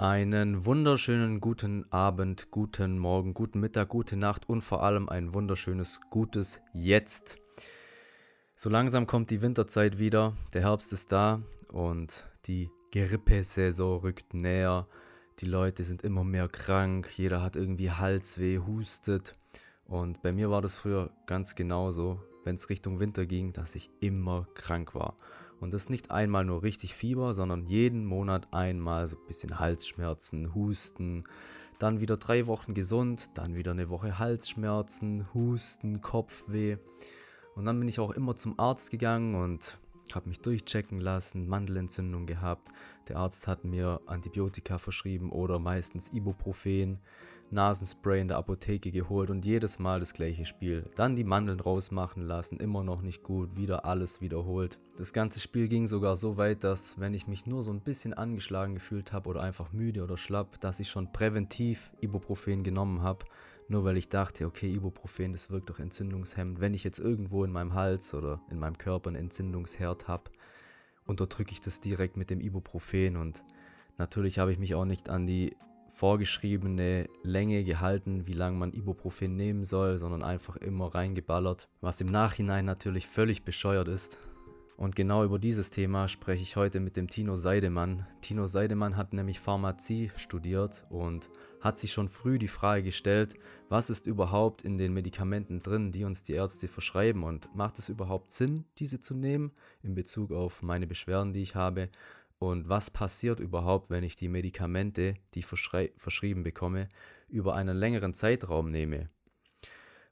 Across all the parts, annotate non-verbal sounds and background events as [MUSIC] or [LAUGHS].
Einen wunderschönen guten Abend, guten Morgen, guten Mittag, gute Nacht und vor allem ein wunderschönes gutes Jetzt. So langsam kommt die Winterzeit wieder, der Herbst ist da und die Grippesaison rückt näher. Die Leute sind immer mehr krank, jeder hat irgendwie Halsweh, hustet. Und bei mir war das früher ganz genauso, wenn es Richtung Winter ging, dass ich immer krank war. Und das nicht einmal nur richtig Fieber, sondern jeden Monat einmal so ein bisschen Halsschmerzen, Husten, dann wieder drei Wochen gesund, dann wieder eine Woche Halsschmerzen, Husten, Kopfweh. Und dann bin ich auch immer zum Arzt gegangen und habe mich durchchecken lassen, Mandelentzündung gehabt. Der Arzt hat mir Antibiotika verschrieben oder meistens Ibuprofen. Nasenspray in der Apotheke geholt und jedes Mal das gleiche Spiel. Dann die Mandeln rausmachen lassen, immer noch nicht gut, wieder alles wiederholt. Das ganze Spiel ging sogar so weit, dass wenn ich mich nur so ein bisschen angeschlagen gefühlt habe oder einfach müde oder schlapp, dass ich schon präventiv Ibuprofen genommen habe. Nur weil ich dachte, okay, Ibuprofen, das wirkt doch entzündungshemmend. Wenn ich jetzt irgendwo in meinem Hals oder in meinem Körper einen Entzündungsherd habe, unterdrücke ich das direkt mit dem Ibuprofen und Natürlich habe ich mich auch nicht an die vorgeschriebene Länge gehalten, wie lange man Ibuprofen nehmen soll, sondern einfach immer reingeballert, was im Nachhinein natürlich völlig bescheuert ist. Und genau über dieses Thema spreche ich heute mit dem Tino Seidemann. Tino Seidemann hat nämlich Pharmazie studiert und hat sich schon früh die Frage gestellt, was ist überhaupt in den Medikamenten drin, die uns die Ärzte verschreiben und macht es überhaupt Sinn, diese zu nehmen in Bezug auf meine Beschwerden, die ich habe und was passiert überhaupt, wenn ich die Medikamente, die ich verschrieben bekomme, über einen längeren Zeitraum nehme.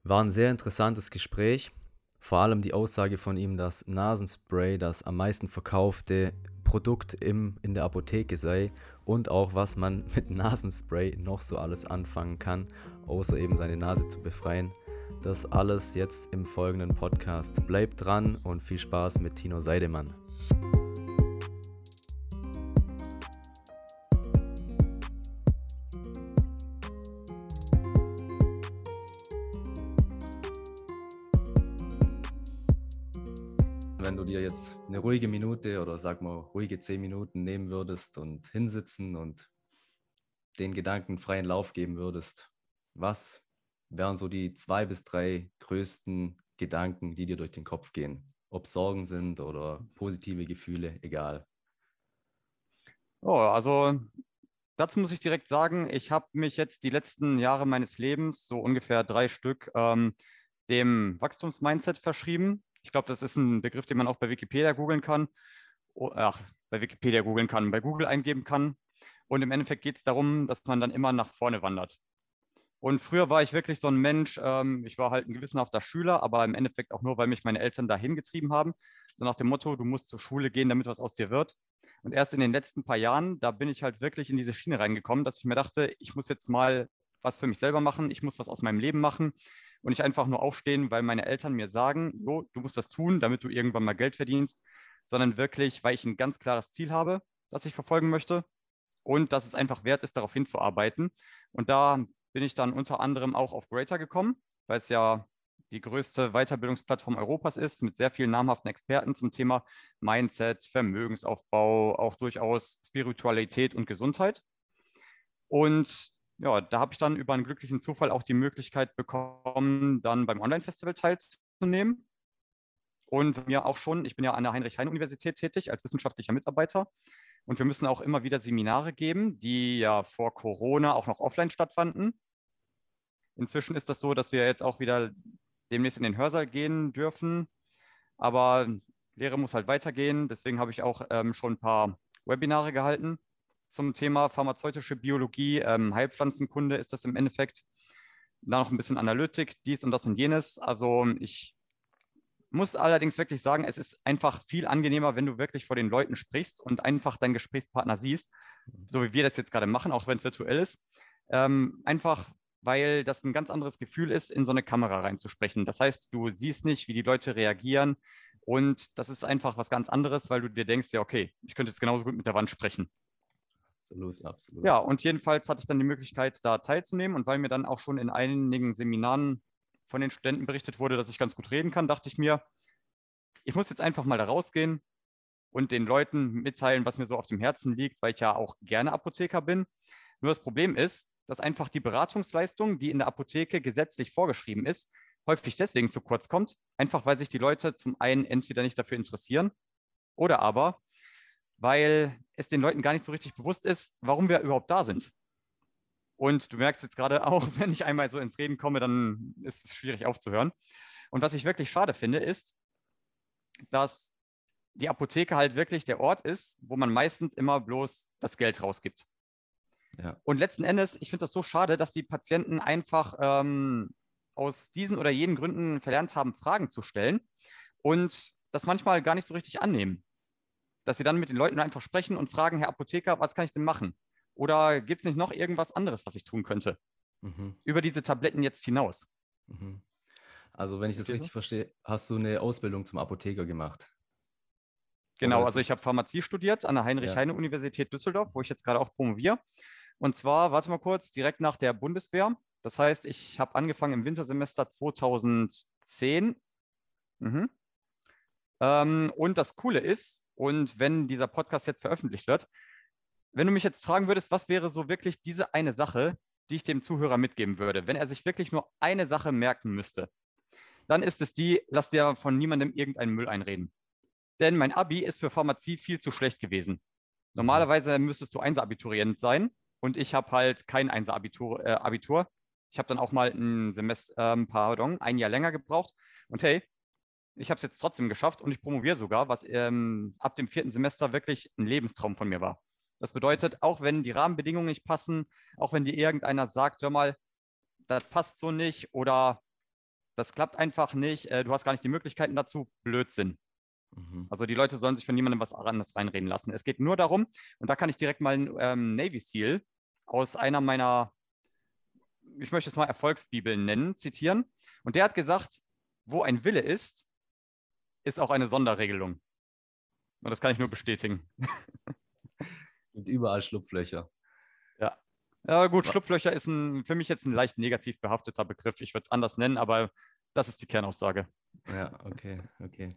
War ein sehr interessantes Gespräch, vor allem die Aussage von ihm, dass Nasenspray das am meisten verkaufte Produkt im, in der Apotheke sei und auch was man [LAUGHS] mit Nasenspray noch so alles anfangen kann, außer eben seine Nase zu befreien. Das alles jetzt im folgenden Podcast. Bleibt dran und viel Spaß mit Tino Seidemann. Dir jetzt eine ruhige Minute oder sag mal ruhige zehn Minuten nehmen würdest und hinsitzen und den Gedanken freien Lauf geben würdest, was wären so die zwei bis drei größten Gedanken, die dir durch den Kopf gehen? Ob Sorgen sind oder positive Gefühle, egal. Oh, also dazu muss ich direkt sagen, ich habe mich jetzt die letzten Jahre meines Lebens, so ungefähr drei Stück, ähm, dem Wachstumsmindset verschrieben. Ich glaube, das ist ein Begriff, den man auch bei Wikipedia googeln kann. Ach, bei Wikipedia googeln kann, bei Google eingeben kann. Und im Endeffekt geht es darum, dass man dann immer nach vorne wandert. Und früher war ich wirklich so ein Mensch, ähm, ich war halt ein gewissenhafter Schüler, aber im Endeffekt auch nur, weil mich meine Eltern dahin getrieben haben. So nach dem Motto, du musst zur Schule gehen, damit was aus dir wird. Und erst in den letzten paar Jahren, da bin ich halt wirklich in diese Schiene reingekommen, dass ich mir dachte, ich muss jetzt mal was für mich selber machen, ich muss was aus meinem Leben machen und nicht einfach nur aufstehen, weil meine Eltern mir sagen, jo, du musst das tun, damit du irgendwann mal Geld verdienst, sondern wirklich, weil ich ein ganz klares Ziel habe, das ich verfolgen möchte und dass es einfach wert ist, darauf hinzuarbeiten. Und da bin ich dann unter anderem auch auf Greater gekommen, weil es ja die größte Weiterbildungsplattform Europas ist, mit sehr vielen namhaften Experten zum Thema Mindset, Vermögensaufbau, auch durchaus Spiritualität und Gesundheit. Und ja, da habe ich dann über einen glücklichen Zufall auch die Möglichkeit bekommen, dann beim Online-Festival teilzunehmen. Und mir auch schon, ich bin ja an der Heinrich-Heine-Universität tätig als wissenschaftlicher Mitarbeiter. Und wir müssen auch immer wieder Seminare geben, die ja vor Corona auch noch offline stattfanden. Inzwischen ist das so, dass wir jetzt auch wieder demnächst in den Hörsaal gehen dürfen. Aber Lehre muss halt weitergehen. Deswegen habe ich auch ähm, schon ein paar Webinare gehalten zum Thema pharmazeutische Biologie, ähm, Heilpflanzenkunde ist das im Endeffekt. Da noch ein bisschen Analytik, dies und das und jenes. Also ich muss allerdings wirklich sagen, es ist einfach viel angenehmer, wenn du wirklich vor den Leuten sprichst und einfach deinen Gesprächspartner siehst, so wie wir das jetzt gerade machen, auch wenn es virtuell ist. Ähm, einfach, weil das ein ganz anderes Gefühl ist, in so eine Kamera reinzusprechen. Das heißt, du siehst nicht, wie die Leute reagieren und das ist einfach was ganz anderes, weil du dir denkst, ja, okay, ich könnte jetzt genauso gut mit der Wand sprechen. Absolut, absolut. Ja, und jedenfalls hatte ich dann die Möglichkeit, da teilzunehmen. Und weil mir dann auch schon in einigen Seminaren von den Studenten berichtet wurde, dass ich ganz gut reden kann, dachte ich mir, ich muss jetzt einfach mal da rausgehen und den Leuten mitteilen, was mir so auf dem Herzen liegt, weil ich ja auch gerne Apotheker bin. Nur das Problem ist, dass einfach die Beratungsleistung, die in der Apotheke gesetzlich vorgeschrieben ist, häufig deswegen zu kurz kommt, einfach weil sich die Leute zum einen entweder nicht dafür interessieren oder aber, weil es den Leuten gar nicht so richtig bewusst ist, warum wir überhaupt da sind. Und du merkst jetzt gerade auch, [LAUGHS] wenn ich einmal so ins Reden komme, dann ist es schwierig aufzuhören. Und was ich wirklich schade finde, ist, dass die Apotheke halt wirklich der Ort ist, wo man meistens immer bloß das Geld rausgibt. Ja. Und letzten Endes, ich finde das so schade, dass die Patienten einfach ähm, aus diesen oder jenen Gründen verlernt haben, Fragen zu stellen und das manchmal gar nicht so richtig annehmen. Dass sie dann mit den Leuten einfach sprechen und fragen, Herr Apotheker, was kann ich denn machen? Oder gibt es nicht noch irgendwas anderes, was ich tun könnte? Mhm. Über diese Tabletten jetzt hinaus. Mhm. Also, wenn ich das richtig verstehe, hast du eine Ausbildung zum Apotheker gemacht? Genau, also ich habe Pharmazie studiert an der Heinrich-Heine-Universität Düsseldorf, wo ich jetzt gerade auch promoviere. Und zwar, warte mal kurz, direkt nach der Bundeswehr. Das heißt, ich habe angefangen im Wintersemester 2010. Mhm. Ähm, und das Coole ist, und wenn dieser Podcast jetzt veröffentlicht wird, wenn du mich jetzt fragen würdest, was wäre so wirklich diese eine Sache, die ich dem Zuhörer mitgeben würde, wenn er sich wirklich nur eine Sache merken müsste, dann ist es die, lass dir von niemandem irgendeinen Müll einreden. Denn mein Abi ist für Pharmazie viel zu schlecht gewesen. Mhm. Normalerweise müsstest du Einser-Abiturient sein und ich habe halt kein Einser-Abitur. Äh, Abitur. Ich habe dann auch mal ein Semester, äh, pardon, ein Jahr länger gebraucht. Und hey, ich habe es jetzt trotzdem geschafft und ich promoviere sogar, was ähm, ab dem vierten Semester wirklich ein Lebenstraum von mir war. Das bedeutet, auch wenn die Rahmenbedingungen nicht passen, auch wenn dir irgendeiner sagt, hör mal, das passt so nicht oder das klappt einfach nicht, äh, du hast gar nicht die Möglichkeiten dazu, Blödsinn. Mhm. Also die Leute sollen sich von niemandem was anderes reinreden lassen. Es geht nur darum, und da kann ich direkt mal einen ähm, Navy SEAL aus einer meiner, ich möchte es mal Erfolgsbibeln nennen, zitieren. Und der hat gesagt, wo ein Wille ist, ist auch eine Sonderregelung. Und das kann ich nur bestätigen. Und überall Schlupflöcher. Ja. Ja, gut, Schlupflöcher ist ein, für mich jetzt ein leicht negativ behafteter Begriff. Ich würde es anders nennen, aber das ist die Kernaussage. Ja, okay, okay.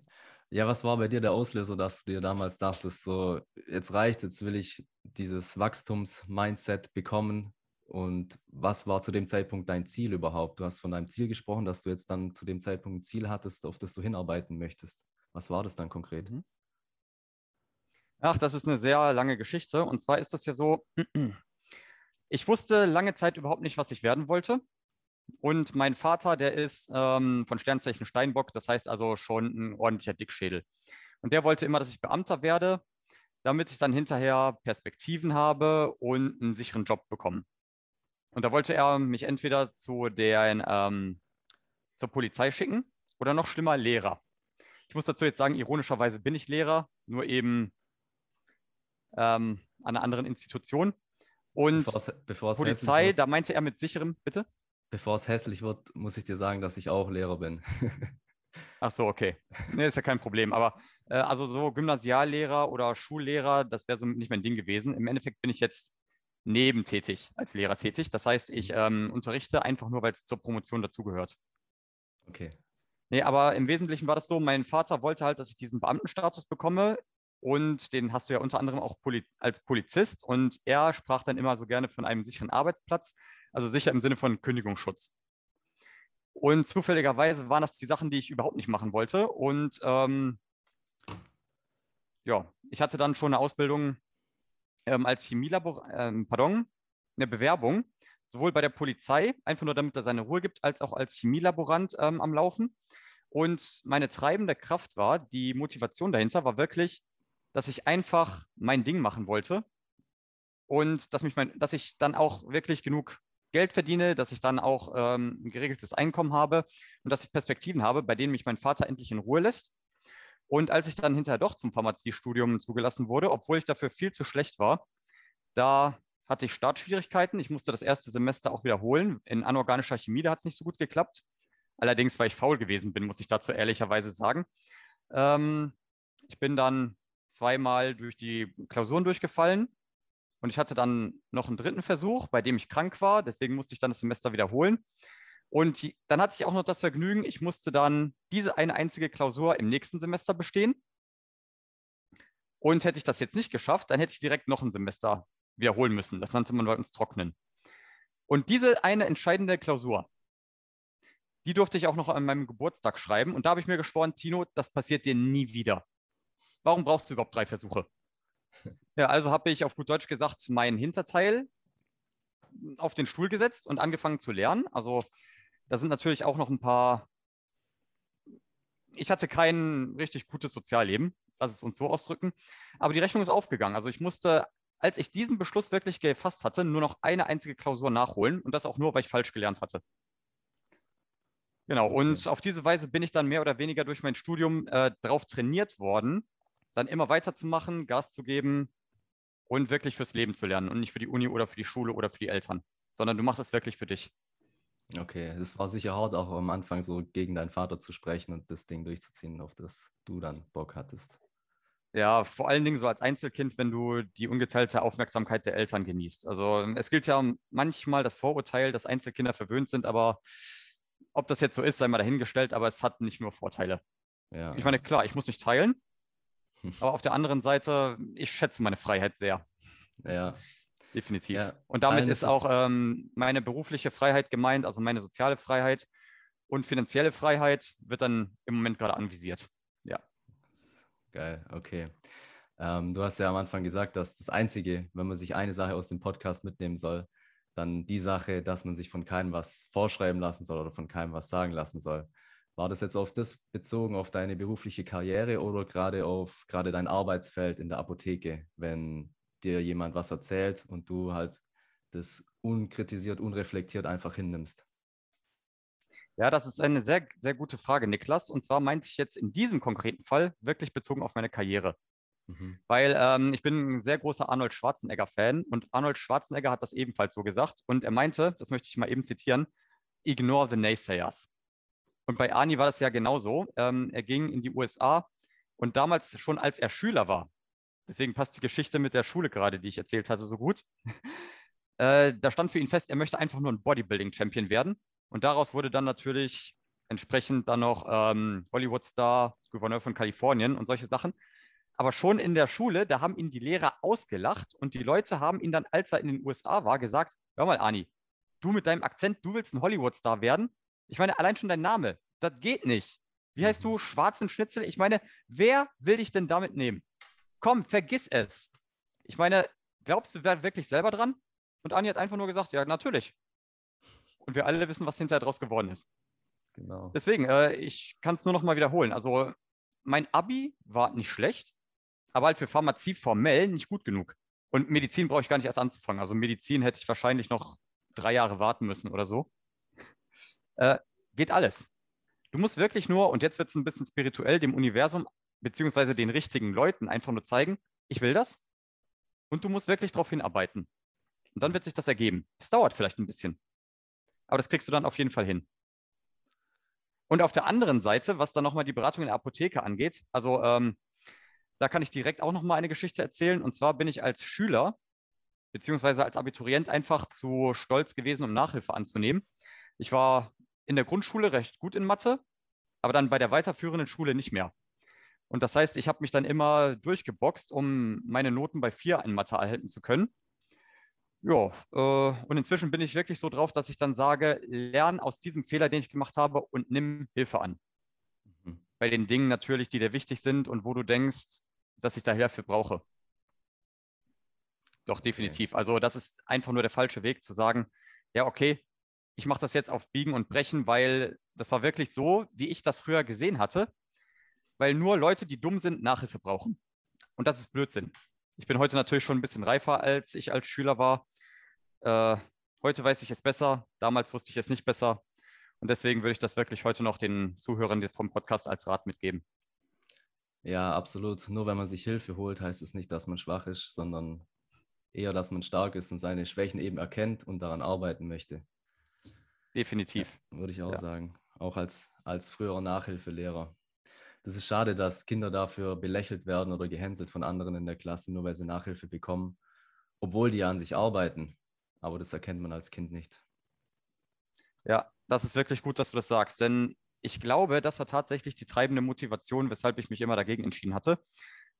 Ja, was war bei dir der Auslöser, dass du dir damals dachtest, so, jetzt reicht's, jetzt will ich dieses Wachstums-Mindset bekommen? Und was war zu dem Zeitpunkt dein Ziel überhaupt? Du hast von deinem Ziel gesprochen, dass du jetzt dann zu dem Zeitpunkt ein Ziel hattest, auf das du hinarbeiten möchtest. Was war das dann konkret? Mhm. Ach, das ist eine sehr lange Geschichte. Und zwar ist das ja so, [CLEARS THROAT] ich wusste lange Zeit überhaupt nicht, was ich werden wollte. Und mein Vater, der ist ähm, von Sternzeichen Steinbock, das heißt also schon ein ordentlicher Dickschädel. Und der wollte immer, dass ich Beamter werde, damit ich dann hinterher Perspektiven habe und einen sicheren Job bekomme. Und da wollte er mich entweder zu der, ähm, zur Polizei schicken oder noch schlimmer, Lehrer. Ich muss dazu jetzt sagen, ironischerweise bin ich Lehrer, nur eben ähm, an einer anderen Institution. Und bevor's, bevor's Polizei, da meinte er mit sicherem, bitte? Bevor es hässlich wird, muss ich dir sagen, dass ich auch Lehrer bin. [LAUGHS] Ach so, okay. Nee, ist ja kein Problem. Aber äh, also so Gymnasiallehrer oder Schullehrer, das wäre so nicht mein Ding gewesen. Im Endeffekt bin ich jetzt nebentätig als Lehrer tätig. Das heißt, ich mhm. ähm, unterrichte einfach nur, weil es zur Promotion dazugehört. Okay. Nee, aber im Wesentlichen war das so, mein Vater wollte halt, dass ich diesen Beamtenstatus bekomme und den hast du ja unter anderem auch Poli als Polizist und er sprach dann immer so gerne von einem sicheren Arbeitsplatz, also sicher im Sinne von Kündigungsschutz. Und zufälligerweise waren das die Sachen, die ich überhaupt nicht machen wollte. Und ähm, ja, ich hatte dann schon eine Ausbildung ähm, als Chemielabor, ähm, pardon, eine Bewerbung, sowohl bei der Polizei, einfach nur damit er seine Ruhe gibt, als auch als Chemielaborant ähm, am Laufen. Und meine treibende Kraft war, die Motivation dahinter war wirklich, dass ich einfach mein Ding machen wollte und dass, mich mein, dass ich dann auch wirklich genug Geld verdiene, dass ich dann auch ähm, ein geregeltes Einkommen habe und dass ich Perspektiven habe, bei denen mich mein Vater endlich in Ruhe lässt. Und als ich dann hinterher doch zum Pharmaziestudium zugelassen wurde, obwohl ich dafür viel zu schlecht war, da hatte ich Startschwierigkeiten. Ich musste das erste Semester auch wiederholen. In anorganischer Chemie, da hat es nicht so gut geklappt. Allerdings, weil ich faul gewesen bin, muss ich dazu ehrlicherweise sagen. Ähm, ich bin dann zweimal durch die Klausuren durchgefallen. Und ich hatte dann noch einen dritten Versuch, bei dem ich krank war. Deswegen musste ich dann das Semester wiederholen. Und dann hatte ich auch noch das Vergnügen, ich musste dann diese eine einzige Klausur im nächsten Semester bestehen. Und hätte ich das jetzt nicht geschafft, dann hätte ich direkt noch ein Semester wiederholen müssen. Das nannte man bei uns Trocknen. Und diese eine entscheidende Klausur, die durfte ich auch noch an meinem Geburtstag schreiben. Und da habe ich mir geschworen, Tino, das passiert dir nie wieder. Warum brauchst du überhaupt drei Versuche? Ja, also habe ich auf gut Deutsch gesagt, mein Hinterteil auf den Stuhl gesetzt und angefangen zu lernen. Also da sind natürlich auch noch ein paar. Ich hatte kein richtig gutes Sozialleben, lass es uns so ausdrücken. Aber die Rechnung ist aufgegangen. Also ich musste, als ich diesen Beschluss wirklich gefasst hatte, nur noch eine einzige Klausur nachholen und das auch nur, weil ich falsch gelernt hatte. Genau, okay. und auf diese Weise bin ich dann mehr oder weniger durch mein Studium äh, darauf trainiert worden, dann immer weiterzumachen, Gas zu geben und wirklich fürs Leben zu lernen und nicht für die Uni oder für die Schule oder für die Eltern, sondern du machst es wirklich für dich. Okay, es war sicher hart, auch am Anfang so gegen deinen Vater zu sprechen und das Ding durchzuziehen, auf das du dann Bock hattest. Ja, vor allen Dingen so als Einzelkind, wenn du die ungeteilte Aufmerksamkeit der Eltern genießt. Also es gilt ja manchmal das Vorurteil, dass Einzelkinder verwöhnt sind, aber ob das jetzt so ist, sei mal dahingestellt, aber es hat nicht nur Vorteile. Ja. Ich meine, klar, ich muss nicht teilen, [LAUGHS] aber auf der anderen Seite, ich schätze meine Freiheit sehr. Ja. Definitiv. Ja. Und damit ist auch ähm, meine berufliche Freiheit gemeint, also meine soziale Freiheit und finanzielle Freiheit wird dann im Moment gerade anvisiert. Ja. Geil, okay. Ähm, du hast ja am Anfang gesagt, dass das Einzige, wenn man sich eine Sache aus dem Podcast mitnehmen soll, dann die Sache, dass man sich von keinem was vorschreiben lassen soll oder von keinem was sagen lassen soll. War das jetzt auf das bezogen, auf deine berufliche Karriere oder gerade auf gerade dein Arbeitsfeld in der Apotheke, wenn dir jemand was erzählt und du halt das unkritisiert, unreflektiert einfach hinnimmst? Ja, das ist eine sehr, sehr gute Frage, Niklas. Und zwar meinte ich jetzt in diesem konkreten Fall wirklich bezogen auf meine Karriere. Mhm. Weil ähm, ich bin ein sehr großer Arnold Schwarzenegger-Fan und Arnold Schwarzenegger hat das ebenfalls so gesagt. Und er meinte, das möchte ich mal eben zitieren, ignore the naysayers. Und bei Arnie war das ja genauso. Ähm, er ging in die USA und damals schon als er Schüler war, deswegen passt die Geschichte mit der Schule gerade, die ich erzählt hatte, so gut. [LAUGHS] äh, da stand für ihn fest, er möchte einfach nur ein Bodybuilding-Champion werden. Und daraus wurde dann natürlich entsprechend dann noch ähm, Hollywood-Star, Gouverneur von Kalifornien und solche Sachen. Aber schon in der Schule, da haben ihn die Lehrer ausgelacht und die Leute haben ihn dann, als er in den USA war, gesagt: Hör mal, Ani, du mit deinem Akzent, du willst ein Hollywood-Star werden? Ich meine, allein schon dein Name, das geht nicht. Wie heißt du? Mhm. Schwarzen Schnitzel? Ich meine, wer will dich denn damit nehmen? Komm, vergiss es. Ich meine, glaubst du, wirklich selber dran? Und Ani hat einfach nur gesagt: Ja, natürlich. Und wir alle wissen, was hinterher draus geworden ist. Genau. Deswegen, äh, ich kann es nur noch mal wiederholen. Also, mein Abi war nicht schlecht aber halt für Pharmazie formell nicht gut genug. Und Medizin brauche ich gar nicht erst anzufangen. Also Medizin hätte ich wahrscheinlich noch drei Jahre warten müssen oder so. Äh, geht alles. Du musst wirklich nur, und jetzt wird es ein bisschen spirituell, dem Universum beziehungsweise den richtigen Leuten einfach nur zeigen, ich will das. Und du musst wirklich darauf hinarbeiten. Und dann wird sich das ergeben. Es dauert vielleicht ein bisschen. Aber das kriegst du dann auf jeden Fall hin. Und auf der anderen Seite, was dann nochmal die Beratung in der Apotheke angeht, also ähm, da kann ich direkt auch noch mal eine Geschichte erzählen. Und zwar bin ich als Schüler beziehungsweise als Abiturient einfach zu stolz gewesen, um Nachhilfe anzunehmen. Ich war in der Grundschule recht gut in Mathe, aber dann bei der weiterführenden Schule nicht mehr. Und das heißt, ich habe mich dann immer durchgeboxt, um meine Noten bei vier in Mathe erhalten zu können. Ja, äh, und inzwischen bin ich wirklich so drauf, dass ich dann sage, lern aus diesem Fehler, den ich gemacht habe und nimm Hilfe an. Mhm. Bei den Dingen natürlich, die dir wichtig sind und wo du denkst, dass ich da Hilfe brauche. Doch, definitiv. Okay. Also das ist einfach nur der falsche Weg zu sagen, ja, okay, ich mache das jetzt auf Biegen und Brechen, weil das war wirklich so, wie ich das früher gesehen hatte, weil nur Leute, die dumm sind, Nachhilfe brauchen. Und das ist Blödsinn. Ich bin heute natürlich schon ein bisschen reifer, als ich als Schüler war. Äh, heute weiß ich es besser, damals wusste ich es nicht besser. Und deswegen würde ich das wirklich heute noch den Zuhörern vom Podcast als Rat mitgeben. Ja, absolut. Nur wenn man sich Hilfe holt, heißt es nicht, dass man schwach ist, sondern eher, dass man stark ist und seine Schwächen eben erkennt und daran arbeiten möchte. Definitiv. Ja, würde ich auch ja. sagen. Auch als, als früherer Nachhilfelehrer. Das ist schade, dass Kinder dafür belächelt werden oder gehänselt von anderen in der Klasse, nur weil sie Nachhilfe bekommen, obwohl die an sich arbeiten. Aber das erkennt man als Kind nicht. Ja, das ist wirklich gut, dass du das sagst, denn ich glaube, das war tatsächlich die treibende Motivation, weshalb ich mich immer dagegen entschieden hatte.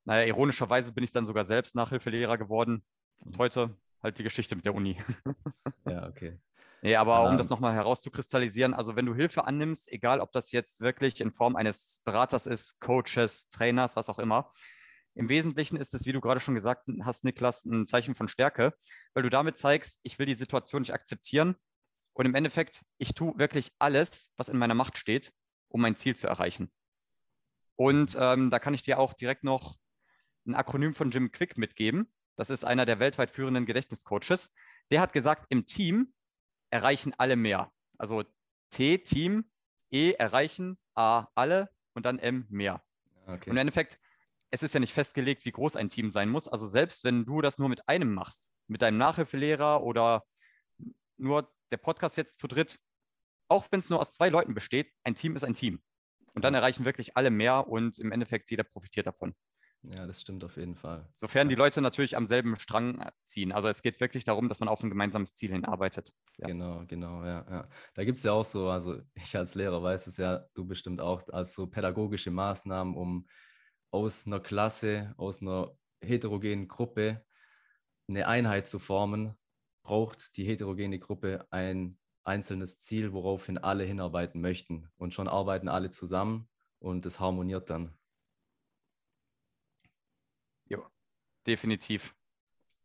naja, ironischerweise bin ich dann sogar selbst Nachhilfelehrer geworden. Und heute halt die Geschichte mit der Uni. [LAUGHS] ja, okay. Nee, aber um ähm, das nochmal herauszukristallisieren, also wenn du Hilfe annimmst, egal ob das jetzt wirklich in Form eines Beraters ist, Coaches, Trainers, was auch immer, im Wesentlichen ist es, wie du gerade schon gesagt hast, Niklas, ein Zeichen von Stärke, weil du damit zeigst, ich will die Situation nicht akzeptieren und im Endeffekt, ich tue wirklich alles, was in meiner Macht steht, um mein Ziel zu erreichen. Und ähm, da kann ich dir auch direkt noch ein Akronym von Jim Quick mitgeben. Das ist einer der weltweit führenden Gedächtniscoaches. Der hat gesagt, im Team erreichen alle mehr. Also T, Team, E, erreichen, A, alle und dann M, mehr. Okay. Und im Endeffekt, es ist ja nicht festgelegt, wie groß ein Team sein muss. Also selbst wenn du das nur mit einem machst, mit deinem Nachhilfelehrer oder nur der Podcast jetzt zu dritt, auch wenn es nur aus zwei Leuten besteht, ein Team ist ein Team. Und dann erreichen wirklich alle mehr und im Endeffekt jeder profitiert davon. Ja, das stimmt auf jeden Fall. Sofern die Leute natürlich am selben Strang ziehen. Also es geht wirklich darum, dass man auf ein gemeinsames Ziel hinarbeitet. Ja. Genau, genau, ja. ja. Da gibt es ja auch so, also [LAUGHS] ich als Lehrer weiß es ja, du bestimmt auch, als so pädagogische Maßnahmen, um aus einer Klasse, aus einer heterogenen Gruppe eine Einheit zu formen, braucht die heterogene Gruppe ein einzelnes Ziel, woraufhin alle hinarbeiten möchten. Und schon arbeiten alle zusammen und es harmoniert dann. Definitiv.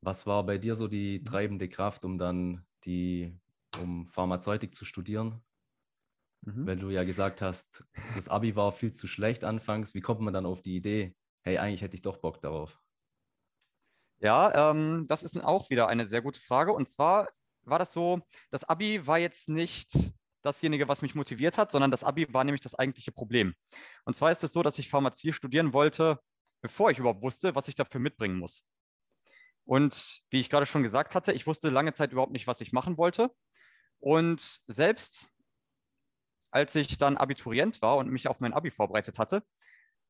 Was war bei dir so die mhm. treibende Kraft, um dann die, um Pharmazeutik zu studieren? Mhm. Wenn du ja gesagt hast, das Abi war viel zu schlecht anfangs, wie kommt man dann auf die Idee, hey, eigentlich hätte ich doch Bock darauf? Ja, ähm, das ist auch wieder eine sehr gute Frage. Und zwar war das so, das Abi war jetzt nicht dasjenige, was mich motiviert hat, sondern das Abi war nämlich das eigentliche Problem. Und zwar ist es so, dass ich Pharmazie studieren wollte, bevor ich überhaupt wusste, was ich dafür mitbringen muss. Und wie ich gerade schon gesagt hatte, ich wusste lange Zeit überhaupt nicht, was ich machen wollte. Und selbst als ich dann Abiturient war und mich auf mein Abi vorbereitet hatte,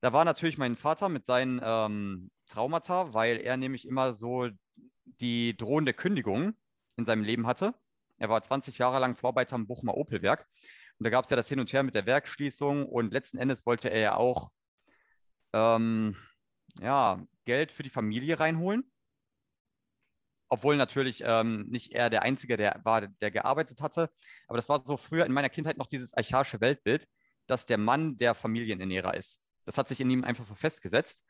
da war natürlich mein Vater mit seinen ähm, Traumata, weil er nämlich immer so die drohende Kündigung in seinem Leben hatte. Er war 20 Jahre lang Vorarbeiter am Bochumer Opelwerk. Und da gab es ja das Hin und Her mit der Werkschließung und letzten Endes wollte er ja auch ähm, ja, Geld für die Familie reinholen. Obwohl natürlich ähm, nicht er der Einzige der war, der gearbeitet hatte. Aber das war so früher in meiner Kindheit noch dieses archaische Weltbild, dass der Mann der Familienernährer ist. Das hat sich in ihm einfach so festgesetzt.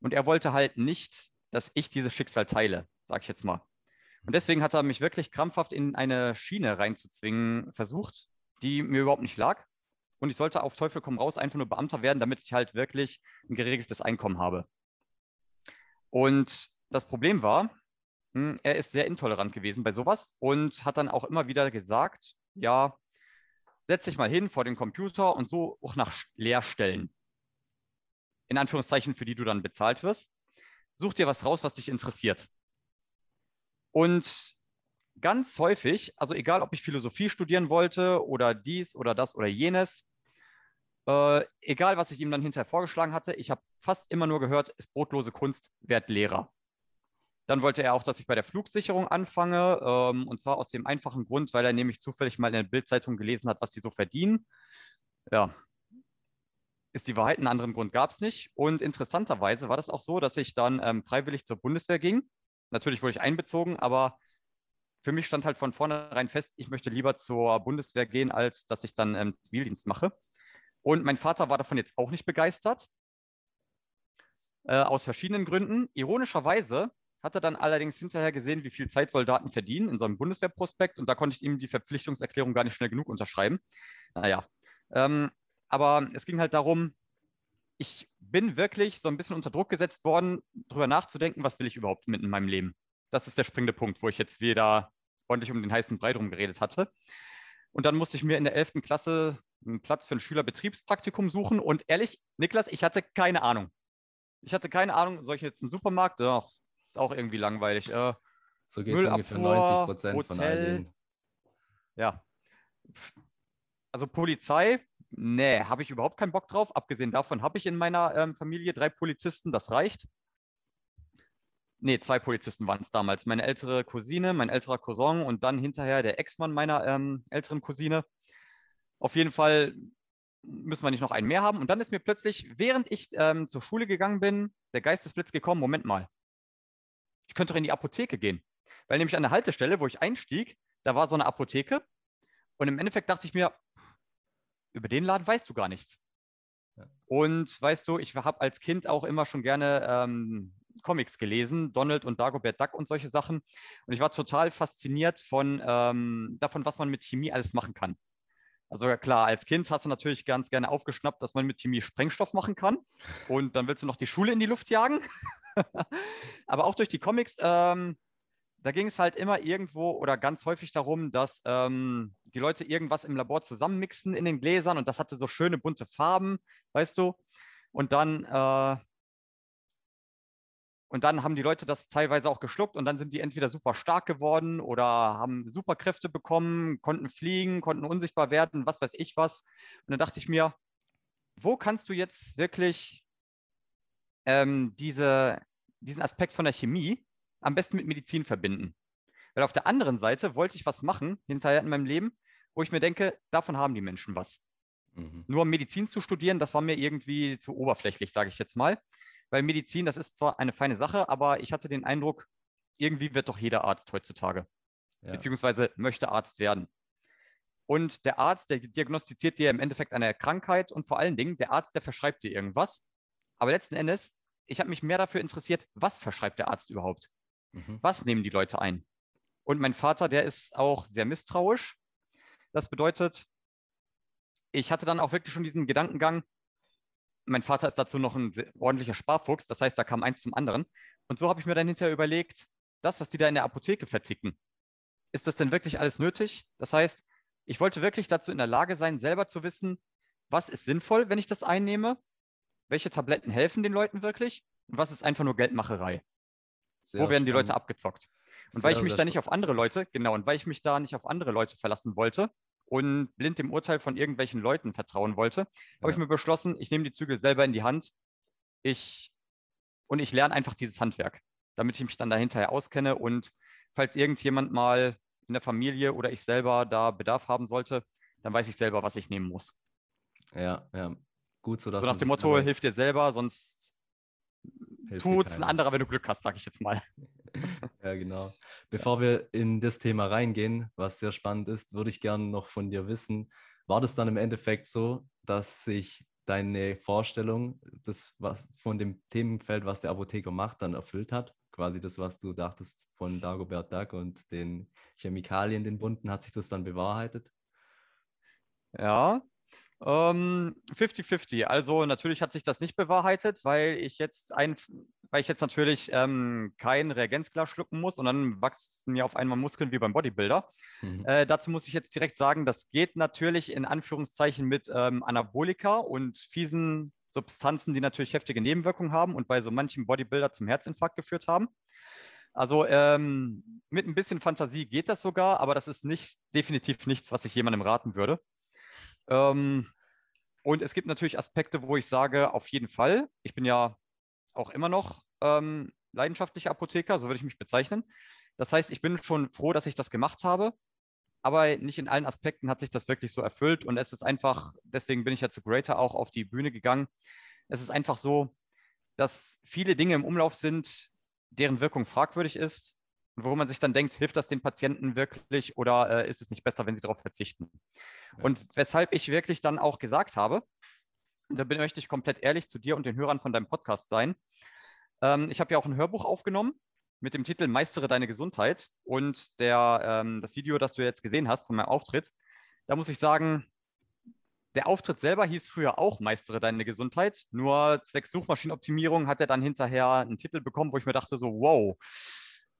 Und er wollte halt nicht, dass ich dieses Schicksal teile, sag ich jetzt mal. Und deswegen hat er mich wirklich krampfhaft in eine Schiene reinzuzwingen versucht, die mir überhaupt nicht lag. Und ich sollte auf Teufel komm raus einfach nur Beamter werden, damit ich halt wirklich ein geregeltes Einkommen habe. Und das Problem war, hm, er ist sehr intolerant gewesen bei sowas und hat dann auch immer wieder gesagt, ja, setz dich mal hin vor den Computer und so auch nach Lehrstellen. In Anführungszeichen, für die du dann bezahlt wirst. Such dir was raus, was dich interessiert. Und ganz häufig, also egal ob ich Philosophie studieren wollte oder dies oder das oder jenes, äh, egal, was ich ihm dann hinterher vorgeschlagen hatte, ich habe fast immer nur gehört, ist brotlose Kunst, werd Lehrer. Dann wollte er auch, dass ich bei der Flugsicherung anfange, ähm, und zwar aus dem einfachen Grund, weil er nämlich zufällig mal in der Bildzeitung gelesen hat, was sie so verdienen. Ja, ist die Wahrheit, einen anderen Grund gab es nicht. Und interessanterweise war das auch so, dass ich dann ähm, freiwillig zur Bundeswehr ging. Natürlich wurde ich einbezogen, aber für mich stand halt von vornherein fest, ich möchte lieber zur Bundeswehr gehen, als dass ich dann ähm, Zivildienst mache. Und mein Vater war davon jetzt auch nicht begeistert, äh, aus verschiedenen Gründen. Ironischerweise hat er dann allerdings hinterher gesehen, wie viel Zeit Soldaten verdienen in so einem Bundeswehrprospekt und da konnte ich ihm die Verpflichtungserklärung gar nicht schnell genug unterschreiben. Naja, ähm, aber es ging halt darum, ich bin wirklich so ein bisschen unter Druck gesetzt worden, darüber nachzudenken, was will ich überhaupt mit in meinem Leben. Das ist der springende Punkt, wo ich jetzt wieder ordentlich um den heißen Brei drum geredet hatte. Und dann musste ich mir in der 11. Klasse einen Platz für ein Schülerbetriebspraktikum suchen. Und ehrlich, Niklas, ich hatte keine Ahnung. Ich hatte keine Ahnung, soll ich jetzt einen Supermarkt? Ja, ist auch irgendwie langweilig. Äh, so geht es ungefähr 90 Prozent von all denen. Ja. Also Polizei, nee, habe ich überhaupt keinen Bock drauf. Abgesehen davon habe ich in meiner ähm, Familie drei Polizisten, das reicht. Nee, zwei Polizisten waren es damals. Meine ältere Cousine, mein älterer Cousin und dann hinterher der Ex-Mann meiner ähm, älteren Cousine. Auf jeden Fall müssen wir nicht noch einen mehr haben? Und dann ist mir plötzlich, während ich ähm, zur Schule gegangen bin, der Geistesblitz gekommen, Moment mal, ich könnte doch in die Apotheke gehen. Weil nämlich an der Haltestelle, wo ich einstieg, da war so eine Apotheke. Und im Endeffekt dachte ich mir, über den Laden weißt du gar nichts. Ja. Und weißt du, ich habe als Kind auch immer schon gerne ähm, Comics gelesen, Donald und Dagobert Duck und solche Sachen. Und ich war total fasziniert von ähm, davon, was man mit Chemie alles machen kann. Also klar, als Kind hast du natürlich ganz gerne aufgeschnappt, dass man mit Chemie Sprengstoff machen kann. Und dann willst du noch die Schule in die Luft jagen. [LAUGHS] Aber auch durch die Comics, ähm, da ging es halt immer irgendwo oder ganz häufig darum, dass ähm, die Leute irgendwas im Labor zusammenmixen in den Gläsern und das hatte so schöne bunte Farben, weißt du. Und dann äh, und dann haben die Leute das teilweise auch geschluckt und dann sind die entweder super stark geworden oder haben Superkräfte bekommen, konnten fliegen, konnten unsichtbar werden, was weiß ich was. Und dann dachte ich mir, wo kannst du jetzt wirklich ähm, diese, diesen Aspekt von der Chemie am besten mit Medizin verbinden? Weil auf der anderen Seite wollte ich was machen hinterher in meinem Leben, wo ich mir denke, davon haben die Menschen was. Mhm. Nur Medizin zu studieren, das war mir irgendwie zu oberflächlich, sage ich jetzt mal weil Medizin, das ist zwar eine feine Sache, aber ich hatte den Eindruck, irgendwie wird doch jeder Arzt heutzutage, ja. beziehungsweise möchte Arzt werden. Und der Arzt, der diagnostiziert dir im Endeffekt eine Krankheit und vor allen Dingen, der Arzt, der verschreibt dir irgendwas. Aber letzten Endes, ich habe mich mehr dafür interessiert, was verschreibt der Arzt überhaupt? Mhm. Was nehmen die Leute ein? Und mein Vater, der ist auch sehr misstrauisch. Das bedeutet, ich hatte dann auch wirklich schon diesen Gedankengang, mein Vater ist dazu noch ein ordentlicher Sparfuchs, das heißt, da kam eins zum anderen. Und so habe ich mir dann hinterher überlegt, das, was die da in der Apotheke verticken, ist das denn wirklich alles nötig? Das heißt, ich wollte wirklich dazu in der Lage sein, selber zu wissen, was ist sinnvoll, wenn ich das einnehme, welche Tabletten helfen den Leuten wirklich und was ist einfach nur Geldmacherei. Sehr Wo werden spannend. die Leute abgezockt? Und sehr, weil ich mich da nicht auf andere Leute, genau, und weil ich mich da nicht auf andere Leute verlassen wollte, und blind dem Urteil von irgendwelchen Leuten vertrauen wollte, ja. habe ich mir beschlossen, ich nehme die Zügel selber in die Hand. Ich und ich lerne einfach dieses Handwerk, damit ich mich dann dahinter auskenne und falls irgendjemand mal in der Familie oder ich selber da Bedarf haben sollte, dann weiß ich selber, was ich nehmen muss. Ja, ja. Gut, so dass so nach dem Motto, hilf dir selber, sonst tut es ein anderer, wenn du Glück hast, sag ich jetzt mal. [LAUGHS] [LAUGHS] ja, genau. Bevor wir in das Thema reingehen, was sehr spannend ist, würde ich gerne noch von dir wissen, war das dann im Endeffekt so, dass sich deine Vorstellung das, was von dem Themenfeld, was der Apotheker macht, dann erfüllt hat? Quasi das, was du dachtest von Dagobert Duck und den Chemikalien, den bunten, hat sich das dann bewahrheitet? Ja, 50-50. Ähm, also natürlich hat sich das nicht bewahrheitet, weil ich jetzt ein, weil ich jetzt natürlich ähm, kein Reagenzglas schlucken muss und dann wachsen mir auf einmal Muskeln wie beim Bodybuilder. Mhm. Äh, dazu muss ich jetzt direkt sagen, das geht natürlich in Anführungszeichen mit ähm, Anabolika und fiesen Substanzen, die natürlich heftige Nebenwirkungen haben und bei so manchem Bodybuilder zum Herzinfarkt geführt haben. Also ähm, mit ein bisschen Fantasie geht das sogar, aber das ist nicht definitiv nichts, was ich jemandem raten würde. Ähm, und es gibt natürlich Aspekte, wo ich sage, auf jeden Fall, ich bin ja auch immer noch ähm, leidenschaftlicher Apotheker, so würde ich mich bezeichnen. Das heißt, ich bin schon froh, dass ich das gemacht habe, aber nicht in allen Aspekten hat sich das wirklich so erfüllt. Und es ist einfach, deswegen bin ich ja zu Greater auch auf die Bühne gegangen. Es ist einfach so, dass viele Dinge im Umlauf sind, deren Wirkung fragwürdig ist wo man sich dann denkt, hilft das den Patienten wirklich oder äh, ist es nicht besser, wenn sie darauf verzichten? Ja. Und weshalb ich wirklich dann auch gesagt habe, da bin, möchte ich komplett ehrlich zu dir und den Hörern von deinem Podcast sein. Ähm, ich habe ja auch ein Hörbuch aufgenommen mit dem Titel Meistere deine Gesundheit und der, ähm, das Video, das du jetzt gesehen hast von meinem Auftritt, da muss ich sagen, der Auftritt selber hieß früher auch Meistere deine Gesundheit, nur zwecks Suchmaschinenoptimierung hat er dann hinterher einen Titel bekommen, wo ich mir dachte so, wow,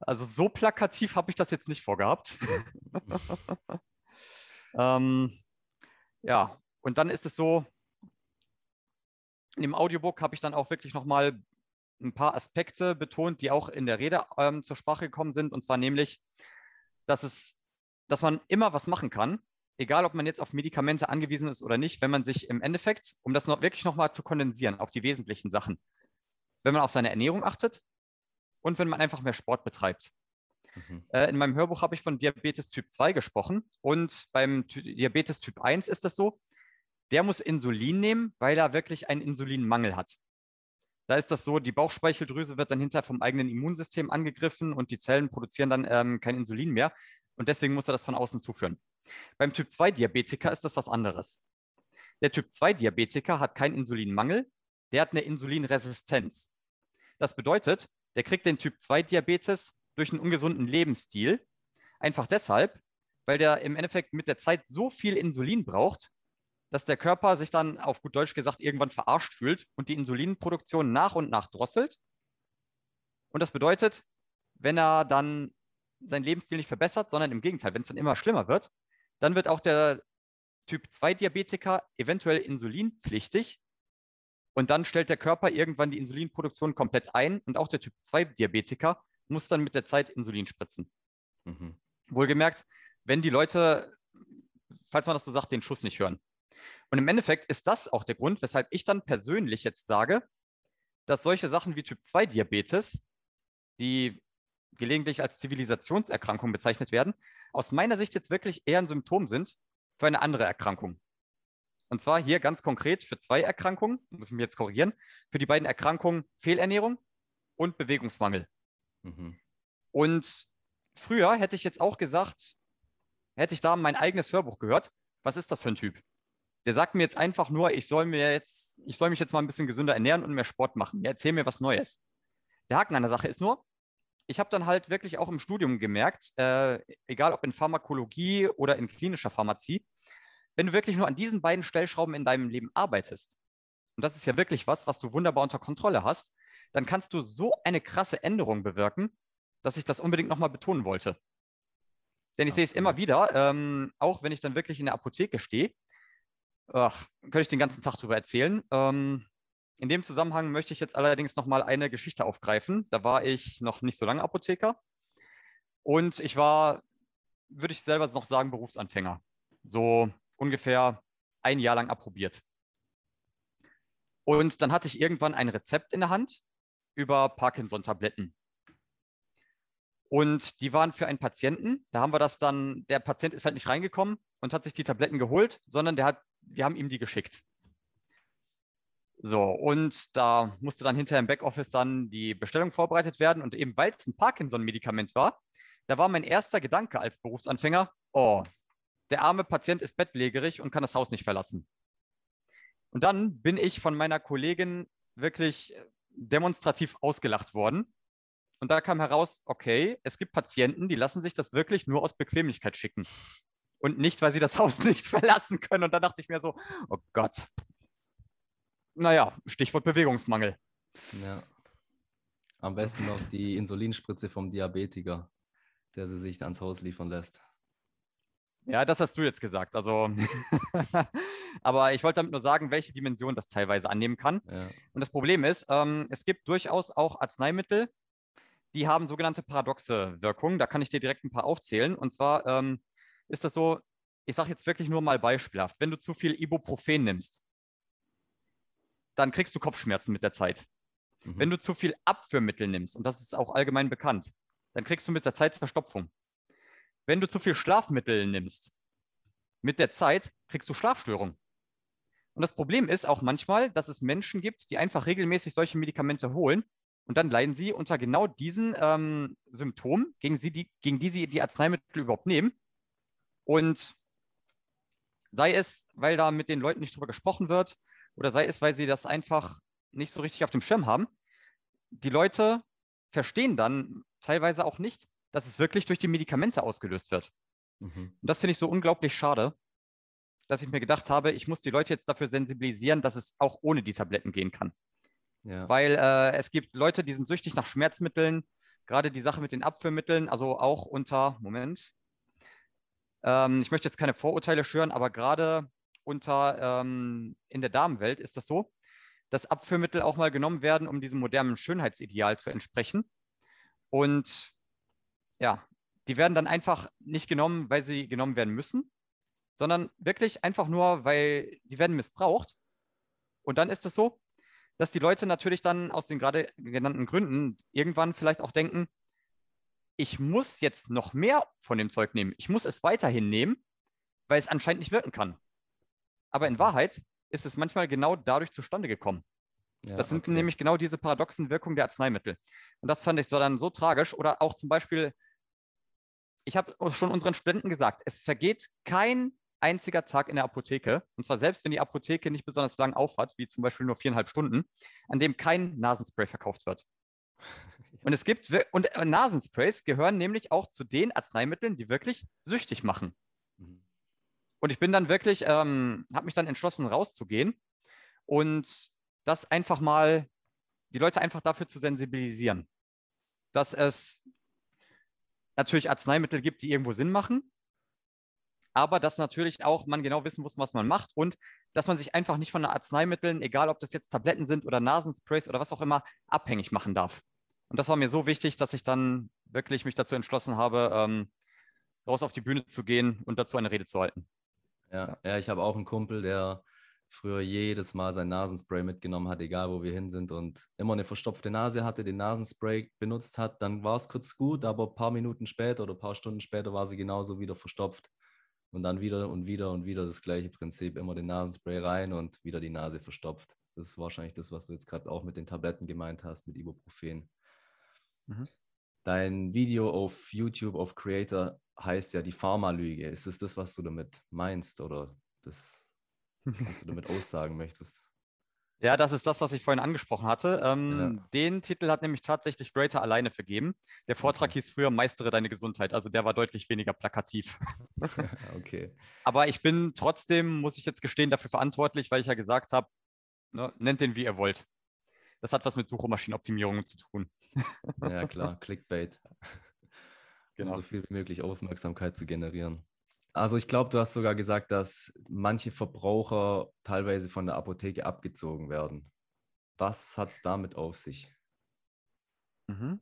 also so plakativ habe ich das jetzt nicht vorgehabt. [LAUGHS] ähm, ja, und dann ist es so, im Audiobook habe ich dann auch wirklich nochmal ein paar Aspekte betont, die auch in der Rede ähm, zur Sprache gekommen sind. Und zwar nämlich, dass, es, dass man immer was machen kann, egal ob man jetzt auf Medikamente angewiesen ist oder nicht, wenn man sich im Endeffekt, um das noch wirklich nochmal zu kondensieren, auf die wesentlichen Sachen, wenn man auf seine Ernährung achtet, und wenn man einfach mehr Sport betreibt. Mhm. Äh, in meinem Hörbuch habe ich von Diabetes Typ 2 gesprochen und beim Ty Diabetes Typ 1 ist das so, der muss Insulin nehmen, weil er wirklich einen Insulinmangel hat. Da ist das so, die Bauchspeicheldrüse wird dann hinterher vom eigenen Immunsystem angegriffen und die Zellen produzieren dann ähm, kein Insulin mehr. Und deswegen muss er das von außen zuführen. Beim Typ 2-Diabetiker ist das was anderes. Der Typ 2-Diabetiker hat keinen Insulinmangel, der hat eine Insulinresistenz. Das bedeutet, der kriegt den Typ 2-Diabetes durch einen ungesunden Lebensstil. Einfach deshalb, weil der im Endeffekt mit der Zeit so viel Insulin braucht, dass der Körper sich dann auf gut Deutsch gesagt irgendwann verarscht fühlt und die Insulinproduktion nach und nach drosselt. Und das bedeutet, wenn er dann seinen Lebensstil nicht verbessert, sondern im Gegenteil, wenn es dann immer schlimmer wird, dann wird auch der Typ 2 Diabetiker eventuell insulinpflichtig und dann stellt der Körper irgendwann die Insulinproduktion komplett ein und auch der Typ 2 Diabetiker muss dann mit der Zeit Insulin spritzen. Mhm. Wohlgemerkt, wenn die Leute, falls man das so sagt, den Schuss nicht hören. Und im Endeffekt ist das auch der Grund, weshalb ich dann persönlich jetzt sage, dass solche Sachen wie Typ 2 Diabetes, die gelegentlich als Zivilisationserkrankung bezeichnet werden, aus meiner Sicht jetzt wirklich eher ein Symptom sind für eine andere Erkrankung. Und zwar hier ganz konkret für zwei Erkrankungen, muss ich mich jetzt korrigieren, für die beiden Erkrankungen Fehlernährung und Bewegungsmangel. Mhm. Und früher hätte ich jetzt auch gesagt, hätte ich da mein eigenes Hörbuch gehört, was ist das für ein Typ? Der sagt mir jetzt einfach nur, ich soll mir jetzt, ich soll mich jetzt mal ein bisschen gesünder ernähren und mehr Sport machen. Ja, erzähl mir was Neues. Der Haken an der Sache ist nur, ich habe dann halt wirklich auch im Studium gemerkt, äh, egal ob in Pharmakologie oder in klinischer Pharmazie, wenn du wirklich nur an diesen beiden Stellschrauben in deinem Leben arbeitest, und das ist ja wirklich was, was du wunderbar unter Kontrolle hast, dann kannst du so eine krasse Änderung bewirken, dass ich das unbedingt nochmal betonen wollte. Denn ich sehe es immer wieder, ähm, auch wenn ich dann wirklich in der Apotheke stehe, ach, könnte ich den ganzen Tag darüber erzählen. Ähm, in dem Zusammenhang möchte ich jetzt allerdings nochmal eine Geschichte aufgreifen. Da war ich noch nicht so lange Apotheker und ich war, würde ich selber noch sagen, Berufsanfänger. So ungefähr ein Jahr lang approbiert. Und dann hatte ich irgendwann ein Rezept in der Hand über Parkinson-Tabletten. Und die waren für einen Patienten. Da haben wir das dann, der Patient ist halt nicht reingekommen und hat sich die Tabletten geholt, sondern der hat, wir haben ihm die geschickt. So, und da musste dann hinterher im Backoffice dann die Bestellung vorbereitet werden. Und eben weil es ein Parkinson-Medikament war, da war mein erster Gedanke als Berufsanfänger, oh, der arme Patient ist bettlägerig und kann das Haus nicht verlassen. Und dann bin ich von meiner Kollegin wirklich demonstrativ ausgelacht worden, und da kam heraus, okay, es gibt Patienten, die lassen sich das wirklich nur aus Bequemlichkeit schicken. Und nicht, weil sie das [LAUGHS] Haus nicht verlassen können. Und da dachte ich mir so, oh Gott. Naja, Stichwort Bewegungsmangel. Ja. Am besten noch die Insulinspritze vom Diabetiker, der sie sich ans Haus liefern lässt. Ja, das hast du jetzt gesagt. Also, [LAUGHS] aber ich wollte damit nur sagen, welche Dimension das teilweise annehmen kann. Ja. Und das Problem ist, ähm, es gibt durchaus auch Arzneimittel, die haben sogenannte paradoxe Wirkungen. Da kann ich dir direkt ein paar aufzählen. Und zwar ähm, ist das so, ich sage jetzt wirklich nur mal beispielhaft, wenn du zu viel Ibuprofen nimmst, dann kriegst du Kopfschmerzen mit der Zeit. Mhm. Wenn du zu viel Abführmittel nimmst, und das ist auch allgemein bekannt, dann kriegst du mit der Zeit Verstopfung. Wenn du zu viel Schlafmittel nimmst, mit der Zeit kriegst du Schlafstörungen. Und das Problem ist auch manchmal, dass es Menschen gibt, die einfach regelmäßig solche Medikamente holen und dann leiden sie unter genau diesen ähm, Symptomen, gegen, sie, die, gegen die sie die Arzneimittel überhaupt nehmen. Und sei es, weil da mit den Leuten nicht drüber gesprochen wird, oder sei es, weil sie das einfach nicht so richtig auf dem Schirm haben, die Leute verstehen dann teilweise auch nicht, dass es wirklich durch die Medikamente ausgelöst wird. Mhm. Und das finde ich so unglaublich schade, dass ich mir gedacht habe, ich muss die Leute jetzt dafür sensibilisieren, dass es auch ohne die Tabletten gehen kann. Ja. Weil äh, es gibt Leute, die sind süchtig nach Schmerzmitteln, gerade die Sache mit den Abführmitteln, also auch unter, Moment, ähm, ich möchte jetzt keine Vorurteile schüren, aber gerade unter ähm, in der Damenwelt ist das so, dass Abführmittel auch mal genommen werden, um diesem modernen Schönheitsideal zu entsprechen. Und ja, die werden dann einfach nicht genommen, weil sie genommen werden müssen, sondern wirklich einfach nur, weil die werden missbraucht. Und dann ist es so, dass die Leute natürlich dann aus den gerade genannten Gründen irgendwann vielleicht auch denken, ich muss jetzt noch mehr von dem Zeug nehmen. Ich muss es weiterhin nehmen, weil es anscheinend nicht wirken kann. Aber in Wahrheit ist es manchmal genau dadurch zustande gekommen. Ja, das sind okay. nämlich genau diese paradoxen Wirkungen der Arzneimittel. Und das fand ich so dann so tragisch. Oder auch zum Beispiel, ich habe schon unseren Studenten gesagt, es vergeht kein einziger Tag in der Apotheke, und zwar selbst wenn die Apotheke nicht besonders lang aufhat, wie zum Beispiel nur viereinhalb Stunden, an dem kein Nasenspray verkauft wird. [LAUGHS] Und es gibt, und äh, Nasensprays gehören nämlich auch zu den Arzneimitteln, die wirklich süchtig machen. Mhm. Und ich bin dann wirklich, ähm, habe mich dann entschlossen, rauszugehen und das einfach mal, die Leute einfach dafür zu sensibilisieren, dass es natürlich Arzneimittel gibt, die irgendwo Sinn machen, aber dass natürlich auch man genau wissen muss, was man macht und dass man sich einfach nicht von Arzneimitteln, egal ob das jetzt Tabletten sind oder Nasensprays oder was auch immer, abhängig machen darf. Und das war mir so wichtig, dass ich dann wirklich mich dazu entschlossen habe, ähm, raus auf die Bühne zu gehen und dazu eine Rede zu halten. Ja, ja ich habe auch einen Kumpel, der früher jedes Mal sein Nasenspray mitgenommen hat, egal wo wir hin sind und immer eine verstopfte Nase hatte, den Nasenspray benutzt hat, dann war es kurz gut, aber ein paar Minuten später oder ein paar Stunden später war sie genauso wieder verstopft. Und dann wieder und wieder und wieder das gleiche Prinzip, immer den Nasenspray rein und wieder die Nase verstopft. Das ist wahrscheinlich das, was du jetzt gerade auch mit den Tabletten gemeint hast, mit Ibuprofen. Mhm. Dein Video auf YouTube auf Creator heißt ja die Pharmalüge. Ist es das, was du damit meinst oder das, [LAUGHS] was du damit aussagen möchtest? Ja, das ist das, was ich vorhin angesprochen hatte. Ähm, ja. Den Titel hat nämlich tatsächlich Greater alleine vergeben. Der Vortrag okay. hieß früher Meistere deine Gesundheit, also der war deutlich weniger plakativ. [LAUGHS] [LAUGHS] okay. Aber ich bin trotzdem, muss ich jetzt gestehen, dafür verantwortlich, weil ich ja gesagt habe, ne, nennt den wie ihr wollt. Das hat was mit Suchmaschinenoptimierung zu tun. ja, klar, Clickbait. Genau. Um so viel wie möglich Aufmerksamkeit zu generieren. Also ich glaube, du hast sogar gesagt, dass manche Verbraucher teilweise von der Apotheke abgezogen werden. Was hat es damit auf sich? Mhm.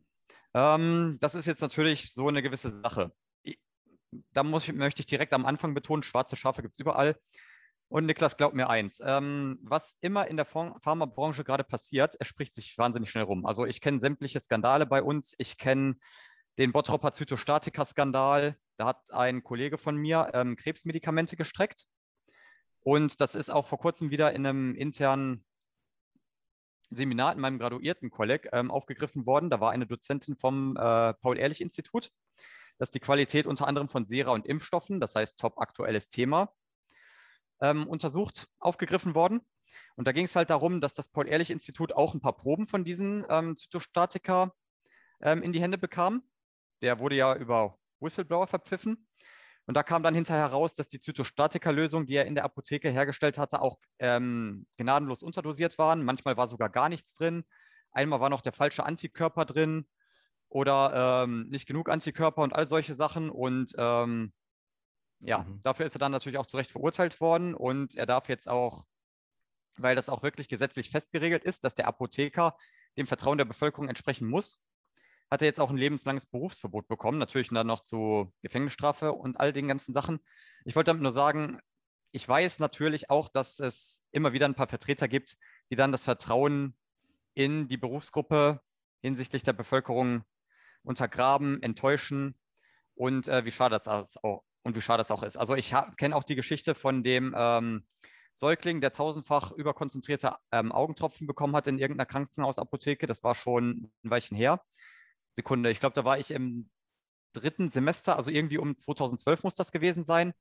Ähm, das ist jetzt natürlich so eine gewisse Sache. Da muss, möchte ich direkt am Anfang betonen, schwarze Schafe gibt es überall. Und Niklas, glaub mir eins, ähm, was immer in der Pharmabranche gerade passiert, es spricht sich wahnsinnig schnell rum. Also ich kenne sämtliche Skandale bei uns. Ich kenne den Bottropper Zytostatika-Skandal. Da hat ein Kollege von mir ähm, Krebsmedikamente gestreckt. Und das ist auch vor kurzem wieder in einem internen Seminar in meinem Graduiertenkolleg ähm, aufgegriffen worden. Da war eine Dozentin vom äh, Paul-Ehrlich-Institut. Das ist die Qualität unter anderem von Sera und Impfstoffen, das heißt top aktuelles Thema ähm, untersucht, aufgegriffen worden. Und da ging es halt darum, dass das Paul-Ehrlich-Institut auch ein paar Proben von diesen ähm, Zytostatika ähm, in die Hände bekam. Der wurde ja über Whistleblower verpfiffen. Und da kam dann hinterher raus, dass die Zytostatika-Lösung, die er in der Apotheke hergestellt hatte, auch ähm, gnadenlos unterdosiert waren. Manchmal war sogar gar nichts drin. Einmal war noch der falsche Antikörper drin oder ähm, nicht genug Antikörper und all solche Sachen. Und ähm, ja, mhm. dafür ist er dann natürlich auch zu Recht verurteilt worden und er darf jetzt auch, weil das auch wirklich gesetzlich festgeregelt ist, dass der Apotheker dem Vertrauen der Bevölkerung entsprechen muss, hat er jetzt auch ein lebenslanges Berufsverbot bekommen, natürlich dann noch zu Gefängnisstrafe und all den ganzen Sachen. Ich wollte damit nur sagen, ich weiß natürlich auch, dass es immer wieder ein paar Vertreter gibt, die dann das Vertrauen in die Berufsgruppe hinsichtlich der Bevölkerung untergraben, enttäuschen und äh, wie schade das auch, und wie schade das auch ist. Also ich kenne auch die Geschichte von dem ähm, Säugling, der tausendfach überkonzentrierte ähm, Augentropfen bekommen hat in irgendeiner Krankenhausapotheke. Das war schon ein Weilchen her. Sekunde, ich glaube, da war ich im dritten Semester, also irgendwie um 2012 muss das gewesen sein.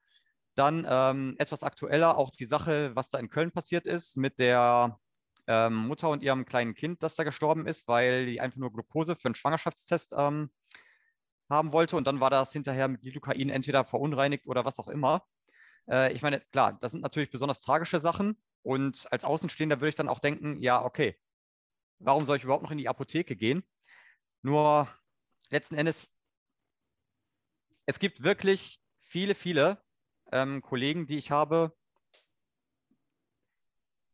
Dann ähm, etwas aktueller auch die Sache, was da in Köln passiert ist mit der ähm, Mutter und ihrem kleinen Kind, das da gestorben ist, weil die einfach nur Glucose für einen Schwangerschaftstest ähm, haben wollte und dann war das hinterher mit Lidocain entweder verunreinigt oder was auch immer. Äh, ich meine, klar, das sind natürlich besonders tragische Sachen und als Außenstehender würde ich dann auch denken, ja, okay, warum soll ich überhaupt noch in die Apotheke gehen? Nur letzten Endes, es gibt wirklich viele, viele ähm, Kollegen, die ich habe,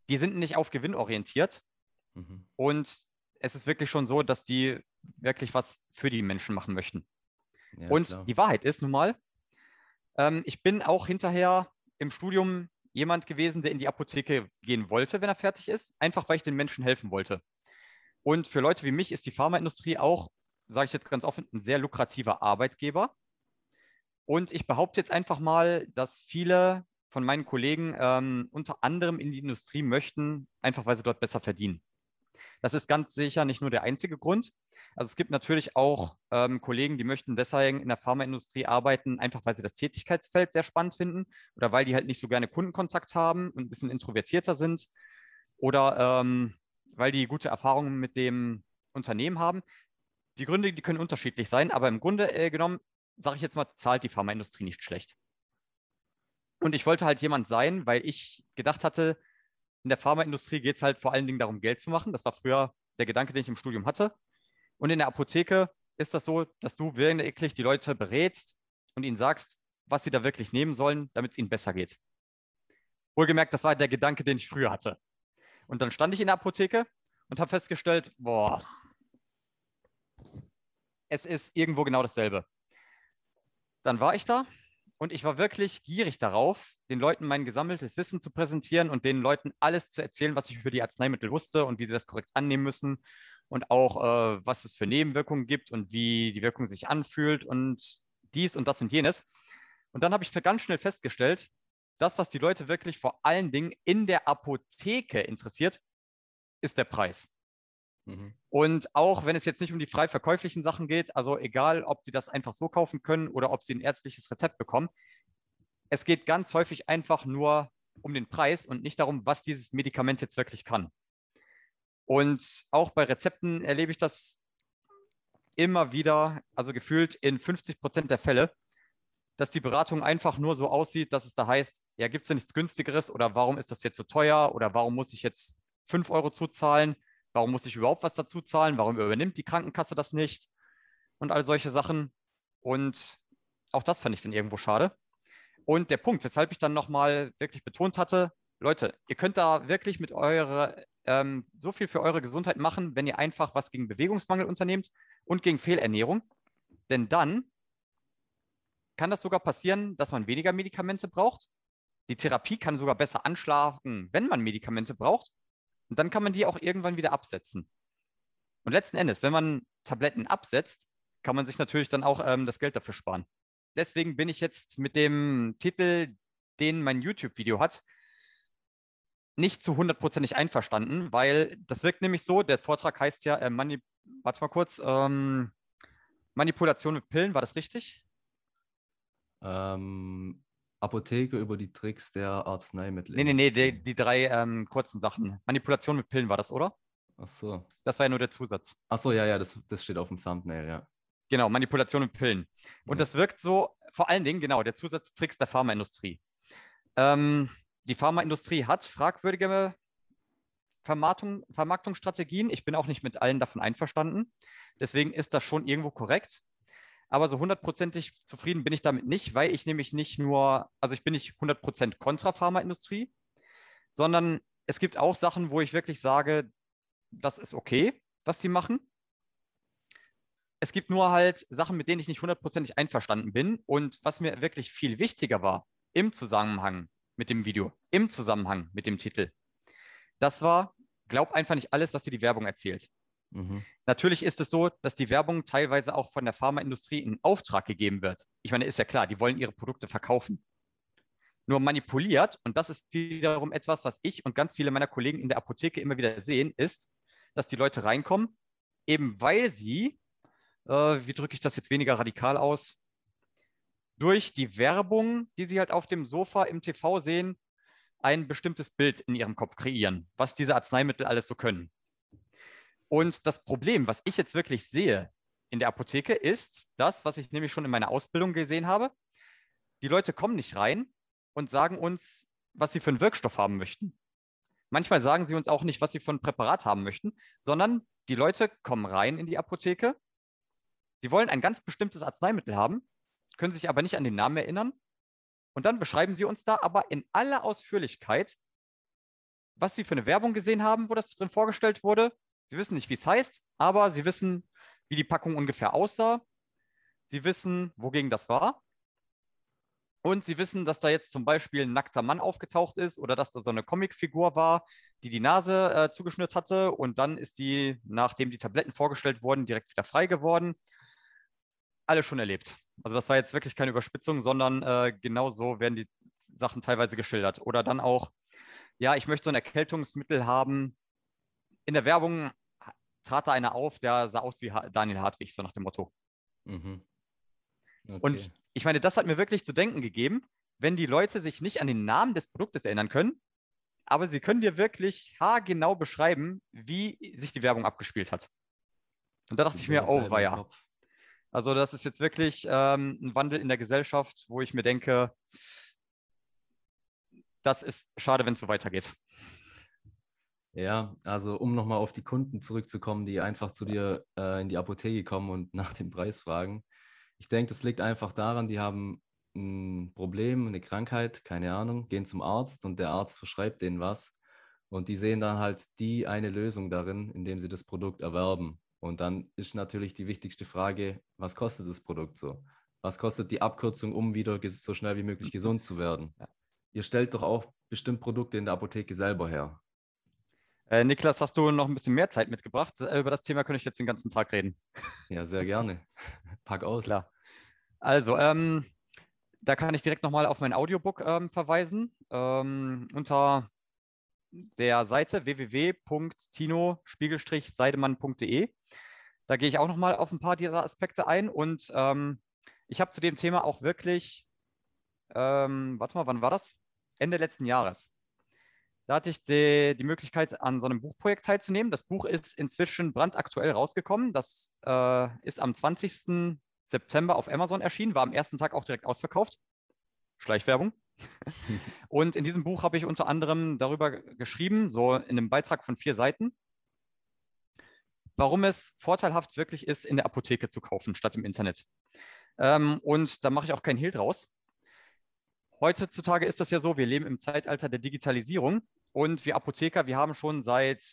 die sind nicht auf Gewinn orientiert. Mhm. Und es ist wirklich schon so, dass die wirklich was für die Menschen machen möchten. Ja, und klar. die Wahrheit ist nun mal, ähm, ich bin auch hinterher im Studium jemand gewesen, der in die Apotheke gehen wollte, wenn er fertig ist, einfach weil ich den Menschen helfen wollte. Und für Leute wie mich ist die Pharmaindustrie auch, sage ich jetzt ganz offen, ein sehr lukrativer Arbeitgeber. Und ich behaupte jetzt einfach mal, dass viele von meinen Kollegen ähm, unter anderem in die Industrie möchten, einfach weil sie dort besser verdienen. Das ist ganz sicher nicht nur der einzige Grund. Also es gibt natürlich auch ähm, Kollegen, die möchten deswegen in der Pharmaindustrie arbeiten, einfach weil sie das Tätigkeitsfeld sehr spannend finden oder weil die halt nicht so gerne Kundenkontakt haben und ein bisschen introvertierter sind oder ähm, weil die gute Erfahrungen mit dem Unternehmen haben. Die Gründe, die können unterschiedlich sein, aber im Grunde äh, genommen, sage ich jetzt mal, zahlt die Pharmaindustrie nicht schlecht. Und ich wollte halt jemand sein, weil ich gedacht hatte, in der Pharmaindustrie geht es halt vor allen Dingen darum, Geld zu machen. Das war früher der Gedanke, den ich im Studium hatte. Und in der Apotheke ist das so, dass du wirklich die Leute berätst und ihnen sagst, was sie da wirklich nehmen sollen, damit es ihnen besser geht. Wohlgemerkt, das war der Gedanke, den ich früher hatte. Und dann stand ich in der Apotheke und habe festgestellt, boah, es ist irgendwo genau dasselbe. Dann war ich da und ich war wirklich gierig darauf, den Leuten mein gesammeltes Wissen zu präsentieren und den Leuten alles zu erzählen, was ich über die Arzneimittel wusste und wie sie das korrekt annehmen müssen und auch, äh, was es für Nebenwirkungen gibt und wie die Wirkung sich anfühlt und dies und das und jenes. Und dann habe ich ganz schnell festgestellt, das, was die Leute wirklich vor allen Dingen in der Apotheke interessiert, ist der Preis. Mhm. Und auch wenn es jetzt nicht um die frei verkäuflichen Sachen geht, also egal, ob die das einfach so kaufen können oder ob sie ein ärztliches Rezept bekommen, es geht ganz häufig einfach nur um den Preis und nicht darum, was dieses Medikament jetzt wirklich kann. Und auch bei Rezepten erlebe ich das immer wieder, also gefühlt in 50 Prozent der Fälle, dass die Beratung einfach nur so aussieht, dass es da heißt, ja, gibt es da nichts günstigeres oder warum ist das jetzt so teuer oder warum muss ich jetzt 5 Euro zuzahlen? Warum muss ich überhaupt was dazu zahlen? Warum übernimmt die Krankenkasse das nicht? Und all solche Sachen. Und auch das fand ich dann irgendwo schade. Und der Punkt, weshalb ich dann nochmal wirklich betont hatte, Leute, ihr könnt da wirklich mit eurer, ähm, so viel für eure Gesundheit machen, wenn ihr einfach was gegen Bewegungsmangel unternehmt und gegen Fehlernährung. Denn dann kann das sogar passieren, dass man weniger Medikamente braucht. Die Therapie kann sogar besser anschlagen, wenn man Medikamente braucht. Und dann kann man die auch irgendwann wieder absetzen. Und letzten Endes, wenn man Tabletten absetzt, kann man sich natürlich dann auch ähm, das Geld dafür sparen. Deswegen bin ich jetzt mit dem Titel, den mein YouTube-Video hat, nicht zu hundertprozentig einverstanden, weil das wirkt nämlich so, der Vortrag heißt ja, äh, warte mal kurz, ähm, Manipulation mit Pillen, war das richtig? Ähm, Apotheke über die Tricks der Arzneimittel. Nee, nee, nee, die, die drei ähm, kurzen Sachen. Manipulation mit Pillen war das, oder? Ach so. Das war ja nur der Zusatz. Ach so, ja, ja, das, das steht auf dem Thumbnail, ja. Genau, Manipulation mit Pillen. Und ja. das wirkt so, vor allen Dingen, genau, der Zusatz Tricks der Pharmaindustrie. Ähm, die Pharmaindustrie hat fragwürdige Vermarktung, Vermarktungsstrategien. Ich bin auch nicht mit allen davon einverstanden. Deswegen ist das schon irgendwo korrekt aber so hundertprozentig zufrieden bin ich damit nicht, weil ich nämlich nicht nur, also ich bin nicht 100% kontra Pharmaindustrie, sondern es gibt auch Sachen, wo ich wirklich sage, das ist okay, was sie machen. Es gibt nur halt Sachen, mit denen ich nicht hundertprozentig einverstanden bin. Und was mir wirklich viel wichtiger war im Zusammenhang mit dem Video, im Zusammenhang mit dem Titel, das war, glaub einfach nicht alles, was dir die Werbung erzählt. Mhm. Natürlich ist es so, dass die Werbung teilweise auch von der Pharmaindustrie in Auftrag gegeben wird. Ich meine, ist ja klar, die wollen ihre Produkte verkaufen. Nur manipuliert, und das ist wiederum etwas, was ich und ganz viele meiner Kollegen in der Apotheke immer wieder sehen, ist, dass die Leute reinkommen, eben weil sie, äh, wie drücke ich das jetzt weniger radikal aus, durch die Werbung, die sie halt auf dem Sofa im TV sehen, ein bestimmtes Bild in ihrem Kopf kreieren, was diese Arzneimittel alles so können. Und das Problem, was ich jetzt wirklich sehe in der Apotheke, ist das, was ich nämlich schon in meiner Ausbildung gesehen habe. Die Leute kommen nicht rein und sagen uns, was sie für einen Wirkstoff haben möchten. Manchmal sagen sie uns auch nicht, was sie für ein Präparat haben möchten, sondern die Leute kommen rein in die Apotheke. Sie wollen ein ganz bestimmtes Arzneimittel haben, können sich aber nicht an den Namen erinnern. Und dann beschreiben sie uns da aber in aller Ausführlichkeit, was sie für eine Werbung gesehen haben, wo das drin vorgestellt wurde, Sie wissen nicht, wie es heißt, aber sie wissen, wie die Packung ungefähr aussah. Sie wissen, wogegen das war. Und sie wissen, dass da jetzt zum Beispiel ein nackter Mann aufgetaucht ist oder dass da so eine Comicfigur war, die die Nase äh, zugeschnürt hatte. Und dann ist die, nachdem die Tabletten vorgestellt wurden, direkt wieder frei geworden. Alle schon erlebt. Also das war jetzt wirklich keine Überspitzung, sondern äh, genau so werden die Sachen teilweise geschildert. Oder dann auch, ja, ich möchte so ein Erkältungsmittel haben. In der Werbung trat da einer auf, der sah aus wie Daniel Hartwig, so nach dem Motto. Mhm. Okay. Und ich meine, das hat mir wirklich zu denken gegeben, wenn die Leute sich nicht an den Namen des Produktes erinnern können, aber sie können dir wirklich haargenau beschreiben, wie sich die Werbung abgespielt hat. Und da dachte ich mir, oh, war ja. Also das ist jetzt wirklich ähm, ein Wandel in der Gesellschaft, wo ich mir denke, das ist schade, wenn es so weitergeht. Ja, also um nochmal auf die Kunden zurückzukommen, die einfach zu dir äh, in die Apotheke kommen und [LAUGHS] nach dem Preis fragen. Ich denke, das liegt einfach daran, die haben ein Problem, eine Krankheit, keine Ahnung, gehen zum Arzt und der Arzt verschreibt denen was. Und die sehen dann halt die eine Lösung darin, indem sie das Produkt erwerben. Und dann ist natürlich die wichtigste Frage, was kostet das Produkt so? Was kostet die Abkürzung, um wieder so schnell wie möglich gesund zu werden? Ihr stellt doch auch bestimmt Produkte in der Apotheke selber her. Äh, Niklas, hast du noch ein bisschen mehr Zeit mitgebracht? Äh, über das Thema könnte ich jetzt den ganzen Tag reden. Ja, sehr gerne. [LAUGHS] Pack aus. Klar. Also, ähm, da kann ich direkt nochmal auf mein Audiobook ähm, verweisen. Ähm, unter der Seite www.tino-seidemann.de. Da gehe ich auch nochmal auf ein paar dieser Aspekte ein und ähm, ich habe zu dem Thema auch wirklich, ähm, warte mal, wann war das? Ende letzten Jahres. Da hatte ich die, die, Möglichkeit, an so einem Buchprojekt teilzunehmen. Das Buch ist inzwischen brandaktuell rausgekommen. Das äh, ist am 20. September auf Amazon erschienen, war am ersten Tag auch direkt ausverkauft. Schleichwerbung. [LAUGHS] Und in diesem Buch habe ich unter anderem darüber geschrieben, so in einem Beitrag von vier Seiten, warum es vorteilhaft wirklich ist, in der Apotheke zu kaufen, statt im Internet. Ähm, und da mache ich auch keinen Hehl draus. Heutzutage ist das ja so, wir leben im Zeitalter der Digitalisierung und wir Apotheker, wir haben schon seit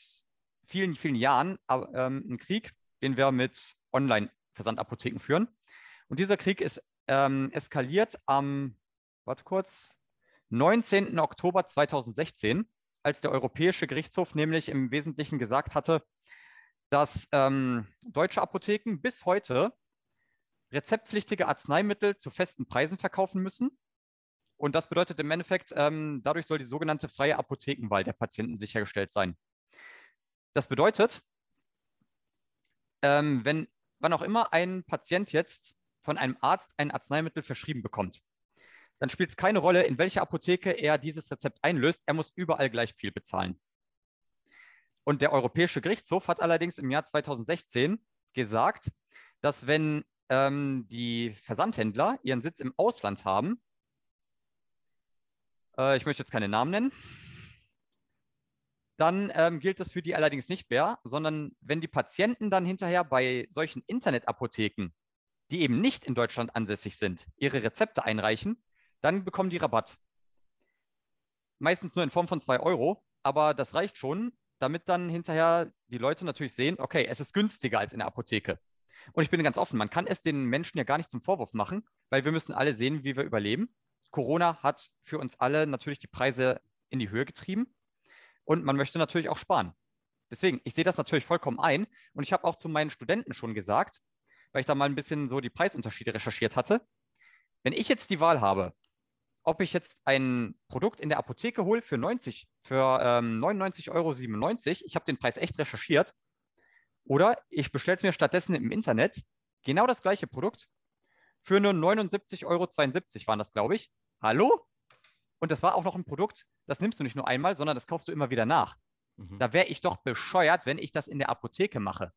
vielen, vielen Jahren ähm, einen Krieg, den wir mit Online-Versandapotheken führen. Und dieser Krieg ist ähm, eskaliert am, warte kurz, 19. Oktober 2016, als der Europäische Gerichtshof nämlich im Wesentlichen gesagt hatte, dass ähm, deutsche Apotheken bis heute rezeptpflichtige Arzneimittel zu festen Preisen verkaufen müssen. Und das bedeutet im Endeffekt, ähm, dadurch soll die sogenannte freie Apothekenwahl der Patienten sichergestellt sein. Das bedeutet, ähm, wenn wann auch immer ein Patient jetzt von einem Arzt ein Arzneimittel verschrieben bekommt, dann spielt es keine Rolle, in welcher Apotheke er dieses Rezept einlöst. Er muss überall gleich viel bezahlen. Und der Europäische Gerichtshof hat allerdings im Jahr 2016 gesagt, dass wenn ähm, die Versandhändler ihren Sitz im Ausland haben, äh, ich möchte jetzt keine Namen nennen, dann ähm, gilt das für die allerdings nicht mehr, sondern wenn die Patienten dann hinterher bei solchen Internetapotheken die eben nicht in Deutschland ansässig sind, ihre Rezepte einreichen, dann bekommen die Rabatt. Meistens nur in Form von 2 Euro, aber das reicht schon, damit dann hinterher die Leute natürlich sehen, okay, es ist günstiger als in der Apotheke. Und ich bin ganz offen, man kann es den Menschen ja gar nicht zum Vorwurf machen, weil wir müssen alle sehen, wie wir überleben. Corona hat für uns alle natürlich die Preise in die Höhe getrieben und man möchte natürlich auch sparen. Deswegen, ich sehe das natürlich vollkommen ein und ich habe auch zu meinen Studenten schon gesagt, weil ich da mal ein bisschen so die Preisunterschiede recherchiert hatte. Wenn ich jetzt die Wahl habe, ob ich jetzt ein Produkt in der Apotheke hole für 90, für ähm, 99,97 Euro, ich habe den Preis echt recherchiert, oder ich bestelle es mir stattdessen im Internet, genau das gleiche Produkt, für nur 79,72 Euro waren das, glaube ich. Hallo? Und das war auch noch ein Produkt, das nimmst du nicht nur einmal, sondern das kaufst du immer wieder nach. Mhm. Da wäre ich doch bescheuert, wenn ich das in der Apotheke mache.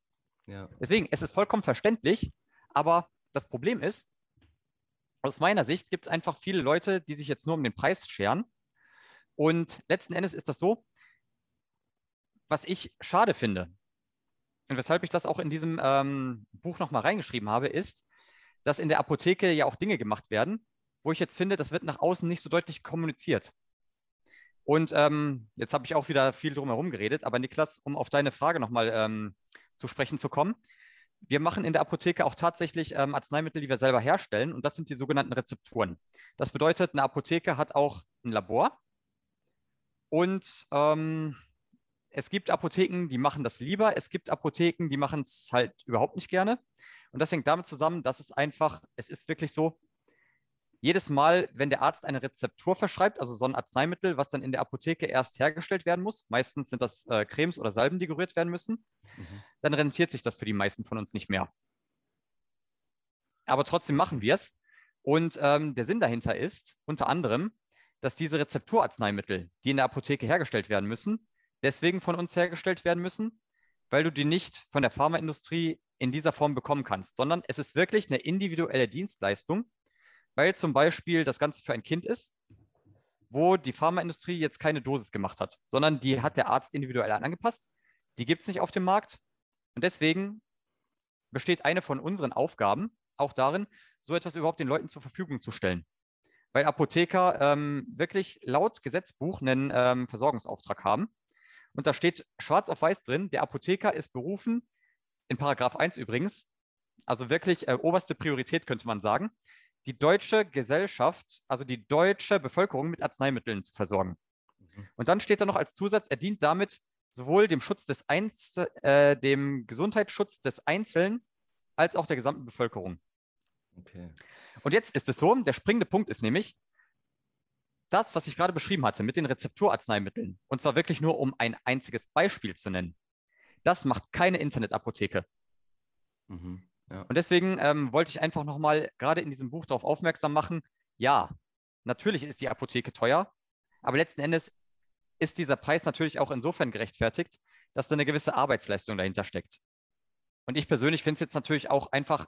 Ja. Deswegen, es ist vollkommen verständlich, aber das Problem ist, aus meiner Sicht gibt es einfach viele Leute, die sich jetzt nur um den Preis scheren. Und letzten Endes ist das so, was ich schade finde und weshalb ich das auch in diesem ähm, Buch nochmal reingeschrieben habe, ist, dass in der Apotheke ja auch Dinge gemacht werden, wo ich jetzt finde, das wird nach außen nicht so deutlich kommuniziert. Und ähm, jetzt habe ich auch wieder viel drumherum geredet, aber Niklas, um auf deine Frage nochmal ähm, zu sprechen zu kommen. Wir machen in der Apotheke auch tatsächlich ähm, Arzneimittel, die wir selber herstellen, und das sind die sogenannten Rezepturen. Das bedeutet, eine Apotheke hat auch ein Labor und ähm, es gibt Apotheken, die machen das lieber, es gibt Apotheken, die machen es halt überhaupt nicht gerne. Und das hängt damit zusammen, dass es einfach, es ist wirklich so, jedes Mal, wenn der Arzt eine Rezeptur verschreibt, also so ein Arzneimittel, was dann in der Apotheke erst hergestellt werden muss, meistens sind das äh, Cremes oder Salben, die gerührt werden müssen, mhm. dann rentiert sich das für die meisten von uns nicht mehr. Aber trotzdem machen wir es. Und ähm, der Sinn dahinter ist unter anderem, dass diese Rezepturarzneimittel, die in der Apotheke hergestellt werden müssen, deswegen von uns hergestellt werden müssen, weil du die nicht von der Pharmaindustrie in dieser Form bekommen kannst, sondern es ist wirklich eine individuelle Dienstleistung, weil zum Beispiel das Ganze für ein Kind ist, wo die Pharmaindustrie jetzt keine Dosis gemacht hat, sondern die hat der Arzt individuell angepasst. Die gibt es nicht auf dem Markt. Und deswegen besteht eine von unseren Aufgaben auch darin, so etwas überhaupt den Leuten zur Verfügung zu stellen. Weil Apotheker ähm, wirklich laut Gesetzbuch einen ähm, Versorgungsauftrag haben. Und da steht schwarz auf weiß drin, der Apotheker ist berufen, in Paragraph 1 übrigens, also wirklich äh, oberste Priorität könnte man sagen, die deutsche Gesellschaft, also die deutsche Bevölkerung mit Arzneimitteln zu versorgen. Mhm. Und dann steht da noch als Zusatz, er dient damit sowohl dem Schutz des Einz äh, dem Gesundheitsschutz des Einzelnen als auch der gesamten Bevölkerung. Okay. Und jetzt ist es so, der springende Punkt ist nämlich, das, was ich gerade beschrieben hatte mit den Rezepturarzneimitteln, und zwar wirklich nur um ein einziges Beispiel zu nennen, das macht keine Internetapotheke. Mhm. Ja. Und deswegen ähm, wollte ich einfach nochmal gerade in diesem Buch darauf aufmerksam machen, ja, natürlich ist die Apotheke teuer, aber letzten Endes ist dieser Preis natürlich auch insofern gerechtfertigt, dass da eine gewisse Arbeitsleistung dahinter steckt. Und ich persönlich finde es jetzt natürlich auch einfach,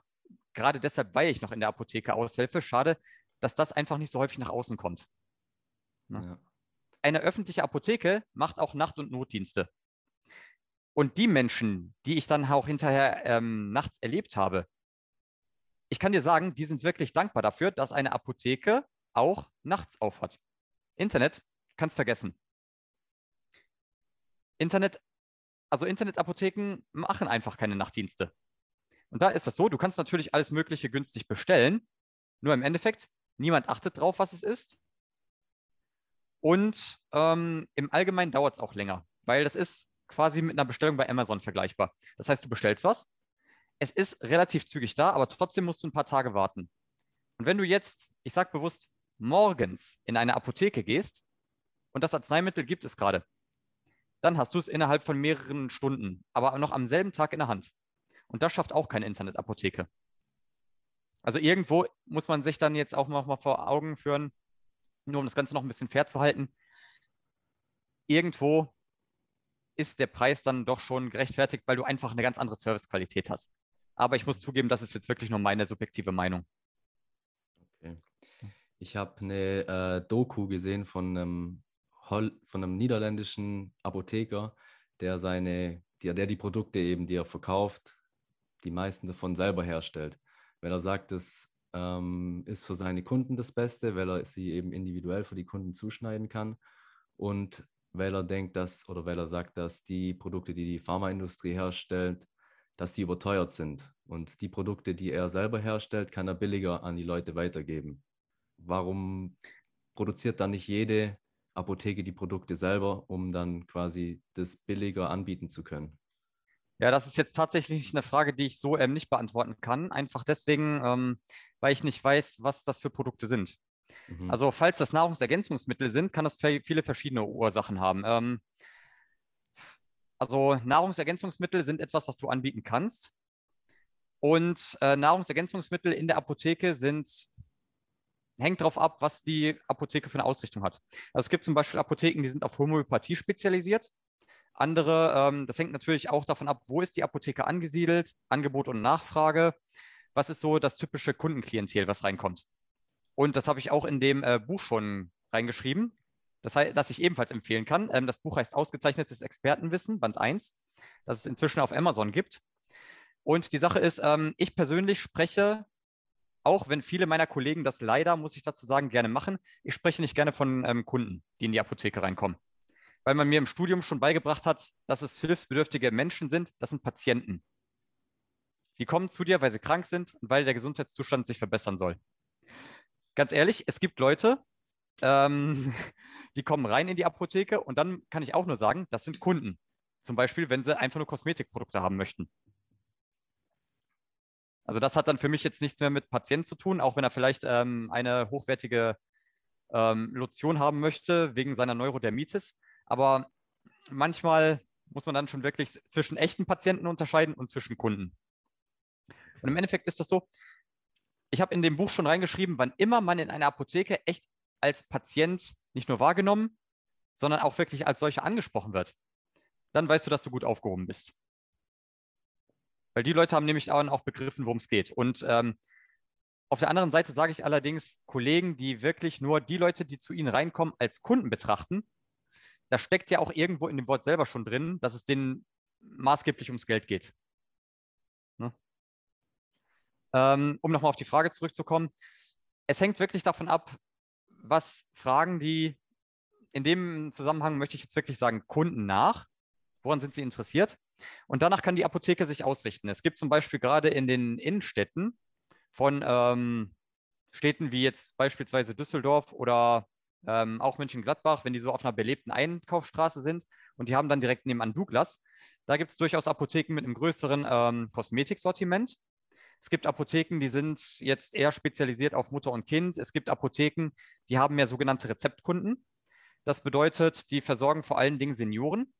gerade deshalb, weil ich noch in der Apotheke aushelfe, schade, dass das einfach nicht so häufig nach außen kommt. Ne? Ja. Eine öffentliche Apotheke macht auch Nacht- und Notdienste. Und die Menschen, die ich dann auch hinterher ähm, nachts erlebt habe, ich kann dir sagen, die sind wirklich dankbar dafür, dass eine Apotheke auch nachts auf hat. Internet, kannst vergessen. Internet, also Internetapotheken machen einfach keine Nachtdienste. Und da ist das so, du kannst natürlich alles Mögliche günstig bestellen, nur im Endeffekt, niemand achtet drauf, was es ist. Und ähm, im Allgemeinen dauert es auch länger, weil das ist quasi mit einer Bestellung bei Amazon vergleichbar. Das heißt, du bestellst was, es ist relativ zügig da, aber trotzdem musst du ein paar Tage warten. Und wenn du jetzt, ich sage bewusst, morgens in eine Apotheke gehst und das Arzneimittel gibt es gerade, dann hast du es innerhalb von mehreren Stunden, aber noch am selben Tag in der Hand. Und das schafft auch keine Internetapotheke. Also irgendwo muss man sich dann jetzt auch mal vor Augen führen, nur um das Ganze noch ein bisschen fair zu halten. Irgendwo ist der Preis dann doch schon gerechtfertigt, weil du einfach eine ganz andere Servicequalität hast. Aber ich muss zugeben, das ist jetzt wirklich nur meine subjektive Meinung. Okay. Ich habe eine äh, Doku gesehen von einem, Hol von einem niederländischen Apotheker, der seine, der, der die Produkte eben, die er verkauft, die meisten davon selber herstellt. Weil er sagt, es ähm, ist für seine Kunden das Beste, weil er sie eben individuell für die Kunden zuschneiden kann. Und weil er denkt, dass oder weil er sagt, dass die Produkte, die die Pharmaindustrie herstellt, dass die überteuert sind. Und die Produkte, die er selber herstellt, kann er billiger an die Leute weitergeben. Warum produziert dann nicht jede Apotheke die Produkte selber, um dann quasi das billiger anbieten zu können? Ja, das ist jetzt tatsächlich eine Frage, die ich so ähm, nicht beantworten kann. Einfach deswegen, ähm, weil ich nicht weiß, was das für Produkte sind. Mhm. Also falls das Nahrungsergänzungsmittel sind, kann das viele verschiedene Ursachen haben. Ähm, also Nahrungsergänzungsmittel sind etwas, was du anbieten kannst. Und äh, Nahrungsergänzungsmittel in der Apotheke sind, hängt darauf ab, was die Apotheke für eine Ausrichtung hat. Also es gibt zum Beispiel Apotheken, die sind auf Homöopathie spezialisiert. Andere, ähm, das hängt natürlich auch davon ab, wo ist die Apotheke angesiedelt, Angebot und Nachfrage. Was ist so das typische Kundenklientel, was reinkommt? Und das habe ich auch in dem äh, Buch schon reingeschrieben, das, das ich ebenfalls empfehlen kann. Ähm, das Buch heißt Ausgezeichnetes Expertenwissen, Band 1, das es inzwischen auf Amazon gibt. Und die Sache ist, ähm, ich persönlich spreche, auch wenn viele meiner Kollegen das leider, muss ich dazu sagen, gerne machen, ich spreche nicht gerne von ähm, Kunden, die in die Apotheke reinkommen. Weil man mir im Studium schon beigebracht hat, dass es hilfsbedürftige Menschen sind, das sind Patienten. Die kommen zu dir, weil sie krank sind und weil der Gesundheitszustand sich verbessern soll ganz ehrlich, es gibt Leute, ähm, [LAUGHS] die kommen rein in die Apotheke und dann kann ich auch nur sagen, das sind Kunden. Zum Beispiel, wenn sie einfach nur Kosmetikprodukte haben möchten. Also das hat dann für mich jetzt nichts mehr mit Patienten zu tun, auch wenn er vielleicht ähm, eine hochwertige ähm, Lotion haben möchte wegen seiner Neurodermitis. Aber manchmal muss man dann schon wirklich zwischen echten Patienten unterscheiden und zwischen Kunden. Und im Endeffekt ist das so, ich habe in dem Buch schon reingeschrieben, wann immer man in einer Apotheke echt als Patient nicht nur wahrgenommen, sondern auch wirklich als solcher angesprochen wird, dann weißt du, dass du gut aufgehoben bist. Weil die Leute haben nämlich auch begriffen, worum es geht. Und ähm, auf der anderen Seite sage ich allerdings Kollegen, die wirklich nur die Leute, die zu ihnen reinkommen, als Kunden betrachten. Da steckt ja auch irgendwo in dem Wort selber schon drin, dass es denen maßgeblich ums Geld geht. Ähm, um nochmal auf die Frage zurückzukommen. Es hängt wirklich davon ab, was fragen die, in dem Zusammenhang möchte ich jetzt wirklich sagen, Kunden nach. Woran sind sie interessiert? Und danach kann die Apotheke sich ausrichten. Es gibt zum Beispiel gerade in den Innenstädten von ähm, Städten wie jetzt beispielsweise Düsseldorf oder ähm, auch München-Gladbach, wenn die so auf einer belebten Einkaufsstraße sind und die haben dann direkt nebenan Douglas. Da gibt es durchaus Apotheken mit einem größeren ähm, Kosmetiksortiment. Es gibt Apotheken, die sind jetzt eher spezialisiert auf Mutter und Kind. Es gibt Apotheken, die haben mehr sogenannte Rezeptkunden. Das bedeutet, die versorgen vor allen Dingen Senioren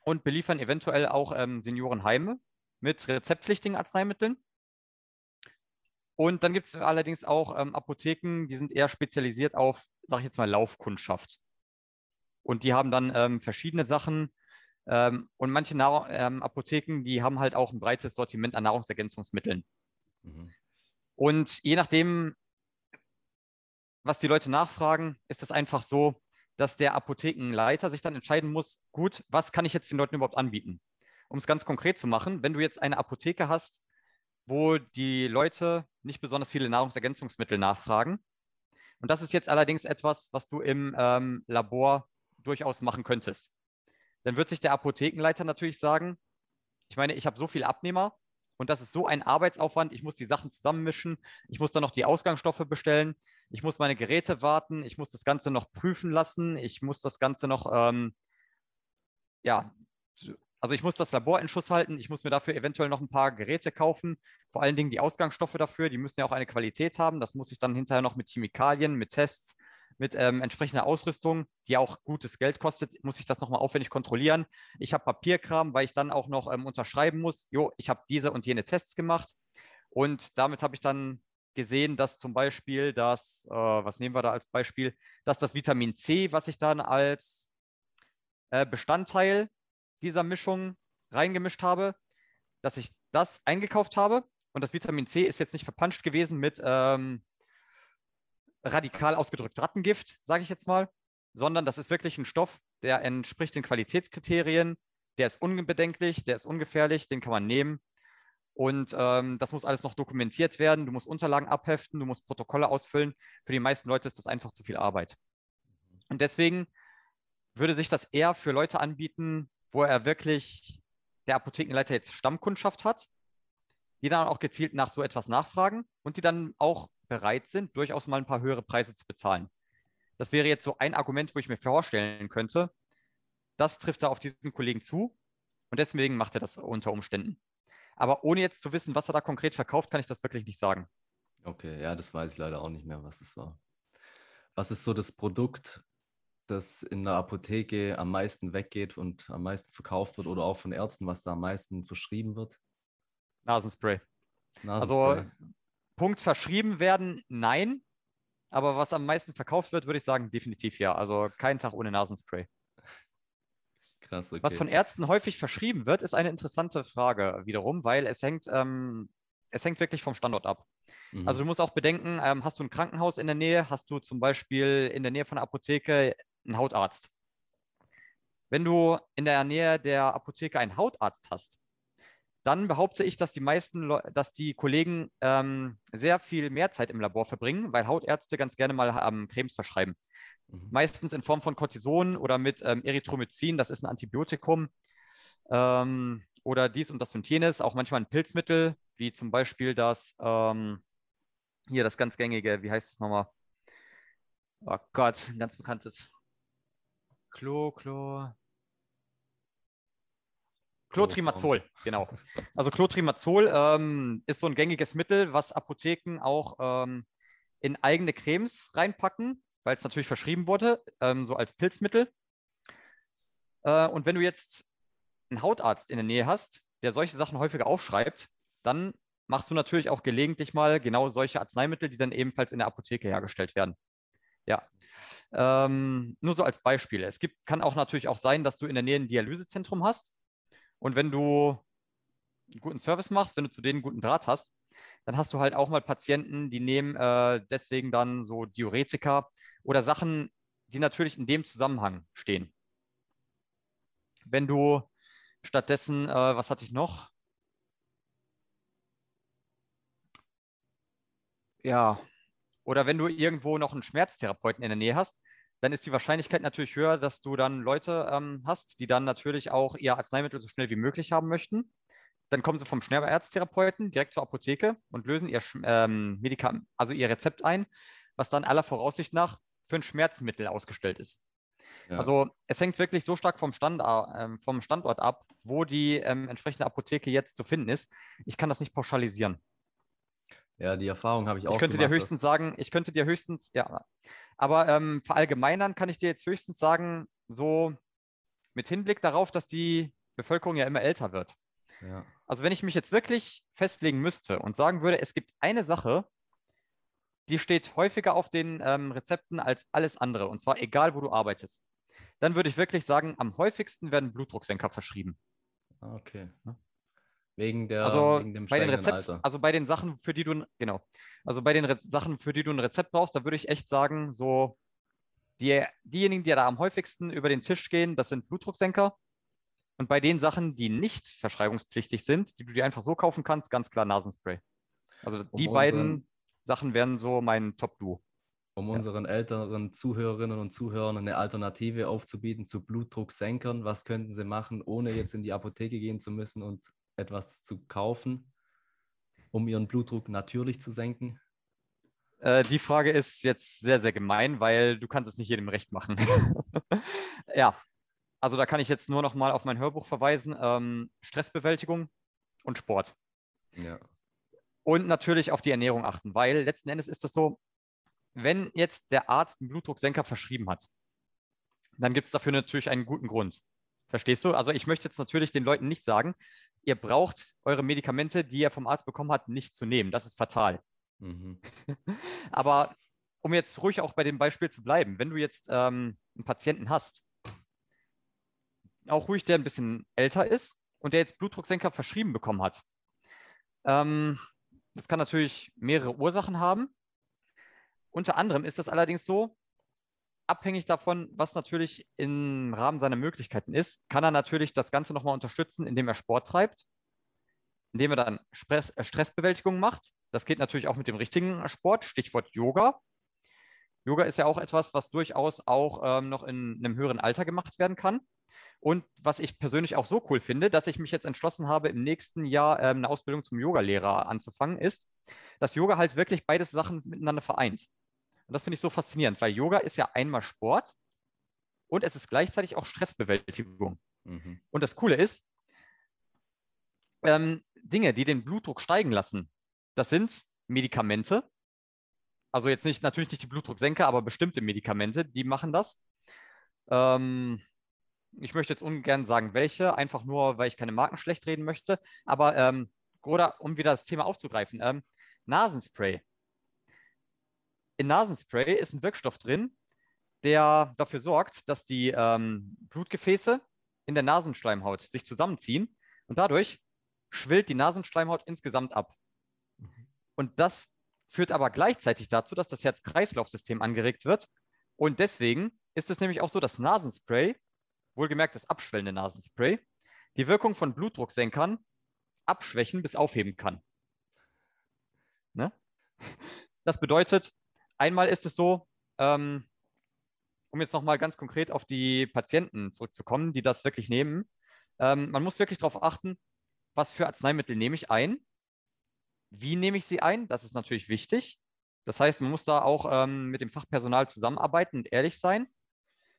und beliefern eventuell auch ähm, Seniorenheime mit rezeptpflichtigen Arzneimitteln. Und dann gibt es allerdings auch ähm, Apotheken, die sind eher spezialisiert auf, sage ich jetzt mal, Laufkundschaft. Und die haben dann ähm, verschiedene Sachen. Ähm, und manche Nahr ähm, Apotheken, die haben halt auch ein breites Sortiment an Nahrungsergänzungsmitteln. Mhm. Und je nachdem, was die Leute nachfragen, ist es einfach so, dass der Apothekenleiter sich dann entscheiden muss, gut, was kann ich jetzt den Leuten überhaupt anbieten? Um es ganz konkret zu machen, wenn du jetzt eine Apotheke hast, wo die Leute nicht besonders viele Nahrungsergänzungsmittel nachfragen, und das ist jetzt allerdings etwas, was du im ähm, Labor durchaus machen könntest, dann wird sich der Apothekenleiter natürlich sagen, ich meine, ich habe so viele Abnehmer und das ist so ein Arbeitsaufwand, ich muss die Sachen zusammenmischen, ich muss dann noch die Ausgangsstoffe bestellen, ich muss meine Geräte warten, ich muss das Ganze noch prüfen lassen, ich muss das Ganze noch, ähm, ja, also ich muss das Labor in Schuss halten, ich muss mir dafür eventuell noch ein paar Geräte kaufen, vor allen Dingen die Ausgangsstoffe dafür, die müssen ja auch eine Qualität haben, das muss ich dann hinterher noch mit Chemikalien, mit Tests, mit ähm, entsprechender Ausrüstung, die auch gutes Geld kostet, muss ich das nochmal aufwendig kontrollieren. Ich habe Papierkram, weil ich dann auch noch ähm, unterschreiben muss, jo, ich habe diese und jene Tests gemacht. Und damit habe ich dann gesehen, dass zum Beispiel das, äh, was nehmen wir da als Beispiel, dass das Vitamin C, was ich dann als äh, Bestandteil dieser Mischung reingemischt habe, dass ich das eingekauft habe. Und das Vitamin C ist jetzt nicht verpanscht gewesen mit ähm, radikal ausgedrückt Rattengift, sage ich jetzt mal, sondern das ist wirklich ein Stoff, der entspricht den Qualitätskriterien, der ist unbedenklich, der ist ungefährlich, den kann man nehmen und ähm, das muss alles noch dokumentiert werden. Du musst Unterlagen abheften, du musst Protokolle ausfüllen. Für die meisten Leute ist das einfach zu viel Arbeit. Und deswegen würde sich das eher für Leute anbieten, wo er wirklich der Apothekenleiter jetzt Stammkundschaft hat, die dann auch gezielt nach so etwas nachfragen und die dann auch bereit sind, durchaus mal ein paar höhere Preise zu bezahlen. Das wäre jetzt so ein Argument, wo ich mir vorstellen könnte, das trifft da auf diesen Kollegen zu und deswegen macht er das unter Umständen. Aber ohne jetzt zu wissen, was er da konkret verkauft, kann ich das wirklich nicht sagen. Okay, ja, das weiß ich leider auch nicht mehr, was es war. Was ist so das Produkt, das in der Apotheke am meisten weggeht und am meisten verkauft wird oder auch von Ärzten, was da am meisten verschrieben wird? Nasenspray. Nasenspray. Also Punkt verschrieben werden, nein. Aber was am meisten verkauft wird, würde ich sagen, definitiv ja. Also kein Tag ohne Nasenspray. Krass, okay. Was von Ärzten häufig verschrieben wird, ist eine interessante Frage wiederum, weil es hängt, ähm, es hängt wirklich vom Standort ab. Mhm. Also du musst auch bedenken, ähm, hast du ein Krankenhaus in der Nähe, hast du zum Beispiel in der Nähe von der Apotheke einen Hautarzt. Wenn du in der Nähe der Apotheke einen Hautarzt hast, dann behaupte ich, dass die meisten, Le dass die Kollegen ähm, sehr viel mehr Zeit im Labor verbringen, weil Hautärzte ganz gerne mal ähm, Cremes verschreiben. Mhm. Meistens in Form von Cortison oder mit ähm, Erythromycin, das ist ein Antibiotikum. Ähm, oder dies und das und jenes, auch manchmal ein Pilzmittel, wie zum Beispiel das, ähm, hier das ganz gängige, wie heißt es nochmal? Oh Gott, ein ganz bekanntes. Klo, Klo. Clotrimazol, genau. Also Clotrimazol ähm, ist so ein gängiges Mittel, was Apotheken auch ähm, in eigene Cremes reinpacken, weil es natürlich verschrieben wurde, ähm, so als Pilzmittel. Äh, und wenn du jetzt einen Hautarzt in der Nähe hast, der solche Sachen häufiger aufschreibt, dann machst du natürlich auch gelegentlich mal genau solche Arzneimittel, die dann ebenfalls in der Apotheke hergestellt werden. Ja. Ähm, nur so als Beispiel. Es gibt, kann auch natürlich auch sein, dass du in der Nähe ein Dialysezentrum hast. Und wenn du einen guten Service machst, wenn du zu denen einen guten Draht hast, dann hast du halt auch mal Patienten, die nehmen äh, deswegen dann so Diuretika oder Sachen, die natürlich in dem Zusammenhang stehen. Wenn du stattdessen, äh, was hatte ich noch? Ja, oder wenn du irgendwo noch einen Schmerztherapeuten in der Nähe hast, dann ist die Wahrscheinlichkeit natürlich höher, dass du dann Leute ähm, hast, die dann natürlich auch ihr Arzneimittel so schnell wie möglich haben möchten. Dann kommen sie vom Schmerztherapeuten direkt zur Apotheke und lösen ihr ähm, Medikament, also ihr Rezept ein, was dann aller Voraussicht nach für ein Schmerzmittel ausgestellt ist. Ja. Also es hängt wirklich so stark vom, Stand, äh, vom Standort ab, wo die ähm, entsprechende Apotheke jetzt zu finden ist. Ich kann das nicht pauschalisieren. Ja, die Erfahrung habe ich auch. Ich könnte gemacht, dir höchstens sagen, ich könnte dir höchstens, ja, aber ähm, verallgemeinern kann ich dir jetzt höchstens sagen, so mit Hinblick darauf, dass die Bevölkerung ja immer älter wird. Ja. Also wenn ich mich jetzt wirklich festlegen müsste und sagen würde, es gibt eine Sache, die steht häufiger auf den ähm, Rezepten als alles andere, und zwar egal, wo du arbeitest, dann würde ich wirklich sagen, am häufigsten werden Blutdrucksenker verschrieben. Ah, okay. Wegen, der, also wegen dem bei den Rezept, Alter. Also bei den Sachen, für die du, genau, also bei den Re Sachen, für die du ein Rezept brauchst, da würde ich echt sagen, so die, diejenigen, die da am häufigsten über den Tisch gehen, das sind Blutdrucksenker. Und bei den Sachen, die nicht verschreibungspflichtig sind, die du dir einfach so kaufen kannst, ganz klar Nasenspray. Also die um beiden unseren, Sachen wären so mein Top-Duo. Um ja. unseren älteren Zuhörerinnen und Zuhörern eine Alternative aufzubieten zu Blutdrucksenkern, was könnten sie machen, ohne jetzt in die Apotheke gehen zu müssen und etwas zu kaufen, um ihren Blutdruck natürlich zu senken? Äh, die Frage ist jetzt sehr, sehr gemein, weil du kannst es nicht jedem recht machen. [LAUGHS] ja, also da kann ich jetzt nur noch mal auf mein Hörbuch verweisen. Ähm, Stressbewältigung und Sport. Ja. Und natürlich auf die Ernährung achten, weil letzten Endes ist das so, wenn jetzt der Arzt einen Blutdrucksenker verschrieben hat, dann gibt es dafür natürlich einen guten Grund. Verstehst du? Also ich möchte jetzt natürlich den Leuten nicht sagen, ihr braucht eure Medikamente, die ihr vom Arzt bekommen habt, nicht zu nehmen. Das ist fatal. Mhm. [LAUGHS] Aber um jetzt ruhig auch bei dem Beispiel zu bleiben, wenn du jetzt ähm, einen Patienten hast, auch ruhig, der ein bisschen älter ist und der jetzt Blutdrucksenker verschrieben bekommen hat. Ähm, das kann natürlich mehrere Ursachen haben. Unter anderem ist das allerdings so, abhängig davon, was natürlich im Rahmen seiner Möglichkeiten ist, kann er natürlich das Ganze nochmal unterstützen, indem er Sport treibt, indem er dann Stress, äh, Stressbewältigung macht. Das geht natürlich auch mit dem richtigen Sport, Stichwort Yoga. Yoga ist ja auch etwas, was durchaus auch ähm, noch in einem höheren Alter gemacht werden kann. Und was ich persönlich auch so cool finde, dass ich mich jetzt entschlossen habe, im nächsten Jahr ähm, eine Ausbildung zum Yogalehrer anzufangen, ist, dass Yoga halt wirklich beide Sachen miteinander vereint. Und das finde ich so faszinierend, weil Yoga ist ja einmal Sport und es ist gleichzeitig auch Stressbewältigung. Mhm. Und das Coole ist, ähm, Dinge, die den Blutdruck steigen lassen, das sind Medikamente. Also jetzt nicht natürlich nicht die Blutdrucksenker, aber bestimmte Medikamente, die machen das. Ähm, ich möchte jetzt ungern sagen, welche, einfach nur, weil ich keine Marken schlecht reden möchte. Aber ähm, oder um wieder das Thema aufzugreifen, ähm, Nasenspray in Nasenspray ist ein Wirkstoff drin, der dafür sorgt, dass die ähm, Blutgefäße in der Nasenschleimhaut sich zusammenziehen und dadurch schwillt die Nasenschleimhaut insgesamt ab. Und das führt aber gleichzeitig dazu, dass das Herz-Kreislauf-System angeregt wird. Und deswegen ist es nämlich auch so, dass Nasenspray, wohlgemerkt das abschwellende Nasenspray, die Wirkung von Blutdrucksenkern abschwächen bis aufheben kann. Ne? Das bedeutet, Einmal ist es so, ähm, um jetzt nochmal ganz konkret auf die Patienten zurückzukommen, die das wirklich nehmen. Ähm, man muss wirklich darauf achten, was für Arzneimittel nehme ich ein, wie nehme ich sie ein, das ist natürlich wichtig. Das heißt, man muss da auch ähm, mit dem Fachpersonal zusammenarbeiten und ehrlich sein.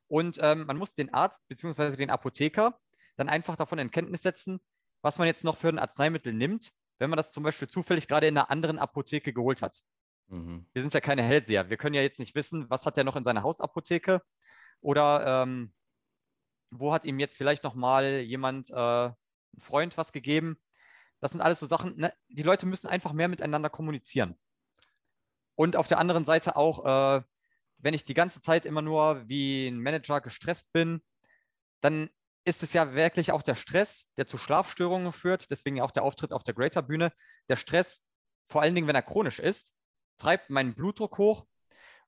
Und ähm, man muss den Arzt bzw. den Apotheker dann einfach davon in Kenntnis setzen, was man jetzt noch für ein Arzneimittel nimmt, wenn man das zum Beispiel zufällig gerade in einer anderen Apotheke geholt hat. Mhm. Wir sind ja keine Hellseher. Wir können ja jetzt nicht wissen, was hat er noch in seiner Hausapotheke oder ähm, wo hat ihm jetzt vielleicht noch mal jemand, äh, ein Freund, was gegeben. Das sind alles so Sachen. Ne? Die Leute müssen einfach mehr miteinander kommunizieren. Und auf der anderen Seite auch, äh, wenn ich die ganze Zeit immer nur wie ein Manager gestresst bin, dann ist es ja wirklich auch der Stress, der zu Schlafstörungen führt, deswegen auch der Auftritt auf der Greater Bühne. Der Stress, vor allen Dingen, wenn er chronisch ist, treibt meinen Blutdruck hoch.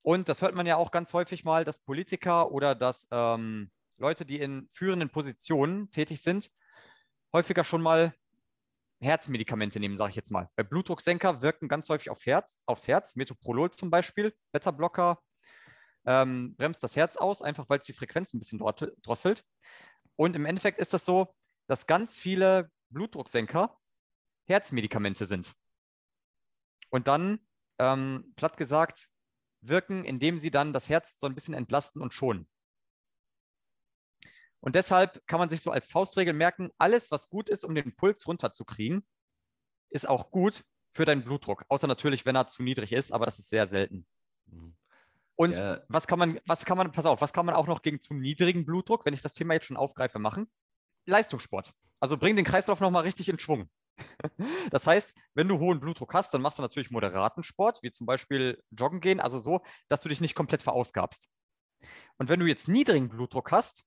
Und das hört man ja auch ganz häufig mal, dass Politiker oder dass ähm, Leute, die in führenden Positionen tätig sind, häufiger schon mal Herzmedikamente nehmen, sage ich jetzt mal. Bei Blutdrucksenker wirken ganz häufig auf Herz, aufs Herz, Metoprolol zum Beispiel, Beta-Blocker, ähm, bremst das Herz aus, einfach weil es die Frequenz ein bisschen drosselt. Und im Endeffekt ist das so, dass ganz viele Blutdrucksenker Herzmedikamente sind. Und dann, ähm, platt gesagt, wirken, indem sie dann das Herz so ein bisschen entlasten und schonen. Und deshalb kann man sich so als Faustregel merken, alles, was gut ist, um den Puls runterzukriegen, ist auch gut für deinen Blutdruck. Außer natürlich, wenn er zu niedrig ist, aber das ist sehr selten. Mhm. Und ja. was kann man, was kann man, pass auf, was kann man auch noch gegen zu niedrigen Blutdruck, wenn ich das Thema jetzt schon aufgreife, machen? Leistungssport. Also bring den Kreislauf nochmal richtig in Schwung. [LAUGHS] Das heißt, wenn du hohen Blutdruck hast, dann machst du natürlich moderaten Sport, wie zum Beispiel Joggen gehen, also so, dass du dich nicht komplett verausgabst. Und wenn du jetzt niedrigen Blutdruck hast,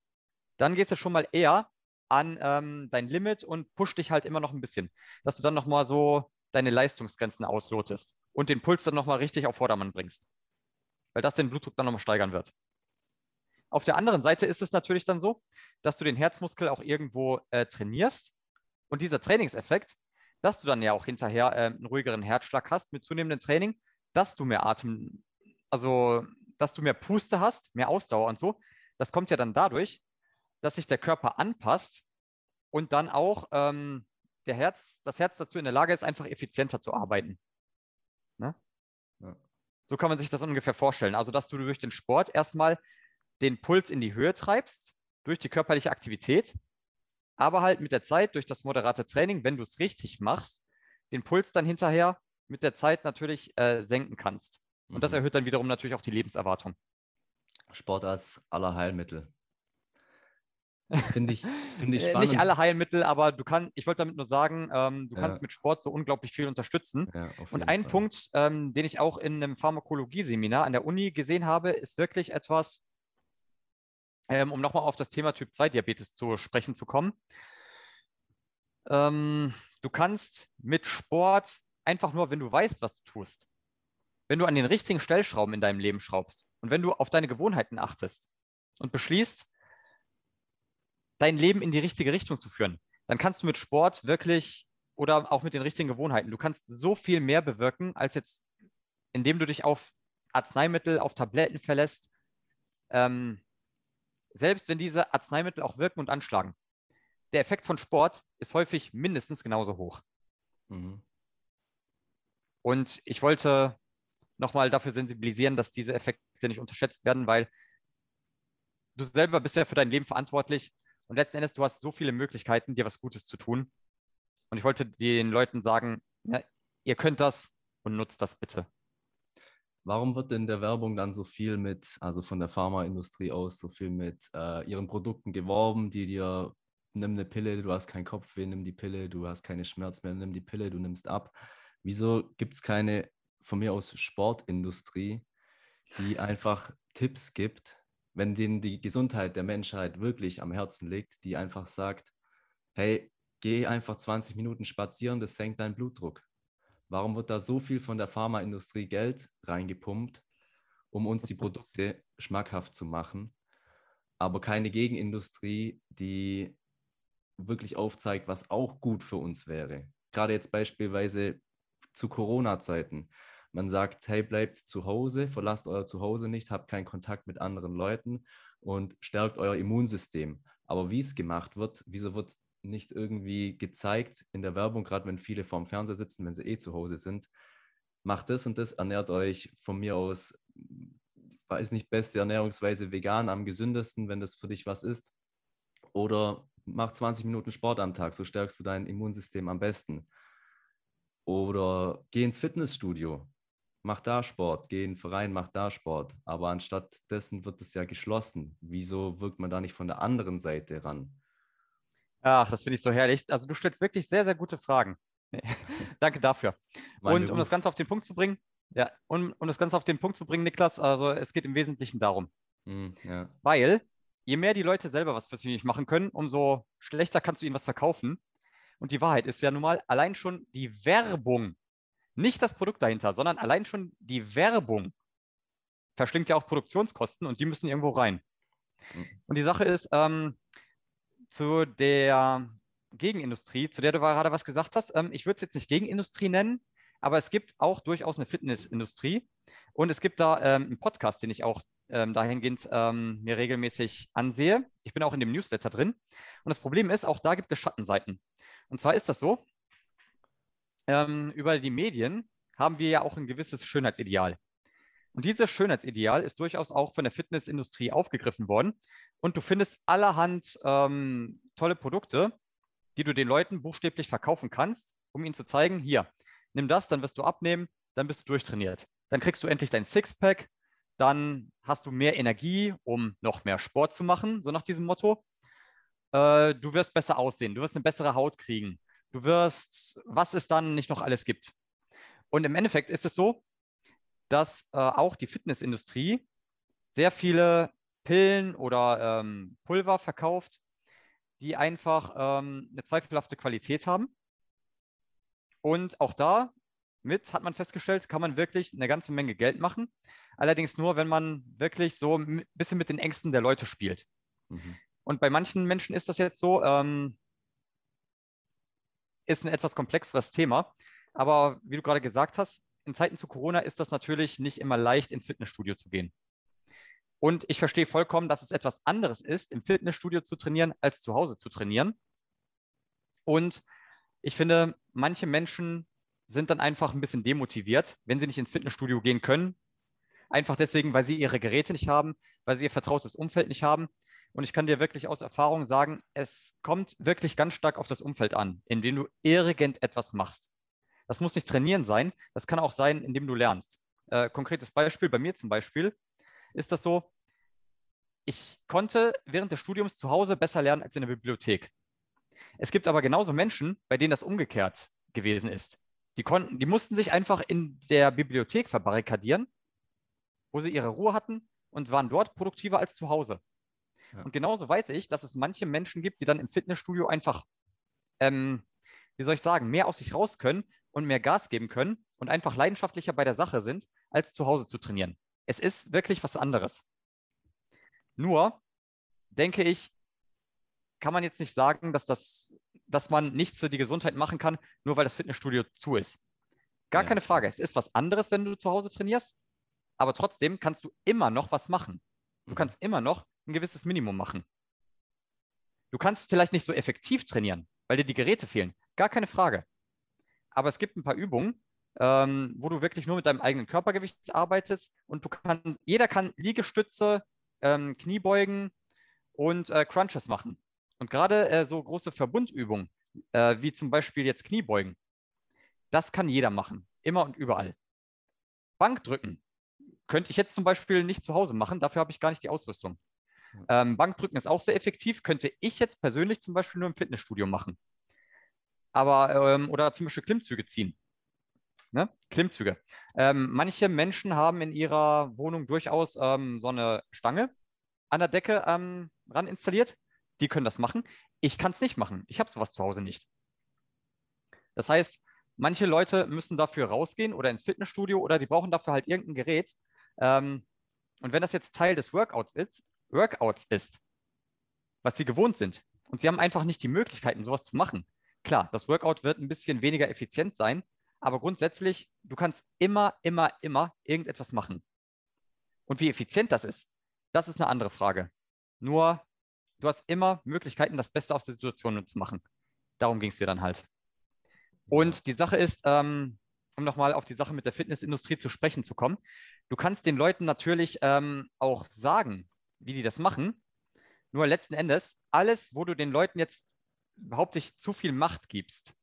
dann gehst du schon mal eher an ähm, dein Limit und push dich halt immer noch ein bisschen, dass du dann nochmal so deine Leistungsgrenzen auslotest und den Puls dann nochmal richtig auf Vordermann bringst, weil das den Blutdruck dann nochmal steigern wird. Auf der anderen Seite ist es natürlich dann so, dass du den Herzmuskel auch irgendwo äh, trainierst und dieser Trainingseffekt, dass du dann ja auch hinterher äh, einen ruhigeren Herzschlag hast mit zunehmendem Training, dass du mehr Atem, also dass du mehr Puste hast, mehr Ausdauer und so, das kommt ja dann dadurch, dass sich der Körper anpasst und dann auch ähm, der Herz, das Herz dazu in der Lage ist, einfach effizienter zu arbeiten. Ne? Ja. So kann man sich das ungefähr vorstellen. Also, dass du durch den Sport erstmal den Puls in die Höhe treibst, durch die körperliche Aktivität, aber halt mit der Zeit, durch das moderate Training, wenn du es richtig machst, den Puls dann hinterher mit der Zeit natürlich äh, senken kannst. Und mhm. das erhöht dann wiederum natürlich auch die Lebenserwartung. Sport als aller Heilmittel. [LAUGHS] Finde ich, find ich äh, spannend. Nicht alle Heilmittel, aber du kannst, ich wollte damit nur sagen, ähm, du ja. kannst mit Sport so unglaublich viel unterstützen. Ja, und ein Fall. Punkt, ähm, den ich auch in einem Pharmakologie-Seminar an der Uni gesehen habe, ist wirklich etwas, ähm, um nochmal auf das Thema Typ 2 Diabetes zu sprechen zu kommen. Ähm, du kannst mit Sport einfach nur, wenn du weißt, was du tust, wenn du an den richtigen Stellschrauben in deinem Leben schraubst und wenn du auf deine Gewohnheiten achtest und beschließt, dein Leben in die richtige Richtung zu führen. Dann kannst du mit Sport wirklich oder auch mit den richtigen Gewohnheiten, du kannst so viel mehr bewirken, als jetzt, indem du dich auf Arzneimittel, auf Tabletten verlässt. Ähm, selbst wenn diese Arzneimittel auch wirken und anschlagen. Der Effekt von Sport ist häufig mindestens genauso hoch. Mhm. Und ich wollte nochmal dafür sensibilisieren, dass diese Effekte nicht unterschätzt werden, weil du selber bist ja für dein Leben verantwortlich und letzten Endes, du hast so viele Möglichkeiten, dir was Gutes zu tun. Und ich wollte den Leuten sagen, ja, ihr könnt das und nutzt das bitte. Warum wird in der Werbung dann so viel mit, also von der Pharmaindustrie aus, so viel mit äh, ihren Produkten geworben, die dir, nimm eine Pille, du hast keinen Kopfweh, nimm die Pille, du hast keine Schmerzen mehr, nimm die Pille, du nimmst ab. Wieso gibt es keine, von mir aus, Sportindustrie, die einfach Tipps gibt, wenn denen die Gesundheit der Menschheit wirklich am Herzen liegt, die einfach sagt, hey, geh einfach 20 Minuten spazieren, das senkt deinen Blutdruck. Warum wird da so viel von der Pharmaindustrie Geld reingepumpt, um uns die Produkte [LAUGHS] schmackhaft zu machen, aber keine Gegenindustrie, die wirklich aufzeigt, was auch gut für uns wäre. Gerade jetzt beispielsweise zu Corona-Zeiten. Man sagt, hey, bleibt zu Hause, verlasst euer Zuhause nicht, habt keinen Kontakt mit anderen Leuten und stärkt euer Immunsystem. Aber wie es gemacht wird, wieso wird nicht irgendwie gezeigt in der Werbung, gerade wenn viele vorm Fernseher sitzen, wenn sie eh zu Hause sind, macht das und das, ernährt euch von mir aus, ist nicht beste Ernährungsweise vegan am gesündesten, wenn das für dich was ist. Oder mach 20 Minuten Sport am Tag, so stärkst du dein Immunsystem am besten. Oder geh ins Fitnessstudio, mach da Sport, geh in den Verein, mach da Sport. Aber anstatt dessen wird es ja geschlossen. Wieso wirkt man da nicht von der anderen Seite ran? Ach, das finde ich so herrlich. Also du stellst wirklich sehr, sehr gute Fragen. [LAUGHS] Danke dafür. [LAUGHS] Mein und Beruf. um das Ganze auf den Punkt zu bringen, ja, um, um das Ganze auf den Punkt zu bringen, Niklas, also es geht im Wesentlichen darum. Mm, ja. Weil je mehr die Leute selber was für sich machen können, umso schlechter kannst du ihnen was verkaufen. Und die Wahrheit ist ja nun mal allein schon die Werbung, nicht das Produkt dahinter, sondern allein schon die Werbung verschlingt ja auch Produktionskosten und die müssen irgendwo rein. Mhm. Und die Sache ist, ähm, zu der Gegenindustrie, zu der du gerade was gesagt hast, ähm, ich würde es jetzt nicht Gegenindustrie nennen, aber es gibt auch durchaus eine Fitnessindustrie und es gibt da ähm, einen Podcast, den ich auch ähm, dahingehend ähm, mir regelmäßig ansehe. Ich bin auch in dem Newsletter drin. Und das Problem ist, auch da gibt es Schattenseiten. Und zwar ist das so, ähm, über die Medien haben wir ja auch ein gewisses Schönheitsideal. Und dieses Schönheitsideal ist durchaus auch von der Fitnessindustrie aufgegriffen worden. Und du findest allerhand ähm, tolle Produkte, die du den Leuten buchstäblich verkaufen kannst, um ihnen zu zeigen, hier, nimm das, dann wirst du abnehmen, dann bist du durchtrainiert. Dann kriegst du endlich dein Sixpack, dann hast du mehr Energie, um noch mehr Sport zu machen, so nach diesem Motto. Äh, du wirst besser aussehen, du wirst eine bessere Haut kriegen, du wirst, was es dann nicht noch alles gibt. Und im Endeffekt ist es so, dass äh, auch die Fitnessindustrie sehr viele Pillen oder ähm, Pulver verkauft, die einfach ähm, eine zweifelhafte Qualität haben. Und auch da mit, hat man festgestellt, kann man wirklich eine ganze Menge Geld machen. Allerdings nur, wenn man wirklich so ein bisschen mit den Ängsten der Leute spielt. Mhm. Und bei manchen Menschen ist das jetzt so, ähm, ist ein etwas komplexeres Thema. Aber wie du gerade gesagt hast, in Zeiten zu Corona ist das natürlich nicht immer leicht, ins Fitnessstudio zu gehen. Und ich verstehe vollkommen, dass es etwas anderes ist, im Fitnessstudio zu trainieren, als zu Hause zu trainieren. Und ich finde, manche Menschen sind dann einfach ein bisschen demotiviert, wenn sie nicht ins Fitnessstudio gehen können. Einfach deswegen, weil sie ihre Geräte nicht haben, weil sie ihr vertrautes Umfeld nicht haben. Und ich kann dir wirklich aus Erfahrung sagen, es kommt wirklich ganz stark auf das Umfeld an, in dem du irgendetwas machst. Das muss nicht trainieren sein, das kann auch sein, indem du lernst. Äh, konkretes Beispiel, bei mir zum Beispiel, ist das so, ich konnte während des Studiums zu Hause besser lernen als in der Bibliothek. Es gibt aber genauso Menschen, bei denen das umgekehrt gewesen ist. Die, konnten, die mussten sich einfach in der Bibliothek verbarrikadieren, wo sie ihre Ruhe hatten und waren dort produktiver als zu Hause. Ja. Und genauso weiß ich, dass es manche Menschen gibt, die dann im Fitnessstudio einfach, ähm, wie soll ich sagen, mehr aus sich raus können und mehr Gas geben können und einfach leidenschaftlicher bei der Sache sind, als zu Hause zu trainieren. Es ist wirklich was anderes. Nur denke ich, kann man jetzt nicht sagen, dass, das, dass man nichts für die Gesundheit machen kann, nur weil das Fitnessstudio zu ist. Gar ja. keine Frage. Es ist was anderes, wenn du zu Hause trainierst, aber trotzdem kannst du immer noch was machen. Du mhm. kannst immer noch ein gewisses Minimum machen. Du kannst vielleicht nicht so effektiv trainieren, weil dir die Geräte fehlen. Gar keine Frage. Aber es gibt ein paar Übungen, ähm, wo du wirklich nur mit deinem eigenen Körpergewicht arbeitest und du kannst, jeder kann Liegestütze, ähm, Kniebeugen und äh, Crunches machen. Und gerade äh, so große Verbundübungen, äh, wie zum Beispiel jetzt Kniebeugen, das kann jeder machen, immer und überall. Bankdrücken könnte ich jetzt zum Beispiel nicht zu Hause machen, dafür habe ich gar nicht die Ausrüstung. Ähm, Bankdrücken ist auch sehr effektiv, könnte ich jetzt persönlich zum Beispiel nur im Fitnessstudio machen. Aber, ähm, oder zum Beispiel Klimmzüge ziehen. Ne? Klimmzüge. Ähm, manche Menschen haben in ihrer Wohnung durchaus ähm, so eine Stange an der Decke ähm, ran installiert. Die können das machen. Ich kann es nicht machen. Ich habe sowas zu Hause nicht. Das heißt, manche Leute müssen dafür rausgehen oder ins Fitnessstudio oder die brauchen dafür halt irgendein Gerät. Ähm, und wenn das jetzt Teil des Workouts ist, Workouts ist, was sie gewohnt sind, und sie haben einfach nicht die Möglichkeiten, sowas zu machen, Klar, das Workout wird ein bisschen weniger effizient sein, aber grundsätzlich, du kannst immer, immer, immer irgendetwas machen. Und wie effizient das ist, das ist eine andere Frage. Nur, du hast immer Möglichkeiten, das Beste aus der Situation zu machen. Darum ging es dir dann halt. Und die Sache ist, ähm, um nochmal auf die Sache mit der Fitnessindustrie zu sprechen zu kommen, du kannst den Leuten natürlich ähm, auch sagen, wie die das machen. Nur letzten Endes, alles, wo du den Leuten jetzt behaupte ich zu viel Macht gibst,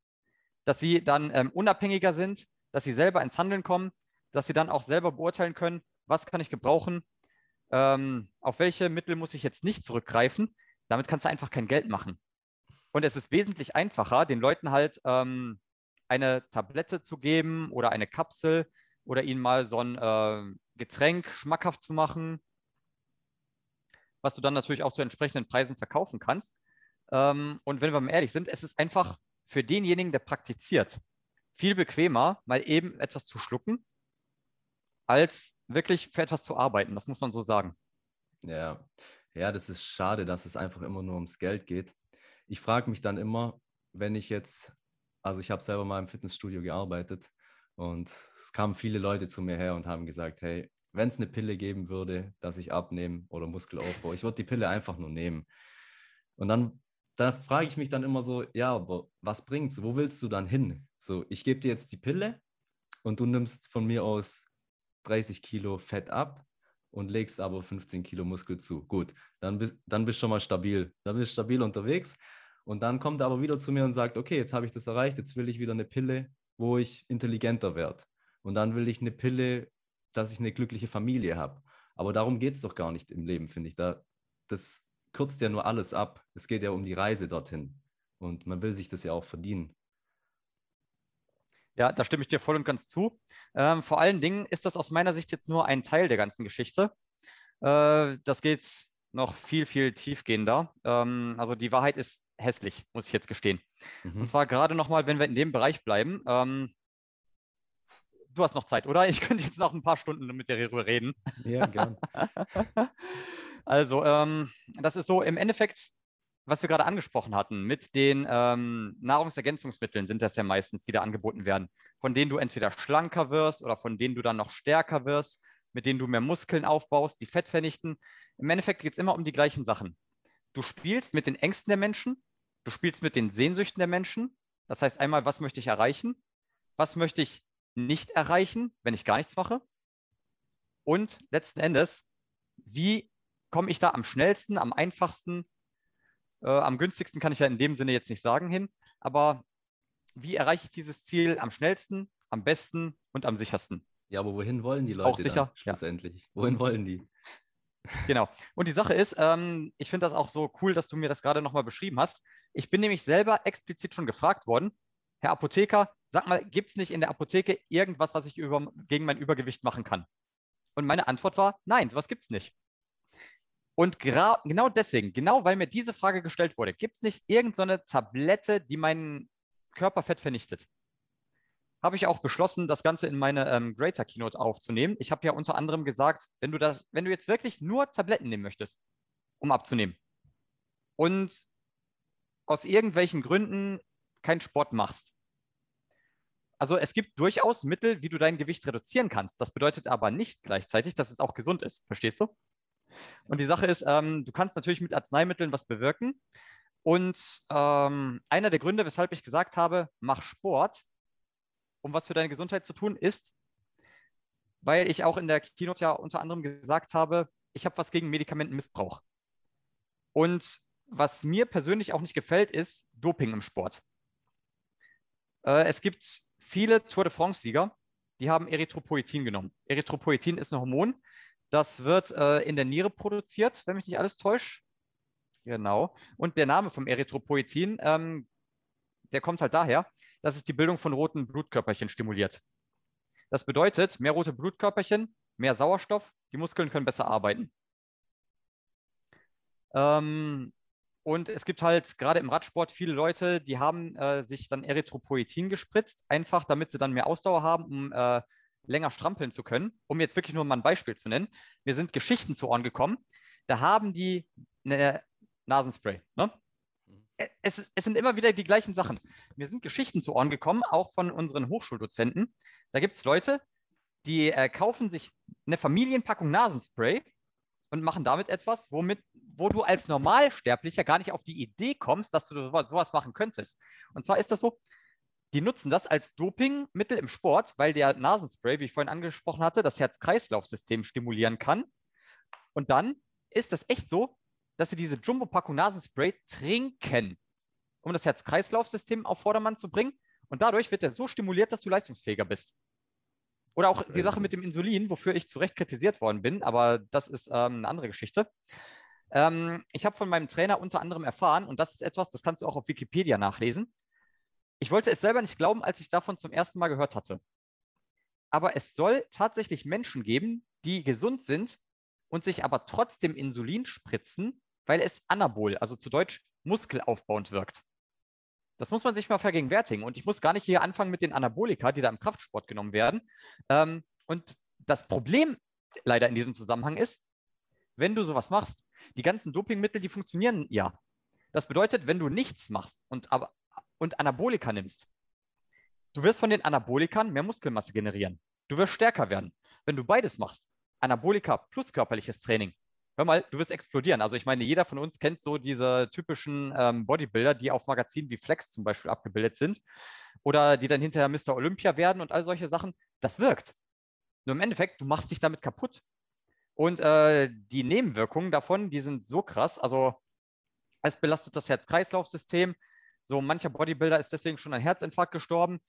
dass sie dann ähm, unabhängiger sind, dass sie selber ins Handeln kommen, dass sie dann auch selber beurteilen können, was kann ich gebrauchen, ähm, auf welche Mittel muss ich jetzt nicht zurückgreifen. Damit kannst du einfach kein Geld machen. Und es ist wesentlich einfacher, den Leuten halt ähm, eine Tablette zu geben oder eine Kapsel oder ihnen mal so ein äh, Getränk schmackhaft zu machen, was du dann natürlich auch zu entsprechenden Preisen verkaufen kannst. Ähm, und wenn wir mal ehrlich sind, es ist einfach für denjenigen, der praktiziert, viel bequemer, mal eben etwas zu schlucken, als wirklich für etwas zu arbeiten. Das muss man so sagen. Ja, ja, das ist schade, dass es einfach immer nur ums Geld geht. Ich frage mich dann immer, wenn ich jetzt, also ich habe selber mal im Fitnessstudio gearbeitet und es kamen viele Leute zu mir her und haben gesagt, hey, wenn es eine Pille geben würde, dass ich abnehme oder Muskelaufbau, ich würde die Pille einfach nur nehmen. Und dann da frage ich mich dann immer so, ja, aber was bringt's? Wo willst du dann hin? So, ich gebe dir jetzt die Pille und du nimmst von mir aus 30 Kilo Fett ab und legst aber 15 Kilo Muskel zu. Gut, dann bist, dann bist du schon mal stabil. Dann bist du stabil unterwegs. Und dann kommt er aber wieder zu mir und sagt, okay, jetzt habe ich das erreicht, jetzt will ich wieder eine Pille, wo ich intelligenter werde. Und dann will ich eine Pille, dass ich eine glückliche Familie habe. Aber darum geht es doch gar nicht im Leben, finde ich. Da, das kürzt ja nur alles ab. Es geht ja um die Reise dorthin. Und man will sich das ja auch verdienen. Ja, da stimme ich dir voll und ganz zu. Ähm, vor allen Dingen ist das aus meiner Sicht jetzt nur ein Teil der ganzen Geschichte. Äh, das geht noch viel, viel tiefgehender. Ähm, also die Wahrheit ist hässlich, muss ich jetzt gestehen. Mhm. Und zwar gerade nochmal, wenn wir in dem Bereich bleiben. Ähm, du hast noch Zeit, oder? Ich könnte jetzt noch ein paar Stunden mit dir darüber reden. Ja, gern. [LAUGHS] also, ähm, das ist so im Endeffekt was wir gerade angesprochen hatten, mit den ähm, Nahrungsergänzungsmitteln sind das ja meistens, die da angeboten werden, von denen du entweder schlanker wirst oder von denen du dann noch stärker wirst, mit denen du mehr Muskeln aufbaust, die Fett vernichten. Im Endeffekt geht es immer um die gleichen Sachen. Du spielst mit den Ängsten der Menschen, du spielst mit den Sehnsüchten der Menschen. Das heißt einmal, was möchte ich erreichen? Was möchte ich nicht erreichen, wenn ich gar nichts mache? Und letzten Endes, wie komme ich da am schnellsten, am einfachsten äh, am günstigsten kann ich ja in dem Sinne jetzt nicht sagen hin, aber wie erreiche ich dieses Ziel am schnellsten, am besten und am sichersten? Ja, aber wohin wollen die Leute Auch sicher, dann, schlussendlich? Ja. Wohin wollen die? Genau. Und die Sache ist, ähm, ich finde das auch so cool, dass du mir das gerade nochmal beschrieben hast. Ich bin nämlich selber explizit schon gefragt worden, Herr Apotheker, sag mal, gibt es nicht in der Apotheke irgendwas, was ich über, gegen mein Übergewicht machen kann? Und meine Antwort war, nein, sowas gibt es nicht. Und genau deswegen, genau weil mir diese Frage gestellt wurde, gibt es nicht irgendeine Tablette, die mein Körperfett vernichtet? Habe ich auch beschlossen, das Ganze in meine ähm, Greater Keynote aufzunehmen. Ich habe ja unter anderem gesagt, wenn du das, wenn du jetzt wirklich nur Tabletten nehmen möchtest, um abzunehmen und aus irgendwelchen Gründen keinen Sport machst. Also es gibt durchaus Mittel, wie du dein Gewicht reduzieren kannst. Das bedeutet aber nicht gleichzeitig, dass es auch gesund ist. Verstehst du? Und die Sache ist, ähm, du kannst natürlich mit Arzneimitteln was bewirken. Und ähm, einer der Gründe, weshalb ich gesagt habe, mach Sport, um was für deine Gesundheit zu tun, ist, weil ich auch in der Keynote ja unter anderem gesagt habe, ich habe was gegen Medikamentenmissbrauch. Und was mir persönlich auch nicht gefällt, ist Doping im Sport. Äh, es gibt viele Tour de France-Sieger, die haben Erythropoietin genommen. Erythropoietin ist ein Hormon, das wird äh, in der Niere produziert, wenn mich nicht alles täuscht. Genau. Und der Name vom Erythropoietin, ähm, der kommt halt daher, dass es die Bildung von roten Blutkörperchen stimuliert. Das bedeutet, mehr rote Blutkörperchen, mehr Sauerstoff, die Muskeln können besser arbeiten. Ähm, und es gibt halt gerade im Radsport viele Leute, die haben äh, sich dann Erythropoietin gespritzt, einfach damit sie dann mehr Ausdauer haben, um äh, länger strampeln zu können. Um jetzt wirklich nur mal ein Beispiel zu nennen. Mir sind Geschichten zu Ohren gekommen. Da haben die eine Nasenspray. Ne? Mhm. Es, es, sind immer wieder die gleichen Sachen. Mir sind Geschichten zu Ohren gekommen, auch von unseren Hochschuldozenten. Da gibt es Leute, die äh, kaufen sich eine Familienpackung Nasenspray und machen damit etwas, womit, wo du als Normalsterblicher gar nicht auf die Idee kommst, dass du sowas machen könntest. Und zwar ist das so, die nutzen das als Dopingmittel im Sport, weil der Nasenspray, wie ich vorhin angesprochen hatte, das Herz-Kreislauf-System stimulieren kann. Und dann ist das echt so, dass sie diese Jumbo-Packung Nasenspray trinken, um das Herz-Kreislauf-System auf Vordermann zu bringen. Und dadurch wird er so stimuliert, dass du leistungsfähiger bist. Oder auch die Sache mit dem Insulin, wofür ich zu Recht kritisiert worden bin, aber das ist ähm, eine andere Geschichte. Ähm, ich habe von meinem Trainer unter anderem erfahren, und das ist etwas, das kannst du auch auf Wikipedia nachlesen. Ich wollte es selber nicht glauben, als ich davon zum ersten Mal gehört hatte. Aber es soll tatsächlich Menschen geben, die gesund sind und sich aber trotzdem Insulin spritzen, weil es anabol, also zu Deutsch muskelaufbauend wirkt. Das muss man sich mal vergegenwärtigen. Und ich muss gar nicht hier anfangen mit den Anabolika, die da im Kraftsport genommen werden. Ähm, und das Problem leider in diesem Zusammenhang ist, wenn du sowas machst, die ganzen Dopingmittel, die funktionieren ja. Das bedeutet, wenn du nichts machst und, aber, und Anabolika nimmst, du wirst von den Anabolikern mehr Muskelmasse generieren. Du wirst stärker werden. Wenn du beides machst, Anabolika plus körperliches Training, hör mal, du wirst explodieren. Also ich meine, jeder von uns kennt so diese typischen ähm, Bodybuilder, die auf Magazinen wie Flex zum Beispiel abgebildet sind oder die dann hinterher Mr. Olympia werden und all solche Sachen. Das wirkt. Nur im Endeffekt, du machst dich damit kaputt. Und äh, die Nebenwirkungen davon, die sind so krass. Also es belastet das Herz-Kreislauf-System. So mancher Bodybuilder ist deswegen schon an Herzinfarkt gestorben.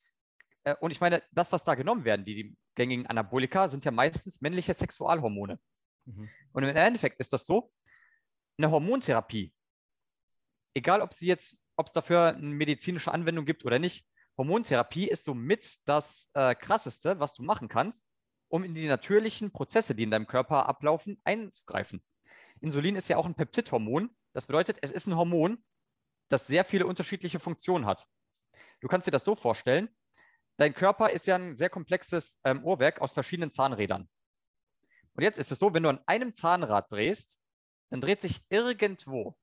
Äh, und ich meine, das, was da genommen werden, die, die gängigen Anabolika, sind ja meistens männliche Sexualhormone. Mhm. Und im Endeffekt ist das so, eine Hormontherapie, egal ob sie jetzt, ob es dafür eine medizinische Anwendung gibt oder nicht, Hormontherapie ist somit das äh, krasseste, was du machen kannst, um in die natürlichen Prozesse, die in deinem Körper ablaufen, einzugreifen. Insulin ist ja auch ein Peptidhormon. Das bedeutet, es ist ein Hormon, das sehr viele unterschiedliche Funktionen hat. Du kannst dir das so vorstellen, dein Körper ist ja ein sehr komplexes ähm, Uhrwerk aus verschiedenen Zahnrädern. Und jetzt ist es so, wenn du an einem Zahnrad drehst, dann dreht sich irgendwo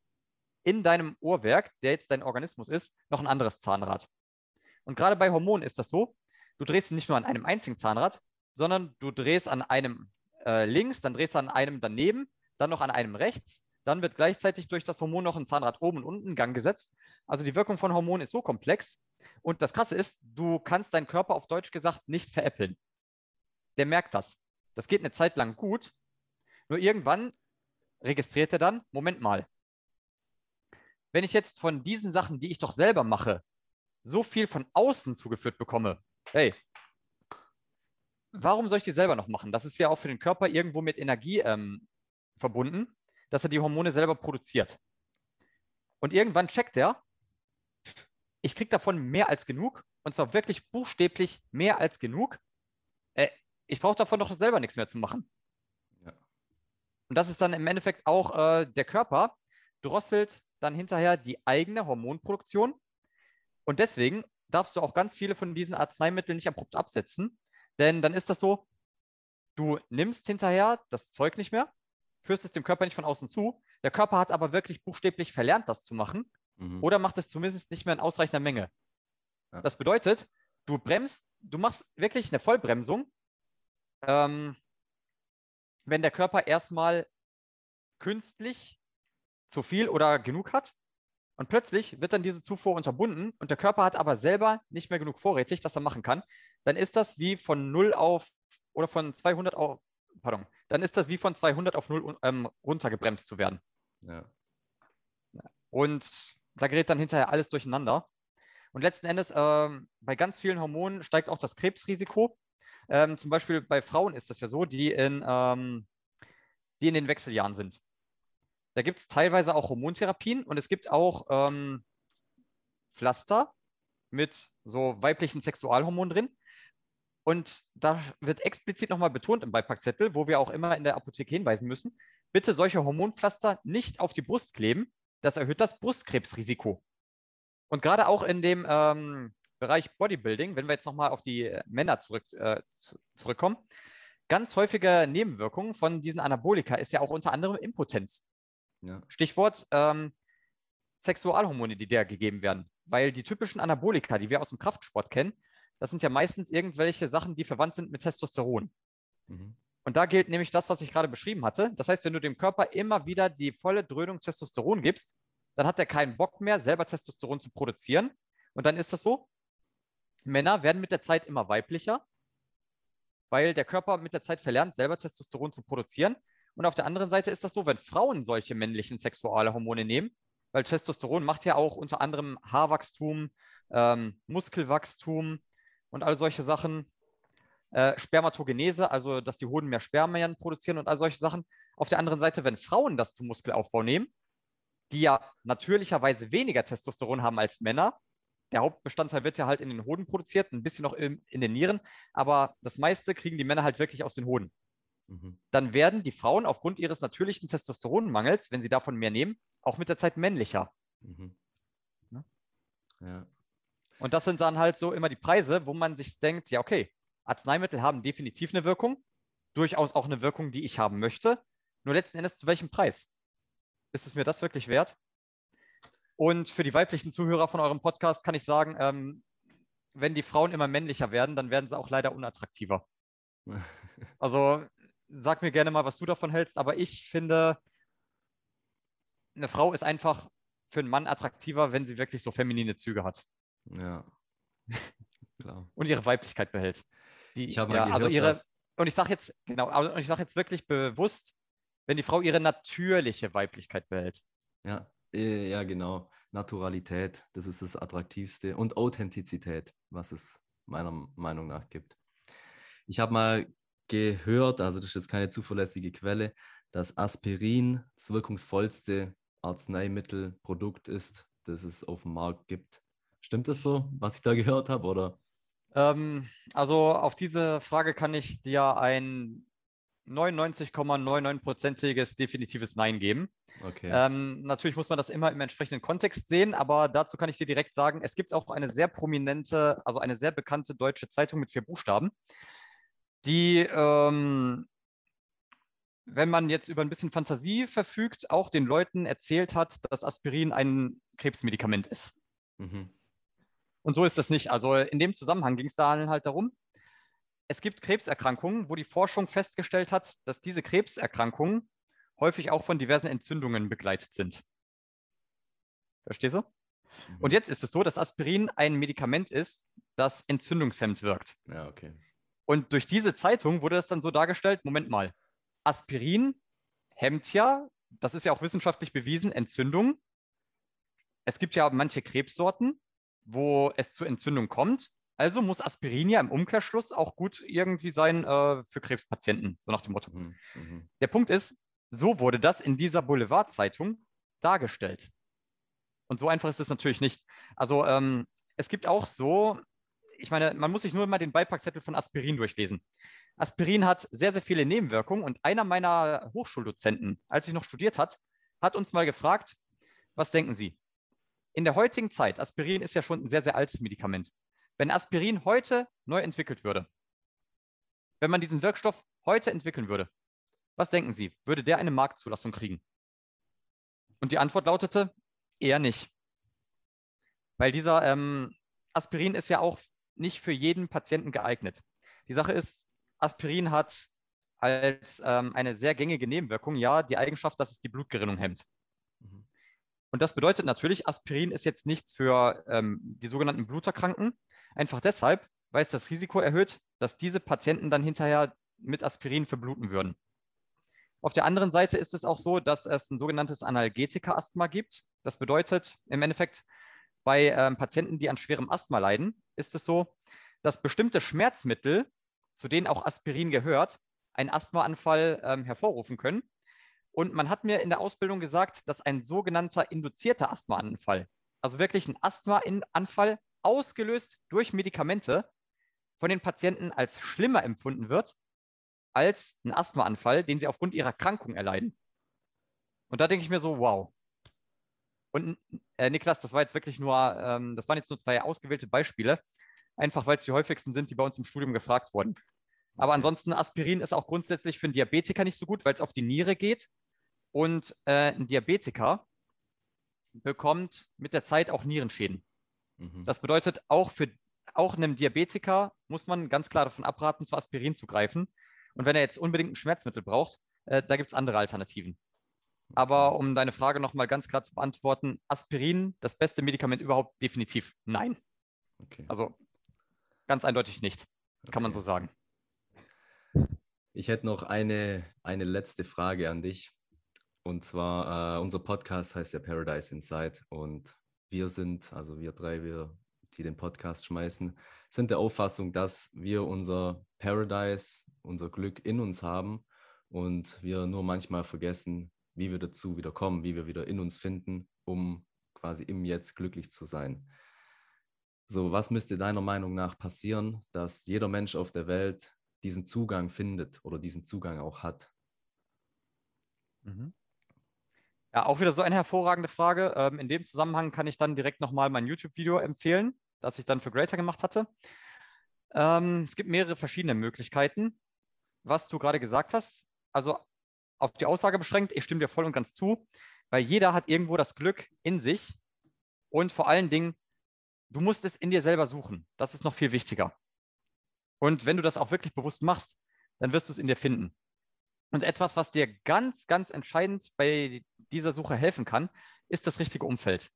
in deinem Uhrwerk, der jetzt dein Organismus ist, noch ein anderes Zahnrad. Und gerade bei Hormonen ist das so, du drehst nicht nur an einem einzigen Zahnrad, sondern du drehst an einem äh, links, dann drehst du an einem daneben, dann noch an einem rechts, dann wird gleichzeitig durch das Hormon noch ein Zahnrad oben und unten in Gang gesetzt. Also die Wirkung von Hormonen ist so komplex. Und das Krasse ist, du kannst deinen Körper auf Deutsch gesagt nicht veräppeln. Der merkt das. Das geht eine Zeit lang gut. Nur irgendwann registriert er dann, Moment mal, wenn ich jetzt von diesen Sachen, die ich doch selber mache, so viel von außen zugeführt bekomme, hey, warum soll ich die selber noch machen? Das ist ja auch für den Körper irgendwo mit Energie ähm, verbunden, dass er die Hormone selber produziert. Und irgendwann checkt er, ich kriege davon mehr als genug, und zwar wirklich buchstäblich mehr als genug. Äh, ich brauche davon doch selber nichts mehr zu machen. Ja. Und das ist dann im Endeffekt auch äh, der Körper drosselt dann hinterher die eigene Hormonproduktion. Und deswegen darfst du auch ganz viele von diesen Arzneimitteln nicht abrupt absetzen, denn dann ist das so, du nimmst hinterher das Zeug nicht mehr, führst es dem Körper nicht von außen zu. Der Körper hat aber wirklich buchstäblich verlernt, das zu machen mhm. oder macht es zumindest nicht mehr in ausreichender Menge. Ja. Das bedeutet, du bremst, du machst wirklich eine Vollbremsung ähm, wenn der Körper erstmal künstlich zu viel oder genug hat und plötzlich wird dann diese Zufuhr unterbunden und der Körper hat aber selber nicht mehr genug vorrätig, dass er machen kann, dann ist das wie von 0 auf oder von 200 auf, pardon, dann ist das wie von 200 auf 0 ähm, runtergebremst zu werden. Ja. Und da gerät dann hinterher alles durcheinander. Und letzten Endes, ähm, bei ganz vielen Hormonen steigt auch das Krebsrisiko. Ähm, zum Beispiel bei Frauen ist das ja so, die in, ähm, die in den Wechseljahren sind. Da gibt es teilweise auch Hormontherapien und es gibt auch ähm, Pflaster mit so weiblichen Sexualhormonen drin. Und da wird explizit nochmal betont im Beipackzettel, wo wir auch immer in der Apotheke hinweisen müssen, bitte solche Hormonpflaster nicht auf die Brust kleben. Das erhöht das Brustkrebsrisiko. Und gerade auch in dem ähm, Bereich Bodybuilding, wenn wir jetzt nochmal auf die äh, Männer zurück, äh, zurückkommen, ganz häufige Nebenwirkungen von diesen Anabolika ist ja auch unter anderem Impotenz. Ja. Stichwort ähm, Sexualhormone, die der gegeben werden. Weil die typischen Anabolika, die wir aus dem Kraftsport kennen, das sind ja meistens irgendwelche Sachen, die verwandt sind mit Testosteron. Mhm. Und da gilt nämlich das, was ich gerade beschrieben hatte. Das heißt, wenn du dem Körper immer wieder die volle Dröhnung Testosteron gibst, dann hat er keinen Bock mehr, selber Testosteron zu produzieren. Und dann ist das so, Männer werden mit der Zeit immer weiblicher, weil der Körper mit der Zeit verlernt, selber Testosteron zu produzieren. Und auf der anderen Seite ist das so, wenn Frauen solche männlichen sexuelle Hormone nehmen, weil Testosteron macht ja auch unter anderem Haarwachstum, ähm, Muskelwachstum und all solche Sachen. Äh, Spermatogenese, also dass die Hoden mehr Spermien produzieren und all solche Sachen. Auf der anderen Seite, wenn Frauen das zum Muskelaufbau nehmen, die ja natürlicherweise weniger Testosteron haben als Männer, der Hauptbestandteil wird ja halt in den Hoden produziert, ein bisschen noch in, in den Nieren, aber das meiste kriegen die Männer halt wirklich aus den Hoden. Mhm. Dann werden die Frauen aufgrund ihres natürlichen Testosteronmangels, wenn sie davon mehr nehmen, auch mit der Zeit männlicher. Mhm. Ja? ja. Und das sind dann halt so immer die Preise, wo man sich denkt, ja, okay, Arzneimittel haben definitiv eine Wirkung, durchaus auch eine Wirkung, die ich haben möchte. Nur letzten Endes zu welchem Preis? Ist es mir das wirklich wert? Und für die weiblichen Zuhörer von eurem Podcast kann ich sagen, ähm, wenn die Frauen immer männlicher werden, dann werden sie auch leider unattraktiver. [LAUGHS] Also sag mir gerne mal, was du davon hältst, aber ich finde, eine Frau ist einfach für einen Mann attraktiver, wenn sie wirklich so feminine Züge hat. Ja. [LAUGHS] Klar. Und ihre Weiblichkeit behält. Die, ich habe ja, also ihre, und ich sage jetzt, genau, also, und ich sage jetzt wirklich bewusst, wenn die Frau ihre natürliche Weiblichkeit behält. Ja, äh, ja, genau. Naturalität, das ist das Attraktivste. Und Authentizität, was es meiner Meinung nach gibt. Ich habe mal gehört, also das ist jetzt keine zuverlässige Quelle, dass Aspirin das wirkungsvollste Arzneimittelprodukt ist, das es auf dem Markt gibt. Stimmt das so, was ich da gehört habe, oder? Ähm, also auf diese Frage kann ich dir ein 99,99%iges definitives Nein geben. Okay. Ähm, natürlich muss man das immer im entsprechenden Kontext sehen, aber dazu kann ich dir direkt sagen, es gibt auch eine sehr prominente, also eine sehr bekannte deutsche Zeitung mit vier Buchstaben, die, ähm, wenn man jetzt über ein bisschen Fantasie verfügt, auch den Leuten erzählt hat, dass Aspirin ein Krebsmedikament ist. Mhm. Und so ist das nicht. Also in dem Zusammenhang ging es da halt darum, es gibt Krebserkrankungen, wo die Forschung festgestellt hat, dass diese Krebserkrankungen häufig auch von diversen Entzündungen begleitet sind. Verstehst du? Mhm. Und jetzt ist es so, dass Aspirin ein Medikament ist, das entzündungshemmend wirkt. Ja, okay. Und durch diese Zeitung wurde das dann so dargestellt, Moment mal, Aspirin hemmt ja, das ist ja auch wissenschaftlich bewiesen, Entzündung. Es gibt ja manche Krebssorten, wo es zu Entzündung kommt. Also muss Aspirin ja im Umkehrschluss auch gut irgendwie sein äh, für Krebspatienten, so nach dem Motto. Mhm, mhm. Der Punkt ist, so wurde das in dieser Boulevard-Zeitung dargestellt. Und so einfach ist es natürlich nicht. Also ähm, es gibt auch so ich meine, man muss sich nur mal den Beipackzettel von Aspirin durchlesen. Aspirin hat sehr, sehr viele Nebenwirkungen und einer meiner Hochschuldozenten, als ich noch studiert hat, hat uns mal gefragt, was denken Sie? In der heutigen Zeit, Aspirin ist ja schon ein sehr, sehr altes Medikament. Wenn Aspirin heute neu entwickelt würde, wenn man diesen Wirkstoff heute entwickeln würde, was denken Sie? Würde der eine Marktzulassung kriegen? Und die Antwort lautete, eher nicht. Weil dieser ähm, Aspirin ist ja auch nicht für jeden Patienten geeignet. Die Sache ist, Aspirin hat als ähm, eine sehr gängige Nebenwirkung ja die Eigenschaft, dass es die Blutgerinnung hemmt. Mhm. Und das bedeutet natürlich, Aspirin ist jetzt nichts für ähm, die sogenannten Bluterkranken. Einfach deshalb, weil es das Risiko erhöht, dass diese Patienten dann hinterher mit Aspirin verbluten würden. Auf der anderen Seite ist es auch so, dass es ein sogenanntes Analgetika-Asthma gibt. Das bedeutet im Endeffekt, bei ähm, Patienten, die an schwerem Asthma leiden, ist es so, dass bestimmte Schmerzmittel, zu denen auch Aspirin gehört, einen Asthmaanfall ähm, hervorrufen können. Und man hat mir in der Ausbildung gesagt, dass ein sogenannter induzierter Asthmaanfall, also wirklich ein Asthmaanfall ausgelöst durch Medikamente, von den Patienten als schlimmer empfunden wird als ein Asthmaanfall, den sie aufgrund ihrer Krankung erleiden. Und da denke ich mir so, wow, und äh, Niklas, das war jetzt wirklich nur, ähm, das waren jetzt nur zwei ausgewählte Beispiele, einfach weil es die häufigsten sind, die bei uns im Studium gefragt wurden. Aber ansonsten, Aspirin ist auch grundsätzlich für einen Diabetiker nicht so gut, weil es auf die Niere geht. Und äh, ein Diabetiker bekommt mit der Zeit auch Nierenschäden. Mhm. Das bedeutet, auch für auch einem Diabetiker muss man ganz klar davon abraten, zu Aspirin zu greifen. Und wenn er jetzt unbedingt ein Schmerzmittel braucht, äh, da gibt es andere Alternativen. Aber um deine Frage nochmal ganz klar zu beantworten, Aspirin, das beste Medikament überhaupt, definitiv nein. Okay. Also ganz eindeutig nicht, kann okay. man so sagen. Ich hätte noch eine, eine letzte Frage an dich. Und zwar, äh, unser Podcast heißt ja Paradise Inside. Und wir sind, also wir drei, wir, die den Podcast schmeißen, sind der Auffassung, dass wir unser Paradise, unser Glück in uns haben und wir nur manchmal vergessen, wie wir dazu wieder kommen, wie wir wieder in uns finden, um quasi im Jetzt glücklich zu sein. So, was müsste deiner Meinung nach passieren, dass jeder Mensch auf der Welt diesen Zugang findet oder diesen Zugang auch hat? Mhm. Ja, auch wieder so eine hervorragende Frage. Ähm, in dem Zusammenhang kann ich dann direkt nochmal mein YouTube-Video empfehlen, das ich dann für Greater gemacht hatte. Ähm, es gibt mehrere verschiedene Möglichkeiten, was du gerade gesagt hast. Also auf die Aussage beschränkt, ich stimme dir voll und ganz zu, weil jeder hat irgendwo das Glück in sich und vor allen Dingen, du musst es in dir selber suchen. Das ist noch viel wichtiger. Und wenn du das auch wirklich bewusst machst, dann wirst du es in dir finden. Und etwas, was dir ganz, ganz entscheidend bei dieser Suche helfen kann, ist das richtige Umfeld.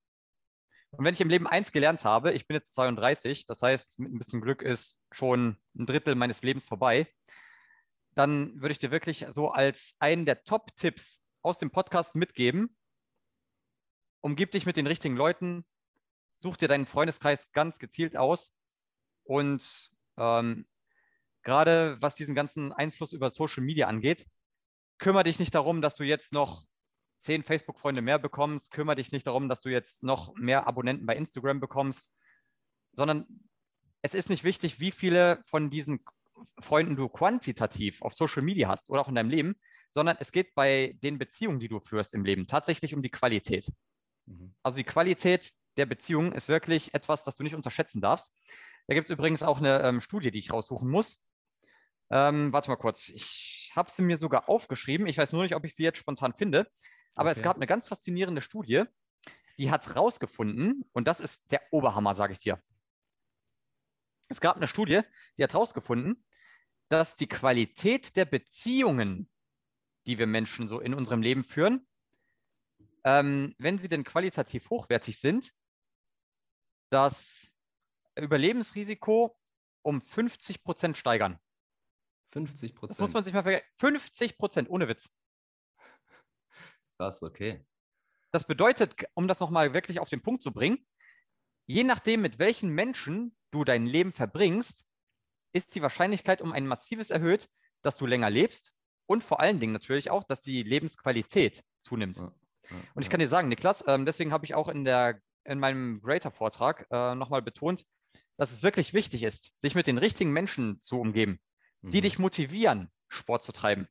Und wenn ich im Leben eins gelernt habe, ich bin jetzt 32, das heißt, mit ein bisschen Glück ist schon ein Drittel meines Lebens vorbei, dann würde ich dir wirklich so als einen der Top-Tipps aus dem Podcast mitgeben. Umgib dich mit den richtigen Leuten, such dir deinen Freundeskreis ganz gezielt aus und ähm, gerade was diesen ganzen Einfluss über Social Media angeht, kümmere dich nicht darum, dass du jetzt noch zehn Facebook-Freunde mehr bekommst, kümmere dich nicht darum, dass du jetzt noch mehr Abonnenten bei Instagram bekommst, sondern es ist nicht wichtig, wie viele von diesen Freunden du quantitativ auf Social Media hast oder auch in deinem Leben, sondern es geht bei den Beziehungen, die du führst im Leben, tatsächlich um die Qualität. Mhm. Also die Qualität der Beziehung ist wirklich etwas, das du nicht unterschätzen darfst. Da gibt es übrigens auch eine ähm, Studie, die ich raussuchen muss. Ähm, warte mal kurz. Ich habe sie mir sogar aufgeschrieben. Ich weiß nur nicht, ob ich sie jetzt spontan finde. Aber okay. es gab eine ganz faszinierende Studie, die hat rausgefunden, und das ist der Oberhammer, sage ich dir. Es gab eine Studie, die hat rausgefunden, dass die Qualität der Beziehungen, die wir Menschen so in unserem Leben führen, ähm, wenn sie denn qualitativ hochwertig sind, das Überlebensrisiko um 50 Prozent steigern. 50 Prozent. Das muss man sich mal vergessen. 50 Prozent, ohne Witz. Krass, okay. Das bedeutet, um das nochmal wirklich auf den Punkt zu bringen, je nachdem, mit welchen Menschen du dein Leben verbringst, ist die Wahrscheinlichkeit um ein massives erhöht, dass du länger lebst und vor allen Dingen natürlich auch, dass die Lebensqualität zunimmt. Ja, ja, und ich kann dir sagen, Niklas, ähm, deswegen habe ich auch in, der, in meinem Greater-Vortrag äh, nochmal betont, dass es wirklich wichtig ist, sich mit den richtigen Menschen zu umgeben, mhm. die dich motivieren, Sport zu treiben,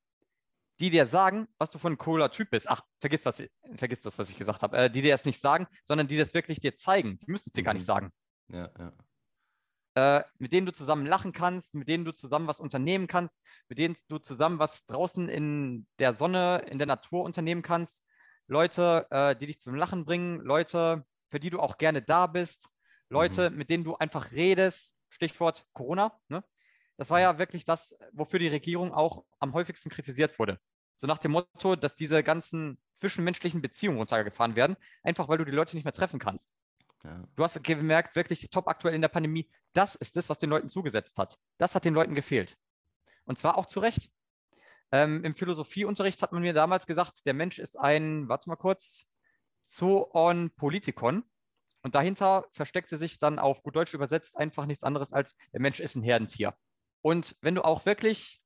die dir sagen, was du für ein cooler Typ bist. Ach, vergiss, was, vergiss das, was ich gesagt habe. Äh, die dir das nicht sagen, sondern die das wirklich dir zeigen. Die müssen es dir mhm. gar nicht mhm. sagen. Ja, ja. Äh, mit denen du zusammen lachen kannst, mit denen du zusammen was unternehmen kannst, mit denen du zusammen was draußen in der Sonne, in der Natur unternehmen kannst. Leute, äh, die dich zum Lachen bringen, Leute, für die du auch gerne da bist, Leute, mhm. mit denen du einfach redest. Stichwort Corona. Ne? Das war ja wirklich das, wofür die Regierung auch am häufigsten kritisiert wurde. So nach dem Motto, dass diese ganzen zwischenmenschlichen Beziehungen runtergefahren werden, einfach weil du die Leute nicht mehr treffen kannst. Ja. Du hast gemerkt, wirklich top aktuell in der Pandemie, das ist das, was den Leuten zugesetzt hat. Das hat den Leuten gefehlt. Und zwar auch zu Recht. Ähm, Im Philosophieunterricht hat man mir damals gesagt, der Mensch ist ein, warte mal kurz, Zoon Politikon. Und dahinter versteckte sich dann auf gut Deutsch übersetzt einfach nichts anderes als, der Mensch ist ein Herdentier. Und wenn du auch wirklich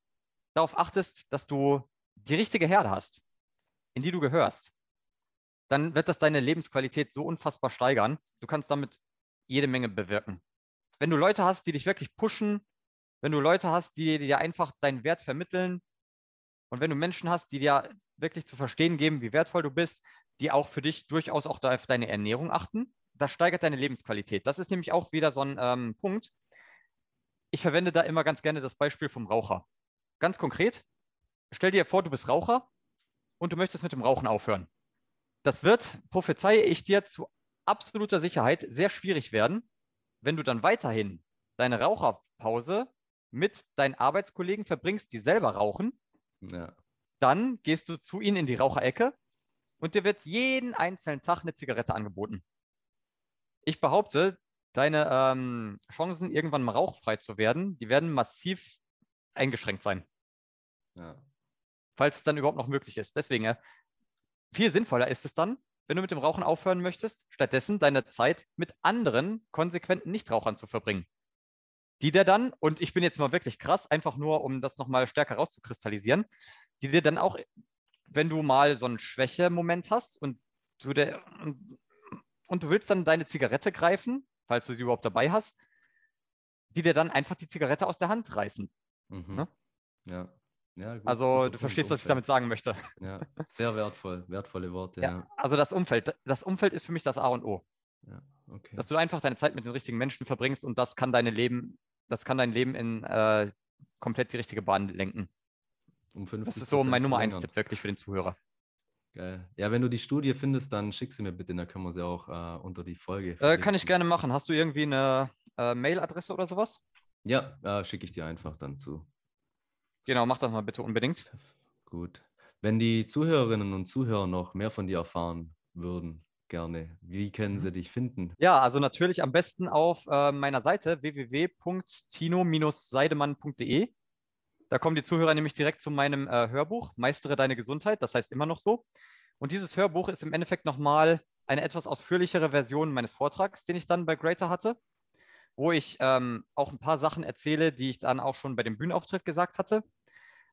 darauf achtest, dass du die richtige Herde hast, in die du gehörst, dann wird das deine Lebensqualität so unfassbar steigern. Du kannst damit jede Menge bewirken. Wenn du Leute hast, die dich wirklich pushen, wenn du Leute hast, die dir einfach deinen Wert vermitteln und wenn du Menschen hast, die dir wirklich zu verstehen geben, wie wertvoll du bist, die auch für dich durchaus auch auf deine Ernährung achten, das steigert deine Lebensqualität. Das ist nämlich auch wieder so ein ähm, Punkt, ich verwende da immer ganz gerne das Beispiel vom Raucher. Ganz konkret, stell dir vor, du bist Raucher und du möchtest mit dem Rauchen aufhören. Das wird, prophezeie ich dir zu absoluter Sicherheit, sehr schwierig werden, wenn du dann weiterhin deine Raucherpause mit deinen Arbeitskollegen verbringst, die selber rauchen. Ja. Dann gehst du zu ihnen in die Raucherecke und dir wird jeden einzelnen Tag eine Zigarette angeboten. Ich behaupte, deine ähm, Chancen, irgendwann mal rauchfrei zu werden, die werden massiv eingeschränkt sein. Ja. Falls es dann überhaupt noch möglich ist. Deswegen, äh, viel sinnvoller ist es dann, wenn du mit dem Rauchen aufhören möchtest, stattdessen deine Zeit mit anderen konsequenten Nichtrauchern zu verbringen. Die dir dann, und ich bin jetzt mal wirklich krass, einfach nur, um das nochmal stärker rauszukristallisieren, die dir dann auch, wenn du mal so einen Schwächemoment hast und du, der, und, und du willst dann deine Zigarette greifen, falls du sie überhaupt dabei hast, die dir dann einfach die Zigarette aus der Hand reißen. Mhm. Ne? Ja. Ja, gut, also du verstehst, was ich damit sagen möchte. Ja, sehr wertvoll, wertvolle Worte. Ja, ja, Also das Umfeld, das Umfeld ist für mich das A und O. Ja, okay. Dass du einfach deine Zeit mit den richtigen Menschen verbringst und das kann deine Leben, das kann dein Leben in äh, komplett die richtige Bahn lenken. Um das ist so mein Nummer eins Tipp wirklich für den Zuhörer. Geil. Ja, wenn du die Studie findest, dann schick sie mir bitte, dann können wir sie auch äh, unter die Folge. Äh, kann ich gerne machen. Hast du irgendwie eine äh, Mailadresse oder sowas? Ja, äh, schicke ich dir einfach dann zu. Genau, mach das mal bitte unbedingt. Gut. Wenn die Zuhörerinnen und Zuhörer noch mehr von dir erfahren würden, gerne, wie können mhm. sie dich finden? Ja, also natürlich am besten auf äh, meiner Seite www.tino-seidemann.de. Da kommen die Zuhörer nämlich direkt zu meinem äh, Hörbuch, Meistere deine Gesundheit, das heißt immer noch so. Und dieses Hörbuch ist im Endeffekt nochmal eine etwas ausführlichere Version meines Vortrags, den ich dann bei Greater hatte wo ich ähm, auch ein paar Sachen erzähle, die ich dann auch schon bei dem Bühnenauftritt gesagt hatte.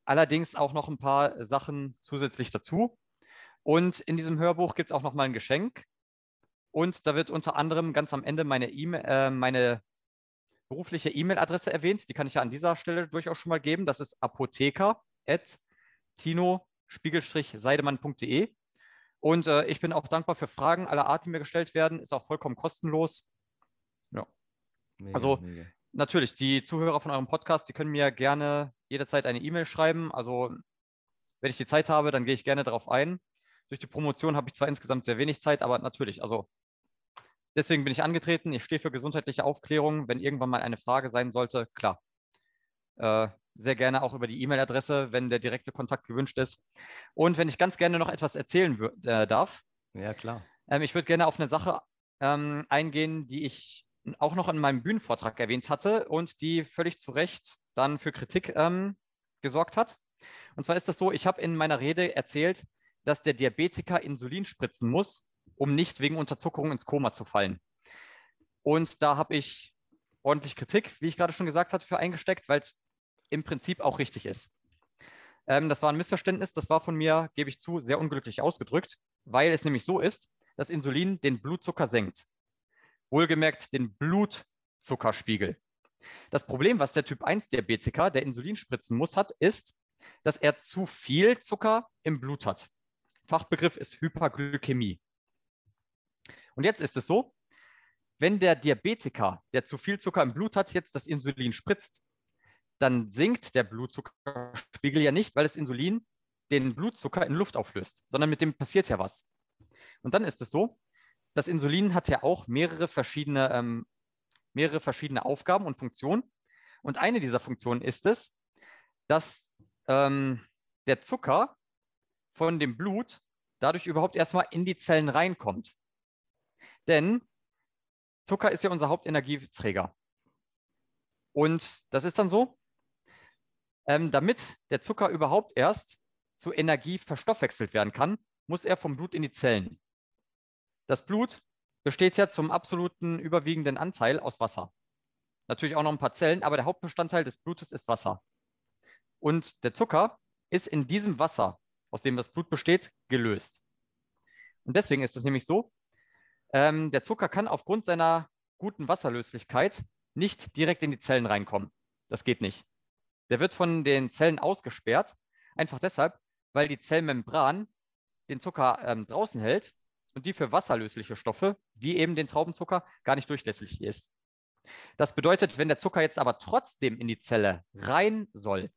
Allerdings auch noch ein paar Sachen zusätzlich dazu. Und in diesem Hörbuch gibt es auch noch mal ein Geschenk. Und da wird unter anderem ganz am Ende meine, e äh, meine berufliche E-Mail-Adresse erwähnt. Die kann ich ja an dieser Stelle durchaus schon mal geben. Das ist apotheker.tino-seidemann.de. Und äh, ich bin auch dankbar für Fragen aller Art, die mir gestellt werden. Ist auch vollkommen kostenlos. Ja. Mega, also mega. natürlich, die Zuhörer von eurem Podcast, die können mir gerne jederzeit eine E-Mail schreiben. Also wenn ich die Zeit habe, dann gehe ich gerne darauf ein. Durch die Promotion habe ich zwar insgesamt sehr wenig Zeit, aber natürlich, also deswegen bin ich angetreten. Ich stehe für gesundheitliche Aufklärung. Wenn irgendwann mal eine Frage sein sollte, klar. Äh, sehr gerne auch über die E-Mail-Adresse, wenn der direkte Kontakt gewünscht ist. Und wenn ich ganz gerne noch etwas erzählen äh, darf. Ja, klar. Ähm, ich würde gerne auf eine Sache ähm, eingehen, die ich auch noch in meinem Bühnenvortrag erwähnt hatte und die völlig zu Recht dann für Kritik ähm, gesorgt hat. Und zwar ist das so, ich habe in meiner Rede erzählt, dass der Diabetiker Insulin spritzen muss, um nicht wegen Unterzuckerung ins Koma zu fallen. Und da habe ich ordentlich Kritik, wie ich gerade schon gesagt hatte, für eingesteckt, weil es im Prinzip auch richtig ist. Ähm, das war ein Missverständnis, das war von mir, gebe ich zu, sehr unglücklich ausgedrückt, weil es nämlich so ist, dass Insulin den Blutzucker senkt wohlgemerkt den Blutzuckerspiegel. Das Problem, was der Typ 1-Diabetiker, der Insulin spritzen muss, hat, ist, dass er zu viel Zucker im Blut hat. Fachbegriff ist Hyperglykämie. Und jetzt ist es so, wenn der Diabetiker, der zu viel Zucker im Blut hat, jetzt das Insulin spritzt, dann sinkt der Blutzuckerspiegel ja nicht, weil das Insulin den Blutzucker in Luft auflöst, sondern mit dem passiert ja was. Und dann ist es so, das Insulin hat ja auch mehrere verschiedene, ähm, mehrere verschiedene Aufgaben und Funktionen. Und eine dieser Funktionen ist es, dass ähm, der Zucker von dem Blut dadurch überhaupt erstmal in die Zellen reinkommt. Denn Zucker ist ja unser Hauptenergieträger. Und das ist dann so, ähm, damit der Zucker überhaupt erst zu Energie verstoffwechselt werden kann, muss er vom Blut in die Zellen. Das Blut besteht ja zum absoluten überwiegenden Anteil aus Wasser. Natürlich auch noch ein paar Zellen, aber der Hauptbestandteil des Blutes ist Wasser. Und der Zucker ist in diesem Wasser, aus dem das Blut besteht, gelöst. Und deswegen ist es nämlich so, ähm, der Zucker kann aufgrund seiner guten Wasserlöslichkeit nicht direkt in die Zellen reinkommen. Das geht nicht. Der wird von den Zellen ausgesperrt, einfach deshalb, weil die Zellmembran den Zucker ähm, draußen hält und die für wasserlösliche Stoffe, wie eben den Traubenzucker, gar nicht durchlässig ist. Das bedeutet, wenn der Zucker jetzt aber trotzdem in die Zelle rein soll,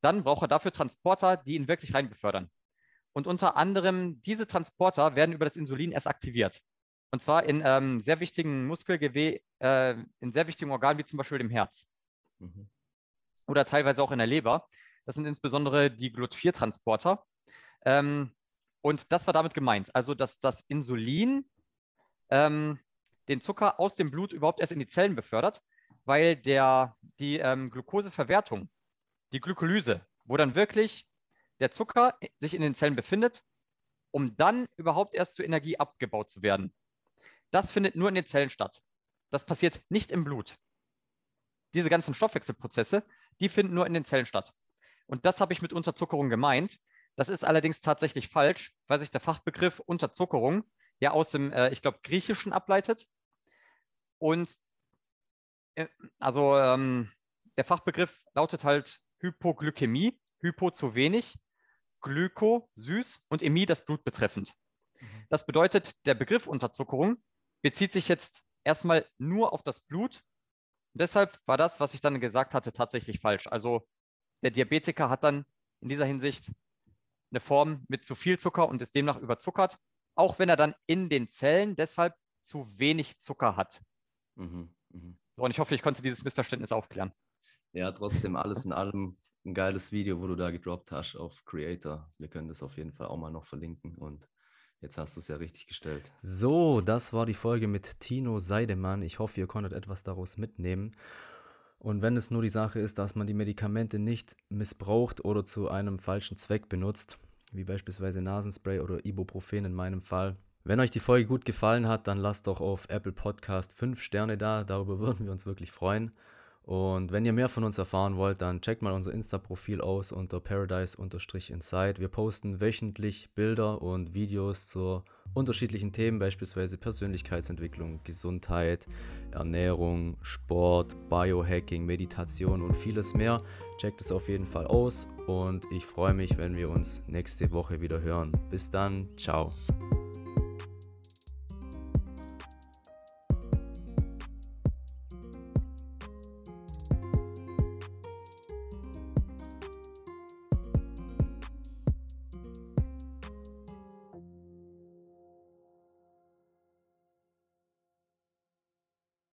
dann braucht er dafür Transporter, die ihn wirklich rein befördern. Und unter anderem diese Transporter werden über das Insulin erst aktiviert. Und zwar in ähm, sehr wichtigen Muskelgewebe, äh, in sehr wichtigen Organen wie zum Beispiel dem Herz. Mhm. Oder teilweise auch in der Leber. Das sind insbesondere die GLUT4-Transporter. Ähm, und das war damit gemeint. Also, dass das Insulin ähm, den Zucker aus dem Blut überhaupt erst in die Zellen befördert, weil der, die ähm, Glukoseverwertung, die Glykolyse, wo dann wirklich der Zucker sich in den Zellen befindet, um dann überhaupt erst zur Energie abgebaut zu werden. Das findet nur in den Zellen statt. Das passiert nicht im Blut. Diese ganzen Stoffwechselprozesse, die finden nur in den Zellen statt. Und das habe ich mit Unterzuckerung gemeint. Das ist allerdings tatsächlich falsch, weil sich der Fachbegriff Unterzuckerung ja aus dem, äh, ich glaube, Griechischen ableitet. Und äh, also ähm, der Fachbegriff lautet halt Hypoglykämie, Hypo zu wenig, Glyko süß und Ämie das Blut betreffend. Mhm. Das bedeutet, der Begriff Unterzuckerung bezieht sich jetzt erstmal nur auf das Blut. deshalb war das, was ich dann gesagt hatte, tatsächlich falsch. Also der Diabetiker hat dann in dieser Hinsicht eine Form mit zu viel Zucker und ist demnach überzuckert, auch wenn er dann in den Zellen deshalb zu wenig Zucker hat. Mhm, mh. So, und ich hoffe, ich konnte dieses Missverständnis aufklären. Ja, trotzdem alles in allem ein geiles Video, wo du da gedroppt hast auf Creator. Wir können das auf jeden Fall auch mal noch verlinken und jetzt hast du es ja richtig gestellt. So, das war die Folge mit Tino Seidemann. Ich hoffe, ihr konntet etwas daraus mitnehmen. Und wenn es nur die Sache ist, dass man die Medikamente nicht missbraucht oder zu einem falschen Zweck benutzt, wie beispielsweise Nasenspray oder Ibuprofen in meinem Fall. Wenn euch die Folge gut gefallen hat, dann lasst doch auf Apple Podcast 5 Sterne da. Darüber würden wir uns wirklich freuen. Und wenn ihr mehr von uns erfahren wollt, dann checkt mal unser Insta-Profil aus unter paradise-inside. Wir posten wöchentlich Bilder und Videos zu unterschiedlichen Themen, beispielsweise Persönlichkeitsentwicklung, Gesundheit, Ernährung, Sport, Biohacking, Meditation und vieles mehr. Checkt es auf jeden Fall aus und ich freue mich, wenn wir uns nächste Woche wieder hören. Bis dann, ciao.